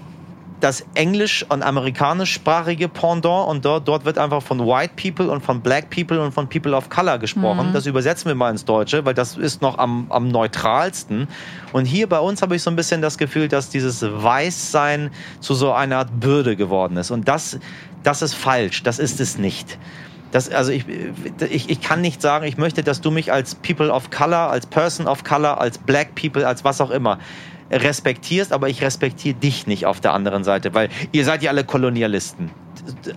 das englisch- und amerikanischsprachige Pendant und dort, dort wird einfach von White People und von Black People und von People of Color gesprochen. Das übersetzen wir mal ins Deutsche, weil das ist noch am, am neutralsten. Und hier bei uns habe ich so ein bisschen das Gefühl, dass dieses Weißsein zu so einer Art Bürde geworden ist. Und das, das ist falsch, das ist es nicht. Das, also ich, ich, ich kann nicht sagen, ich möchte, dass du mich als People of Color, als Person of Color, als Black People, als was auch immer respektierst, aber ich respektiere dich nicht auf der anderen Seite, weil ihr seid ja alle Kolonialisten.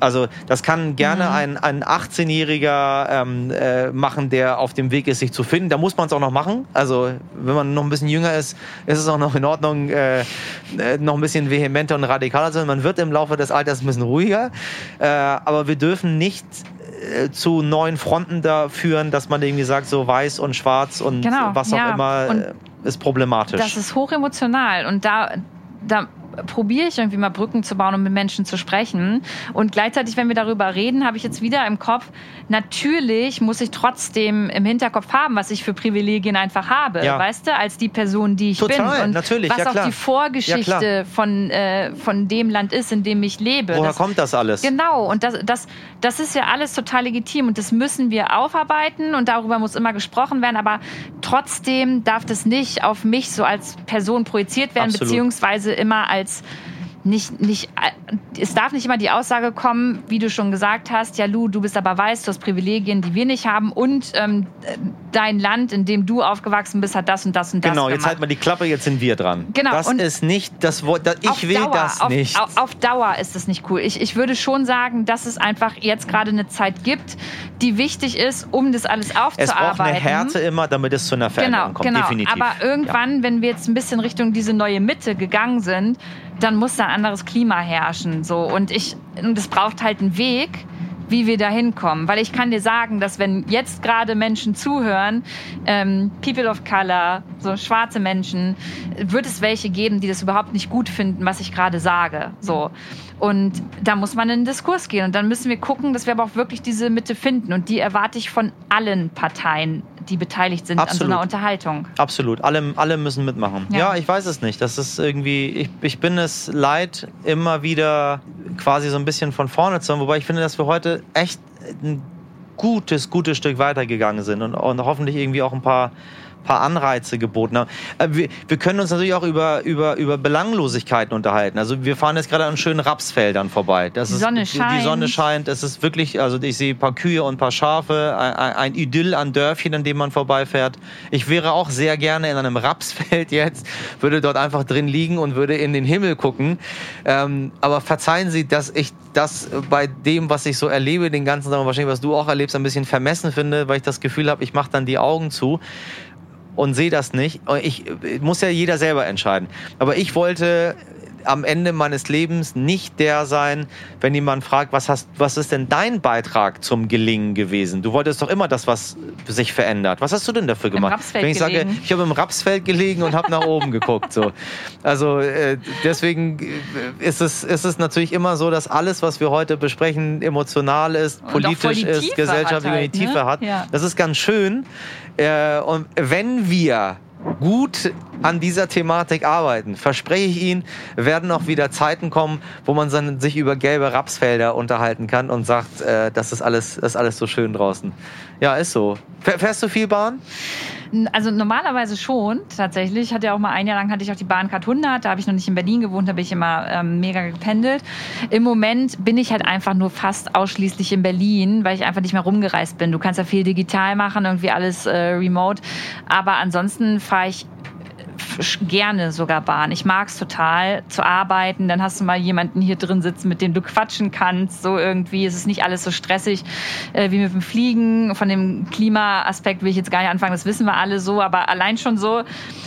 Also das kann gerne ein, ein 18-Jähriger ähm, äh, machen, der auf dem Weg ist, sich zu finden. Da muss man es auch noch machen. Also wenn man noch ein bisschen jünger ist, ist es auch noch in Ordnung, äh, äh, noch ein bisschen vehementer und radikaler zu sein. Man wird im Laufe des Alters ein bisschen ruhiger. Äh, aber wir dürfen nicht äh, zu neuen Fronten da führen, dass man irgendwie sagt, so weiß und schwarz und Genau, was auch ja. immer Und äh, ist problematisch. Das ist hochemotional und da, da probiere ich irgendwie mal Brücken zu bauen und mit Menschen zu sprechen. Und gleichzeitig, wenn wir darüber reden, habe ich jetzt wieder im Kopf, natürlich muss ich trotzdem im Hinterkopf haben, was ich für Privilegien einfach habe, Ja. weißt du, als die Person, die ich Total, bin. Und natürlich, was ja, auch klar. die Ja, Vorgeschichte von, äh, von dem Land ist, in dem ich lebe. Woher Das- kommt das alles? Genau, und das, das, das ist ja alles total legitim und das müssen wir aufarbeiten und darüber muss immer gesprochen werden, aber trotzdem darf das nicht auf mich so als Person projiziert werden, Absolut. beziehungsweise immer als It's. Nicht, nicht, es darf nicht immer die Aussage kommen, wie du schon gesagt hast, ja Lu, du bist aber weiß, du hast Privilegien, die wir nicht haben und ähm, dein Land, in dem du aufgewachsen bist, hat das und das und das Genau, jetzt gemacht. halt mal die Klappe, jetzt sind wir dran. Genau, Das ist nicht das Wort, das, ich will Dauer, das auf, nicht. Auf, auf Dauer ist es nicht cool. Ich, ich würde schon sagen, dass es einfach jetzt gerade eine Zeit gibt, die wichtig ist, um das alles es braucht eine aufzuarbeiten. Härte immer, damit es zu einer Veränderung Genau, kommt. genau. Definitiv. Aber irgendwann, wenn wir jetzt ein bisschen Richtung diese neue Mitte gegangen sind, dann muss da ein anderes Klima herrschen. So. Und ich, und es braucht halt einen Weg, wie wir da hinkommen. Weil ich kann dir sagen, dass wenn jetzt gerade Menschen zuhören, ähm, People of Color, so schwarze Menschen, wird es welche geben, die das überhaupt nicht gut finden, was ich gerade sage. So. Und da muss man in den Diskurs gehen. Und dann müssen wir gucken, dass wir aber auch wirklich diese Mitte finden. Und die erwarte ich von allen Parteien die beteiligt sind Absolut. an so einer Unterhaltung. Absolut. Alle, alle müssen mitmachen. Ja. Ja. ich weiß es nicht. Das ist irgendwie, ich, ich bin es leid, immer wieder quasi so ein bisschen von vorne zu haben. Wobei ich finde, dass wir heute echt ein gutes, gutes Stück weitergegangen sind und, und hoffentlich irgendwie auch ein paar paar Anreize geboten haben. Äh, Wir, wir können uns natürlich auch über, über, über Belanglosigkeiten unterhalten. Also wir fahren jetzt gerade an schönen Rapsfeldern vorbei. Das Die ist, Sonne Die scheint. Sonne scheint. Es ist wirklich, also ich sehe ein paar Kühe und ein paar Schafe, ein, ein- Idyll an Dörfchen, an dem man vorbeifährt. Ich wäre auch sehr gerne in einem Rapsfeld jetzt, würde dort einfach drin liegen und würde in den Himmel gucken. Ähm, aber verzeihen Sie, dass ich das bei dem, was ich so erlebe, den ganzen Tag, wahrscheinlich was du auch erlebst, ein bisschen vermessen finde, weil ich das Gefühl habe, ich mache dann die Augen zu und sehe das nicht. Ich muss ja jeder selber entscheiden. Aber ich wollte am Ende meines Lebens nicht der sein, wenn jemand fragt, was, hast, was ist denn dein Beitrag zum Gelingen gewesen? Du wolltest doch immer das, was sich verändert. Was hast du denn dafür gemacht? Rapsfeld wenn ich sage, gelegen. ich habe im Rapsfeld gelegen und habe nach oben geguckt. So. Also äh, deswegen äh, ist es, ist es natürlich immer so, dass alles, was wir heute besprechen, emotional ist, politisch ist, Tiefe gesellschaftlich und die halt, Tiefe ne? hat. Ja. Das ist ganz schön. Äh, und wenn wir gut an dieser Thematik arbeiten, verspreche ich Ihnen, werden auch wieder Zeiten kommen, wo man sich über gelbe Rapsfelder unterhalten kann und sagt, äh, das ist alles, das ist alles so schön draußen. Ja, ist so. Fähr- Fährst du viel Bahn? Also normalerweise schon, tatsächlich. Ich hatte ja auch mal ein Jahr lang hatte ich auch die Bahncard 100, da habe ich noch nicht in Berlin gewohnt, da bin ich immer ähm, mega gependelt. Im Moment bin ich halt einfach nur fast ausschließlich in Berlin, weil ich einfach nicht mehr rumgereist bin. Du kannst ja viel digital machen, irgendwie alles äh, remote. Aber ansonsten fahre ich gerne sogar Bahn. Ich mag es total zu arbeiten. Dann hast du mal jemanden hier drin sitzen, mit dem du quatschen kannst. So irgendwie. Es ist nicht alles so stressig äh, wie mit dem Fliegen. Von dem Klimaaspekt will ich jetzt gar nicht anfangen. Das wissen wir alle so. Aber allein schon so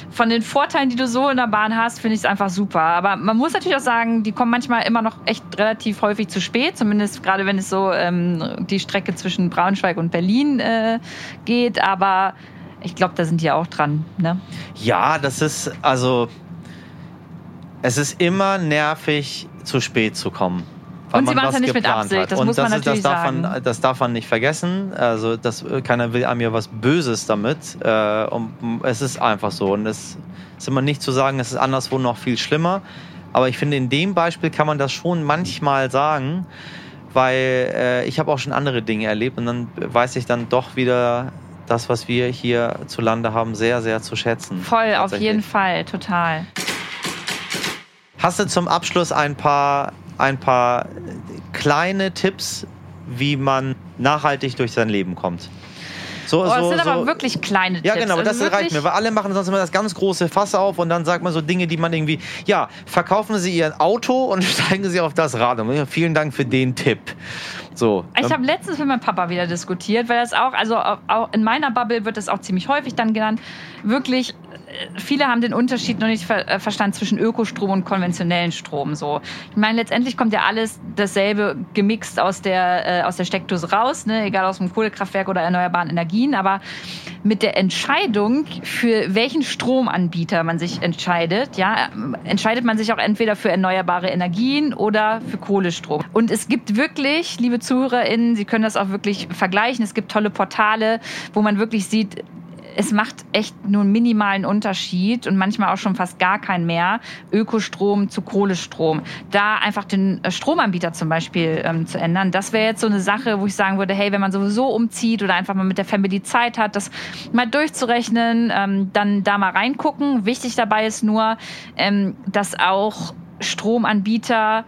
von den Vorteilen, die du so in der Bahn hast, finde ich es einfach super. Aber man muss natürlich auch sagen, die kommen manchmal immer noch echt relativ häufig zu spät. Zumindest gerade wenn es so ähm, die Strecke zwischen Braunschweig und Berlin äh, geht. Aber ich glaube, da sind die auch dran. Ne? Ja, das ist, also, es ist immer nervig, zu spät zu kommen. weil Und sie man machen's was ja nicht mit geplant Absicht, hat. das Und muss man ist- natürlich das darf Man, sagen. das darf man nicht vergessen. Also, das, keiner will einem ja was Böses damit. Äh, und es ist einfach so. Und es ist immer nicht zu sagen, es ist anderswo noch viel schlimmer. Aber ich finde, in dem Beispiel kann man das schon manchmal sagen, weil äh, ich habe auch schon andere Dinge erlebt und dann weiß ich dann doch wieder das, was wir hier zu Lande haben, sehr, sehr zu schätzen. Voll, auf jeden Fall, total. Hast du zum Abschluss ein paar, ein paar kleine Tipps, wie man nachhaltig durch sein Leben kommt? So, Oh, so, das sind so. aber wirklich kleine Ja, Tipps. genau, Also das reicht mir, weil alle machen sonst immer das ganz große Fass auf und dann sagt man so Dinge, die man irgendwie, ja, verkaufen Sie Ihr Auto und steigen Sie auf das Rad. Und ja, vielen Dank für den Tipp. So. Ich ähm, habe letztens mit meinem Papa wieder diskutiert, weil das auch, also auch in meiner Bubble wird das auch ziemlich häufig dann genannt. Wirklich, viele haben den Unterschied noch nicht ver äh, verstanden zwischen Ökostrom und konventionellen Strom. So, ich meine, letztendlich kommt ja alles dasselbe gemixt aus der äh, aus der Steckdose raus, ne? egal aus dem Kohlekraftwerk oder erneuerbaren Energien. Aber mit der Entscheidung, für welchen Stromanbieter man sich entscheidet, ja, entscheidet man sich auch entweder für erneuerbare Energien oder für Kohlestrom. Und es gibt wirklich, liebe ZuhörerInnen, Sie können das auch wirklich vergleichen. Es gibt tolle Portale, wo man wirklich sieht, es macht echt nur einen minimalen Unterschied und manchmal auch schon fast gar keinen mehr, Ökostrom zu Kohlestrom. Da einfach den äh, Stromanbieter zum Beispiel ähm, zu ändern, das wäre jetzt so eine Sache, wo ich sagen würde, hey, wenn man sowieso umzieht oder einfach mal mit der Family Zeit hat, das mal durchzurechnen, ähm, dann da mal reingucken. Wichtig dabei ist nur, ähm, dass auch Stromanbieter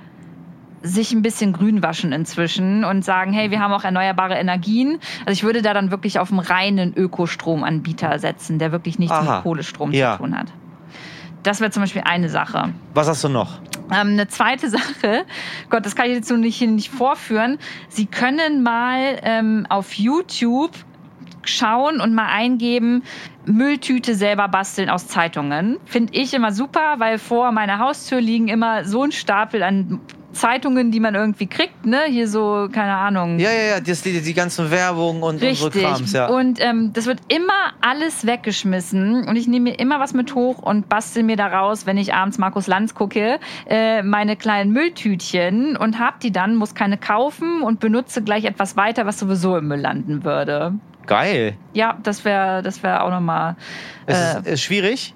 sich ein bisschen grün waschen inzwischen und sagen, hey, wir haben auch erneuerbare Energien. Also ich würde da dann wirklich auf einen reinen Ökostromanbieter setzen, der wirklich nichts Aha. mit Kohlestrom Ja. zu tun hat. Das wäre zum Beispiel eine Sache. Was hast du noch? Ähm, eine zweite Sache, Gott, das kann ich jetzt so nicht, nicht vorführen. Sie können mal ähm, auf YouTube schauen und mal eingeben, Mülltüte selber basteln aus Zeitungen. Finde ich immer super, weil vor meiner Haustür liegen immer so ein Stapel an Zeitungen, die man irgendwie kriegt, ne? Hier so, keine Ahnung. Ja, ja, ja, das, die, die ganzen Werbung und, und so Richtig. Krams, ja. Und ähm, das wird immer alles weggeschmissen. Und ich nehme mir immer was mit hoch und bastel mir daraus, wenn ich abends Markus Lanz gucke, äh, meine kleinen Mülltütchen und hab die dann, muss keine kaufen und benutze gleich etwas weiter, was sowieso im Müll landen würde. Geil. Ja, das wäre das wär auch nochmal. Es Äh, ist, ist schwierig.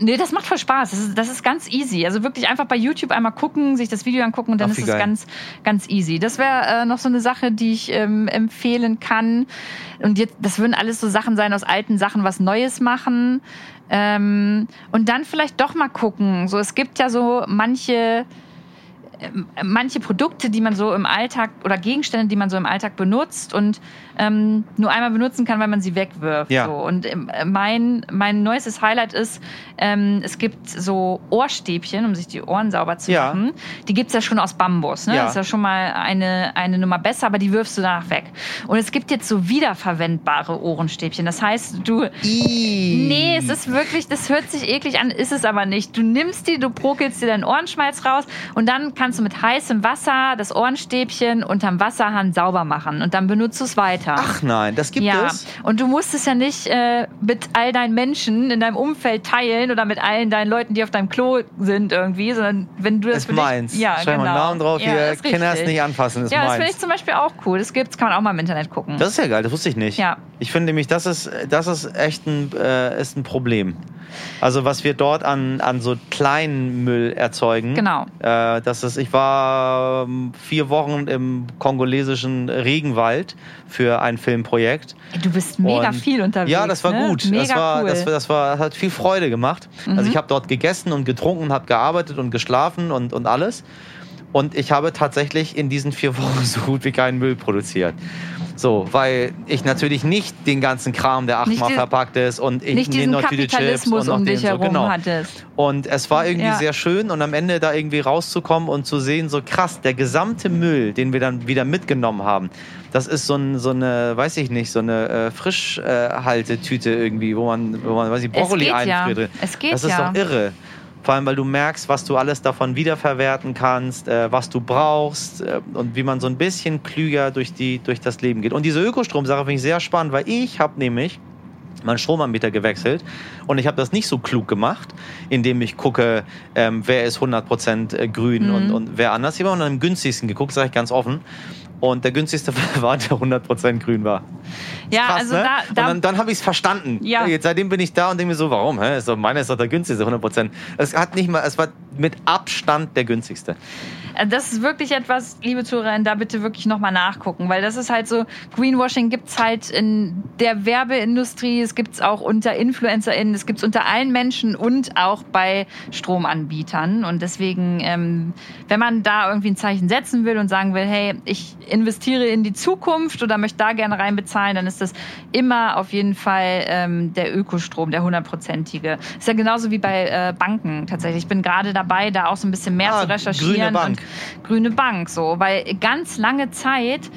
Nee, das macht voll Spaß. Das ist, das ist ganz easy. Also wirklich einfach bei YouTube einmal gucken, sich das Video angucken und dann Ach, ist es ganz, ganz easy. Das wäre äh, noch so eine Sache, die ich ähm, empfehlen kann. Und jetzt, das würden alles so Sachen sein, aus alten Sachen was Neues machen. Ähm, und dann vielleicht doch mal gucken. So, es gibt ja so manche ähm, manche Produkte, die man so im Alltag oder Gegenstände, die man so im Alltag benutzt und ähm, nur einmal benutzen kann, weil man sie wegwirft. Ja. So. Und ähm, mein, mein neuestes Highlight ist, ähm, es gibt so Ohrstäbchen, um sich die Ohren sauber zu Ja. machen. Die gibt's ja schon aus Bambus. Ne? Ja. Das ist ja schon mal eine, eine Nummer besser, aber die wirfst du danach weg. Und es gibt jetzt so wiederverwendbare Ohrenstäbchen. Das heißt, du Nee, es ist wirklich, das hört sich eklig an, ist es aber nicht. Du nimmst die, du brokelst dir deinen Ohrenschmalz raus und dann kannst du mit heißem Wasser das Ohrenstäbchen unterm Wasserhahn sauber machen und dann benutzt du es weiter. Ach nein, das gibt ja, es. und du musst es ja nicht äh, mit all deinen Menschen in deinem Umfeld teilen oder mit allen deinen Leuten, die auf deinem Klo sind irgendwie, sondern wenn du das ist für dich, meins. ja, Schreib genau. mal einen Namen drauf ja, hier. Kinder es nicht anfassen, ist Ja, das finde meins. ich zum Beispiel auch cool. Das gibt's, kann man auch mal im Internet gucken. Das ist ja geil, das wusste ich nicht. Ja. Ich finde nämlich, das ist, das ist echt ein, äh, ist ein Problem. Also was wir dort an, an so kleinen Müll erzeugen. Genau. Äh, das ist, ich war ähm, vier Wochen im kongolesischen Regenwald für ein Filmprojekt. du bist mega Und- viel unterwegs. Ja, das war ne? gut. Mega das war, cool. das, war- das war, hat viel Freude gemacht. Also Mhm. ich habe dort gegessen und getrunken, habe gearbeitet und geschlafen und, und alles. Und ich habe tatsächlich in diesen vier Wochen so gut wie keinen Müll produziert. So, weil ich natürlich nicht den ganzen Kram, der achtmal verpackt ist und ich nicht diesen Kapitalismus und noch um dich so, herum genau. hattest. Und es war irgendwie Ja. sehr schön und am Ende da irgendwie rauszukommen und zu sehen, so krass, der gesamte Müll, den wir dann wieder mitgenommen haben, das ist so, ein, so eine, weiß ich nicht, so eine äh, Frischhaltetüte irgendwie, wo man, wo man, weiß ich, Brokkoli geht ja. einfriert. Es geht Das ist ja. doch irre. Vor allem, weil du merkst, was du alles davon wiederverwerten kannst, äh, was du brauchst äh, und wie man so ein bisschen klüger durch, die, durch das Leben geht. Und diese Ökostromsache finde ich sehr spannend, weil ich habe nämlich meinen Stromanbieter gewechselt und ich habe das nicht so klug gemacht, indem ich gucke, ähm, wer ist 100% äh, grün Mhm. und, und wer anders. Ich habe dem günstigsten geguckt, sage ich ganz offen. Und der günstigste war, der 100% grün war. Ja, Krass, also ne? da, und da dann, dann habe ich es verstanden. Ja. Jetzt, seitdem bin ich da und denke mir so, warum? Hä? Ist doch, meiner ist doch der günstigste, 100%. Es hat nicht mal, es war mit Abstand der günstigste. Äh, Das ist wirklich etwas, liebe Zuhörerinnen, da bitte wirklich nochmal nachgucken, weil das ist halt so, Greenwashing gibt's halt in der Werbeindustrie, es gibt's auch unter InfluencerInnen, es gibt's unter allen Menschen und auch bei Stromanbietern. Und deswegen, ähm, wenn man da irgendwie ein Zeichen setzen will und sagen will, hey, ich investiere in die Zukunft oder möchte da gerne reinbezahlen, dann ist das immer auf jeden Fall ähm, der Ökostrom, der hundertprozentige. Ist ja genauso wie bei äh, Banken tatsächlich. Ich bin gerade dabei, da auch so ein bisschen mehr Ah, zu recherchieren. grüne Bank. Grüne Bank, so. Weil ganz lange Zeit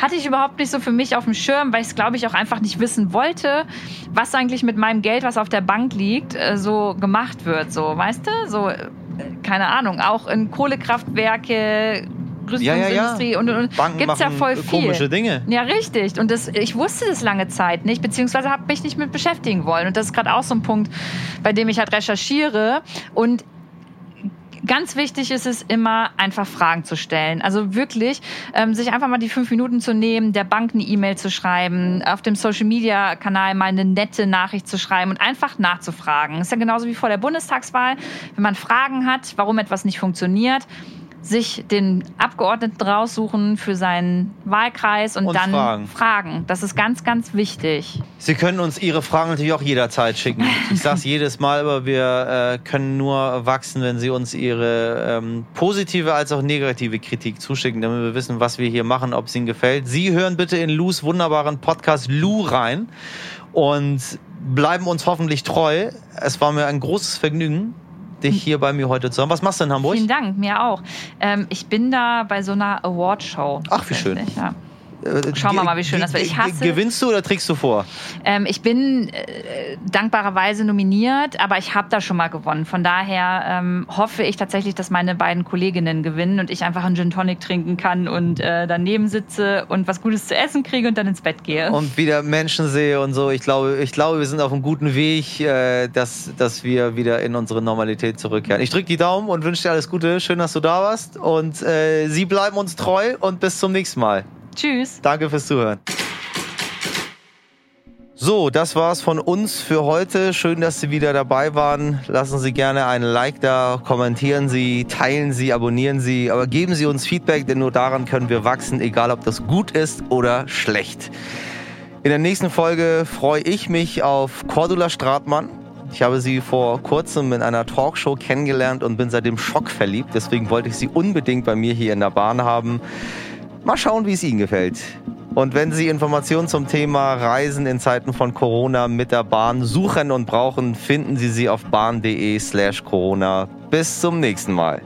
hatte ich überhaupt nicht so für mich auf dem Schirm, weil ich es, glaube ich, auch einfach nicht wissen wollte, was eigentlich mit meinem Geld, was auf der Bank liegt, äh, so gemacht wird. So, weißt du? So, äh, keine Ahnung, auch in Kohlekraftwerke, Ja, ja, ja. Rüstungsindustrie und, und, und Banken gibt's ja voll viel. komische Dinge. Ja, richtig. Und das, ich wusste das lange Zeit nicht, beziehungsweise habe mich nicht mit beschäftigen wollen. Und das ist gerade auch so ein Punkt, bei dem ich halt recherchiere. Und ganz wichtig ist es immer, einfach Fragen zu stellen. Also wirklich, ähm, sich einfach mal die fünf Minuten zu nehmen, der Bank eine E-Mail zu schreiben, auf dem Social-Media-Kanal mal eine nette Nachricht zu schreiben und einfach nachzufragen. ist ja genauso wie vor der Bundestagswahl. Wenn man Fragen hat, warum etwas nicht funktioniert, sich den Abgeordneten raussuchen für seinen Wahlkreis und, Und dann fragen. fragen. Das ist ganz, ganz wichtig. Sie können uns Ihre Fragen natürlich auch jederzeit schicken. Ich sage es jedes Mal, aber wir äh, können nur wachsen, wenn Sie uns Ihre ähm, positive als auch negative Kritik zuschicken, damit wir wissen, was wir hier machen, ob es Ihnen gefällt. Sie hören bitte in Lus wunderbaren Podcast Lu rein und bleiben uns hoffentlich treu. Es war mir ein großes Vergnügen, dich hier bei mir heute zu haben. Was machst du in Hamburg? Vielen Dank, mir auch. Ähm, ich bin da bei so einer Awardshow. Ach, wie schön. Ja. Äh, Schauen wir mal, wie schön das wird. Ich hasse- Gewinnst du oder trägst du vor? Ähm, ich bin äh, dankbarerweise nominiert, aber ich habe da schon mal gewonnen. Von daher ähm, hoffe ich tatsächlich, dass meine beiden Kolleginnen gewinnen und ich einfach einen Gin Tonic trinken kann und äh, daneben sitze und was Gutes zu essen kriege und dann ins Bett gehe. und wieder Menschen sehe und so. Ich glaube, ich glaube, wir sind auf einem guten Weg, äh, dass, dass wir wieder in unsere Normalität zurückkehren. Ich drücke die Daumen und wünsche dir alles Gute. Schön, dass du da warst. Und äh, Sie bleiben uns treu und bis zum nächsten Mal. Tschüss. Danke fürs Zuhören. So, das war's von uns für heute. Schön, dass Sie wieder dabei waren. Lassen Sie gerne ein Like da, kommentieren Sie, teilen Sie, abonnieren Sie, aber geben Sie uns Feedback, denn nur daran können wir wachsen, egal ob das gut ist oder schlecht. In der nächsten Folge freue ich mich auf Cordula Stratmann. Ich habe sie vor kurzem in einer Talkshow kennengelernt und bin seitdem schockverliebt. Deswegen wollte ich sie unbedingt bei mir hier in der Bahn haben. Mal schauen, wie es Ihnen gefällt. Und wenn Sie Informationen zum Thema Reisen in Zeiten von Corona mit der Bahn suchen und brauchen, finden Sie sie auf bahn.de slash Corona. Bis zum nächsten Mal.